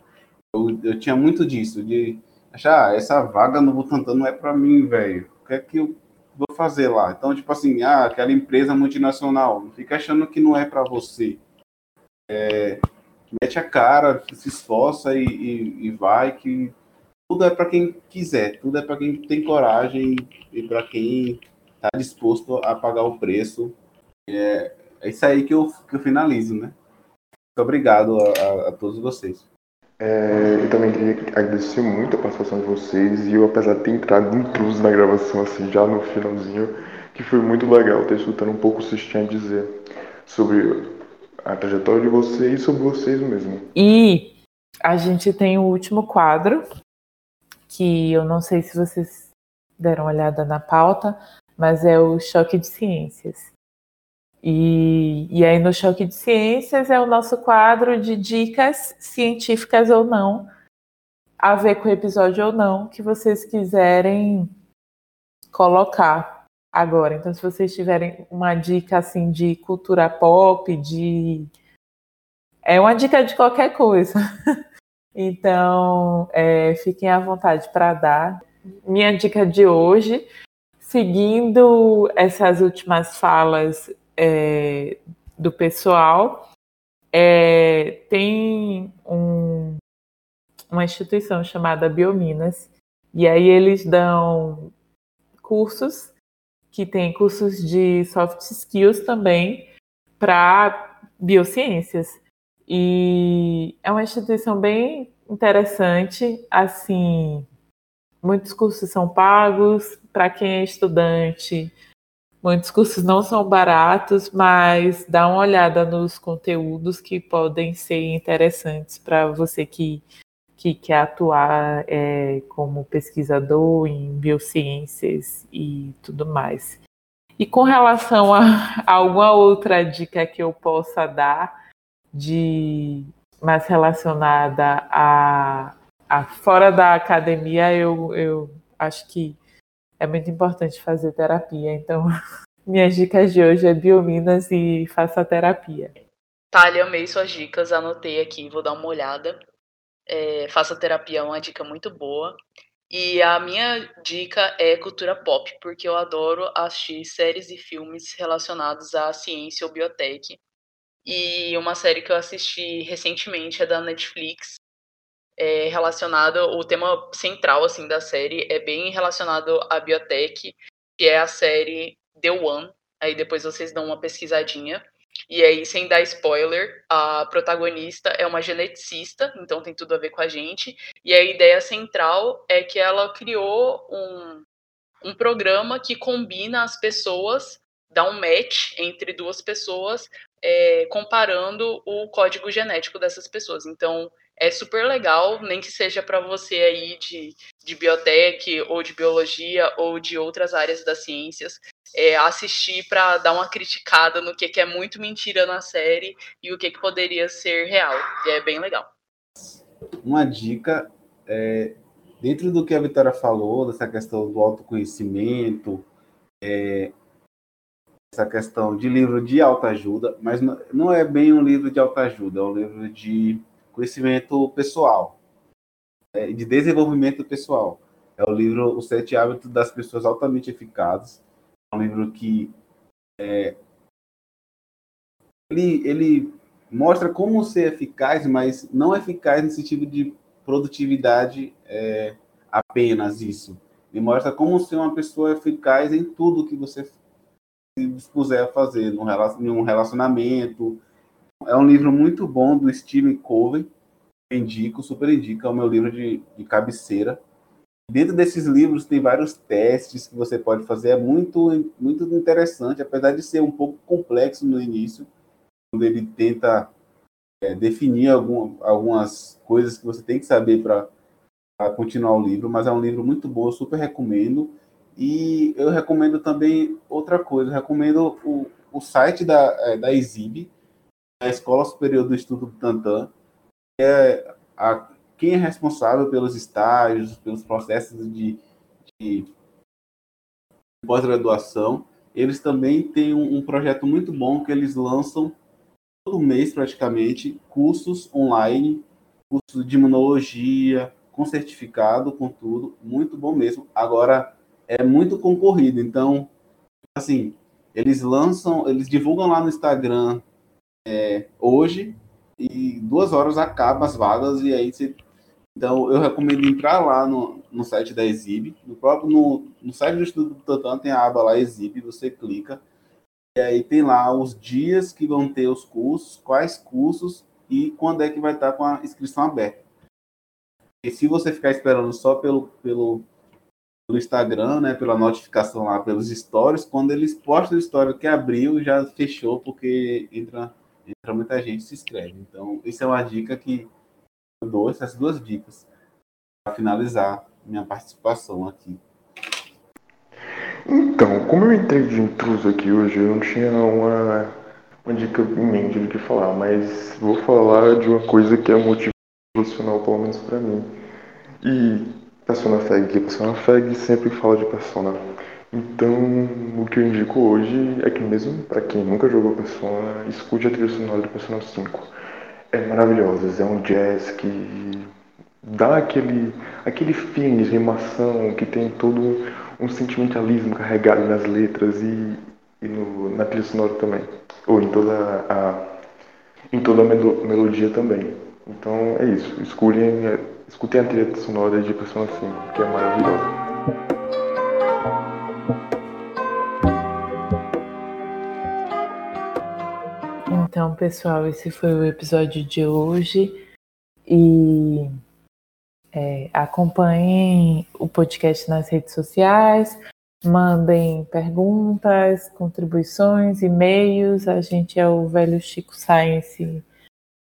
Eu, eu tinha muito disso, de achar, ah, essa vaga no Butantan não é para mim, velho. O que é que eu vou fazer lá? Então, tipo assim, ah, aquela empresa multinacional, não fica achando que não é para você. É, mete a cara, se esforça e, e, e vai, que tudo é para quem quiser, tudo é para quem tem coragem e para quem está disposto a pagar o preço. É, é isso aí que eu, que eu finalizo, né? Muito obrigado a, a, a todos vocês. É, eu também queria agradecer muito a participação de vocês e eu, apesar de ter entrado intruso na gravação, assim, já no finalzinho, que foi muito legal ter escutando um pouco o que vocês tinham a dizer sobre a trajetória de vocês e sobre vocês mesmo. E a gente tem o último quadro, que eu não sei se vocês deram uma olhada na pauta, mas é o choque de ciências. E, e aí, no Choque de Ciências, é o nosso quadro de dicas científicas ou não, a ver com o episódio ou não, que vocês quiserem colocar agora. Então, se vocês tiverem uma dica assim de cultura pop, de. É uma dica de qualquer coisa. [laughs] Então, é, fiquem à vontade para dar. Minha dica de hoje, seguindo essas últimas falas é, do pessoal, é, tem um, uma instituição chamada Biominas, e aí eles dão cursos, que tem cursos de soft skills também, para biociências. E é uma instituição bem interessante, assim, muitos cursos são pagos, para quem é estudante, Muitos cursos não são baratos, mas dá uma olhada nos conteúdos que podem ser interessantes para você que, que quer atuar é, como pesquisador em biociências e tudo mais. E com relação a, a [laughs] alguma outra dica que eu possa dar de mais relacionada a, a fora da academia, eu, eu acho que é muito importante fazer terapia. Então, [laughs] minhas dicas de hoje é biominas e faça terapia. Thalia, amei suas dicas, anotei aqui, vou dar uma olhada. É, faça terapia é uma dica muito boa. E a minha dica é cultura pop, porque eu adoro assistir séries e filmes relacionados à ciência ou biotech. E uma série que eu assisti recentemente é da Netflix, é relacionado, o tema central assim da série é bem relacionado à biotech, que é a série The One. Aí depois vocês dão uma pesquisadinha. E aí, sem dar spoiler, a protagonista é uma geneticista, então tem tudo a ver com a gente. E a ideia central é que ela criou um, um programa que combina as pessoas, dá um match entre duas pessoas, é, comparando o código genético dessas pessoas. Então, é super legal, nem que seja para você aí de, de biotech ou de biologia ou de outras áreas das ciências, é, assistir para dar uma criticada no que, que é muito mentira na série e o que, que poderia ser real. E é bem legal. Uma dica, é, dentro do que a Vitória falou, dessa questão do autoconhecimento, é, essa questão de livro de autoajuda, mas não é bem um livro de autoajuda, é um livro de conhecimento pessoal, é, de desenvolvimento pessoal. É o livro Os Sete Hábitos das Pessoas Altamente Eficazes. É um livro que é, ele, ele mostra como ser eficaz, mas não eficaz no sentido de produtividade é, apenas isso. Ele mostra como ser uma pessoa eficaz em tudo que você se dispuser a fazer, num relacionamento, é um livro muito bom do Stephen Covey. Indico, super indico, é o meu livro de, de cabeceira. Dentro desses livros tem vários testes que você pode fazer, é muito, muito interessante, apesar de ser um pouco complexo no início, quando ele tenta é, definir algum, algumas coisas que você tem que saber para continuar o livro, mas é um livro muito bom, super recomendo. E eu recomendo também outra coisa, eu recomendo o, o site da, é, da Exib, a Escola Superior do Estudo Butantan, é a, quem é responsável pelos estágios, pelos processos de, de pós-graduação. eles também têm um, um projeto muito bom que eles lançam todo mês praticamente cursos online, cursos de imunologia, com certificado, com tudo, muito bom mesmo. Agora é muito concorrido, então assim eles lançam, eles divulgam lá no Instagram é, hoje e duas horas acaba as vagas e aí você então, eu recomendo entrar lá no, no site da Exib. No próprio no, no site do Instituto Butantan tem a aba lá Exib, você clica. E aí tem lá os dias que vão ter os cursos, quais cursos e quando é que vai estar com a inscrição aberta. E se você ficar esperando só pelo, pelo, pelo Instagram, né, pela notificação lá, pelos stories, quando eles postam o story que abriu, já fechou, porque entra, entra muita gente se inscreve. Então, isso é uma dica que eu dou, essas duas dicas, para finalizar minha participação aqui. Então, como eu entrei de intruso aqui hoje, eu não tinha uma, uma dica em mente do que falar, mas vou falar de uma coisa que é motivacional, pelo menos para mim. E Persona Fag, Persona Fag sempre fala de Persona. Então, o que eu indico hoje é que mesmo para quem nunca jogou Persona, escute a trilha sonora do Persona 5. É maravilhosa, é um jazz que dá aquele, aquele feeling de animação, que tem todo um sentimentalismo carregado nas letras e, e no, na trilha sonora também. Ou em toda a, em toda a melodia também. Então é isso. Escutem, escutem a trilha sonora de Persona 5, que é maravilhosa. Então, pessoal, esse foi o episódio de hoje. E é, acompanhem o podcast nas redes sociais, mandem perguntas, contribuições, e-mails. A gente é o Velho Chico Science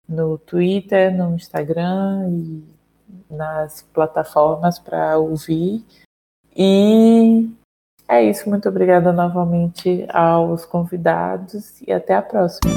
no Twitter, no Instagram e nas plataformas para ouvir. E é isso. Muito obrigada novamente aos convidados e até a próxima.